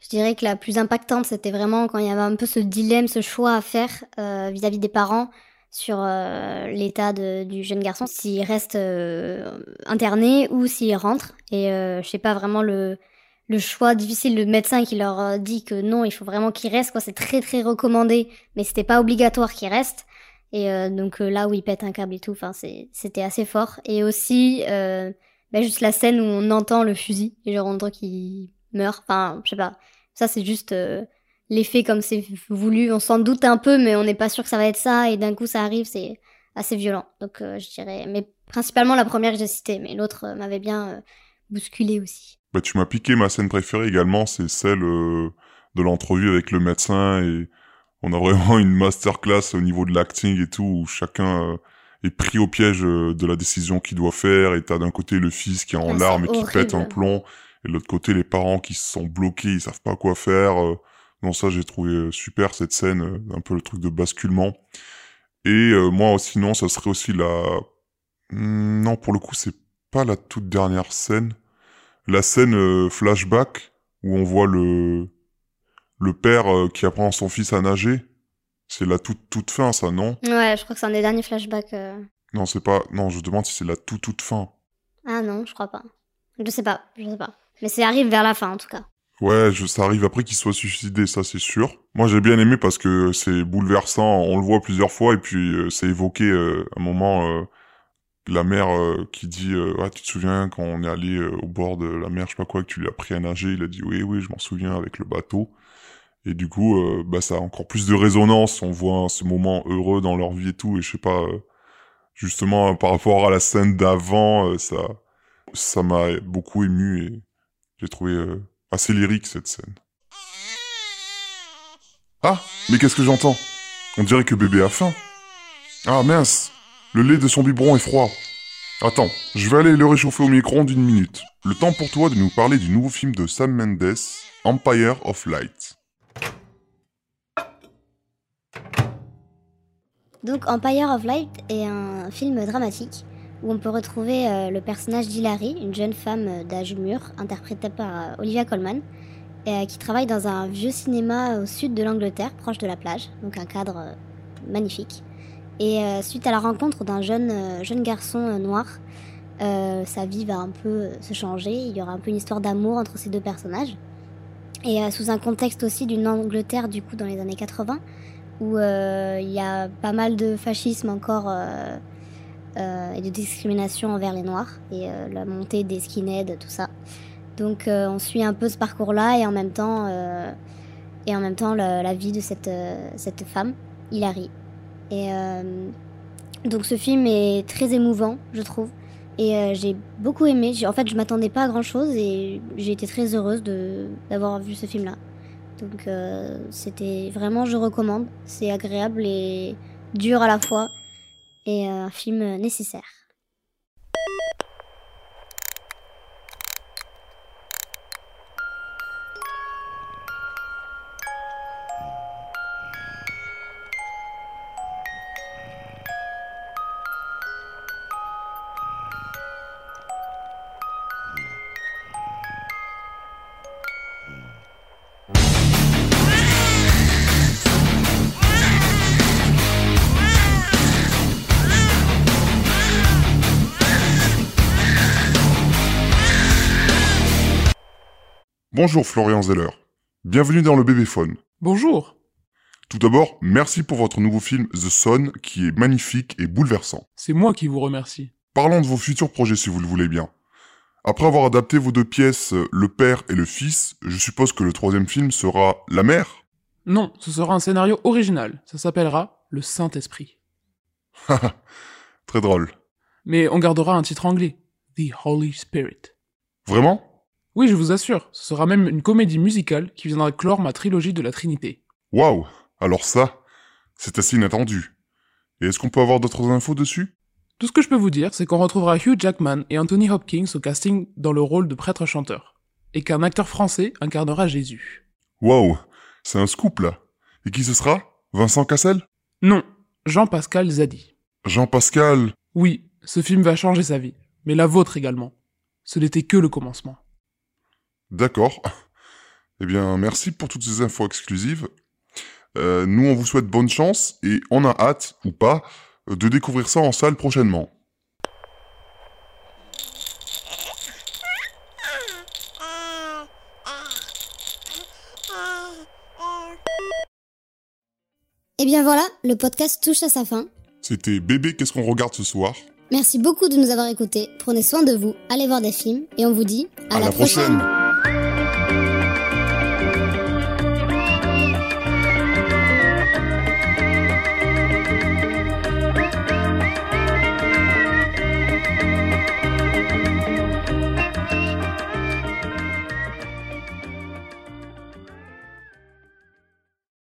je dirais que la plus impactante, c'était vraiment quand il y avait un peu ce dilemme, ce choix à faire euh, vis-à-vis des parents sur euh, l'état du jeune garçon, s'il reste euh, interné ou s'il rentre. Et euh, je sais pas vraiment le le choix difficile, le médecin qui leur euh, dit que non, il faut vraiment qu'il reste, quoi. C'est très très recommandé, mais c'était pas obligatoire qu'il reste. Et euh, donc là où il pète un câble et tout, c'était assez fort. Et aussi bah, juste la scène où on entend le fusil et genre on entend qu'il meurt. Enfin, je sais pas. Ça, c'est juste euh, l'effet comme c'est voulu. On s'en doute un peu, mais on n'est pas sûr que ça va être ça. Et d'un coup, ça arrive, c'est assez violent. Donc, euh, je dirais. Mais principalement la première que j'ai citée, mais l'autre euh, m'avait bien euh, bousculé aussi. Bah, tu m'as piqué ma scène préférée également, c'est celle de l'entrevue avec le médecin et on a vraiment une masterclass au niveau de l'acting et tout où chacun est pris au piège de la décision qu'il doit faire et t'as d'un côté le fils qui est en Ah, larmes et qui horrible. pète un plomb et de l'autre côté les parents qui se sont bloqués, ils savent pas quoi faire. Non ça j'ai trouvé euh, super cette scène, euh, un peu le truc de basculement. Et euh, moi sinon ça serait aussi la... Hmm, Non pour le coup c'est pas la toute dernière scène la scène euh, flashback où on voit le le père euh, qui apprend à son fils à nager. C'est la toute toute fin, ça, non? Ouais, je crois que c'est un des derniers flashbacks. Non, c'est pas. Non, je demande si c'est la toute toute fin. Ah non, je crois pas. Je sais pas, je sais pas. Mais ça arrive vers la fin, en tout cas. Ouais, je, ça arrive après qu'il soit suicidé, ça c'est sûr. Moi j'ai bien aimé parce que c'est bouleversant, on le voit plusieurs fois et puis euh, c'est évoqué euh, un moment euh, la mère euh, qui dit euh, ah tu te souviens quand on est allé au bord de la mer, je sais pas quoi, que tu lui as appris à nager, il a dit oui oui je m'en souviens avec le bateau. Et du coup bah ça a encore plus de résonance, on voit ce moment heureux dans leur vie et tout et je sais pas justement par rapport à la scène d'avant ça ça m'a beaucoup ému et j'ai trouvé assez lyrique cette scène. Ah, mais qu'est-ce que j'entends? On dirait que bébé a faim. Ah mince, le lait de son biberon est froid. Attends, je vais aller le réchauffer au micro-ondes d'une minute. Le temps pour toi de nous parler du nouveau film de Sam Mendes, Empire of Light. Donc Empire of Light est un film dramatique où on peut retrouver euh, le personnage d'Hilary, une jeune femme euh, d'âge mûr, interprétée par euh, Olivia Colman, qui travaille dans un vieux cinéma au sud de l'Angleterre, proche de la plage, donc un cadre magnifique. Et suite à la rencontre d'un jeune, jeune garçon noir, sa vie va un peu se changer, il y aura un peu une histoire d'amour entre ces deux personnages. Et sous un contexte aussi d'une Angleterre du coup dans les années 80, où il y a pas mal de fascisme encore euh, et de discrimination envers les Noirs et euh, la montée des skinheads, tout ça. Donc euh, on suit un peu ce parcours-là et en même temps, et en même temps la, vie de cette, cette femme, Hilary. Et donc ce film est très émouvant, je trouve. Et j'ai beaucoup aimé. En fait, je m'attendais pas à grand chose et j'ai été très heureuse d'avoir vu ce film-là. Donc c'était vraiment, je recommande. C'est agréable et dur à la fois. Et euh, un film nécessaire. Bonjour Florian Zeller. Bienvenue dans le Bébéphone. Bonjour. Tout d'abord, merci pour votre nouveau film The Son qui est magnifique et bouleversant. C'est moi qui vous remercie. Parlons de vos futurs projets si vous le voulez bien. Après avoir adapté vos deux pièces, Le Père et le Fils, je suppose que le troisième film sera La Mère Non, ce sera un scénario original. Ça s'appellera Le Saint-Esprit. [laughs] Très drôle. Mais on gardera un titre anglais. The Holy Spirit. Vraiment? Oui, je vous assure, ce sera même une comédie musicale qui viendra clore ma trilogie de la Trinité. Waouh Alors ça, c'est assez inattendu. Et est-ce qu'on peut avoir d'autres infos dessus? Tout ce que je peux vous dire, c'est qu'on retrouvera Hugh Jackman et Anthony Hopkins au casting dans le rôle de prêtre-chanteur. Et qu'un acteur français incarnera Jésus. Waouh C'est un scoop là. Et qui ce sera? Vincent Cassel? Non, Jean-Pascal Zadi. Jean-Pascal Oui, ce film va changer sa vie, mais la vôtre également. Ce n'était que le commencement. D'accord. Eh bien, merci pour toutes ces infos exclusives. Euh, nous, on vous souhaite bonne chance et on a hâte, ou pas, de découvrir ça en salle prochainement. Et bien voilà, le podcast touche à sa fin. C'était Bébé, qu'est-ce qu'on regarde ce soir? Merci beaucoup de nous avoir écoutés. Prenez soin de vous, allez voir des films et on vous dit à, À la, la prochaine. prochaine.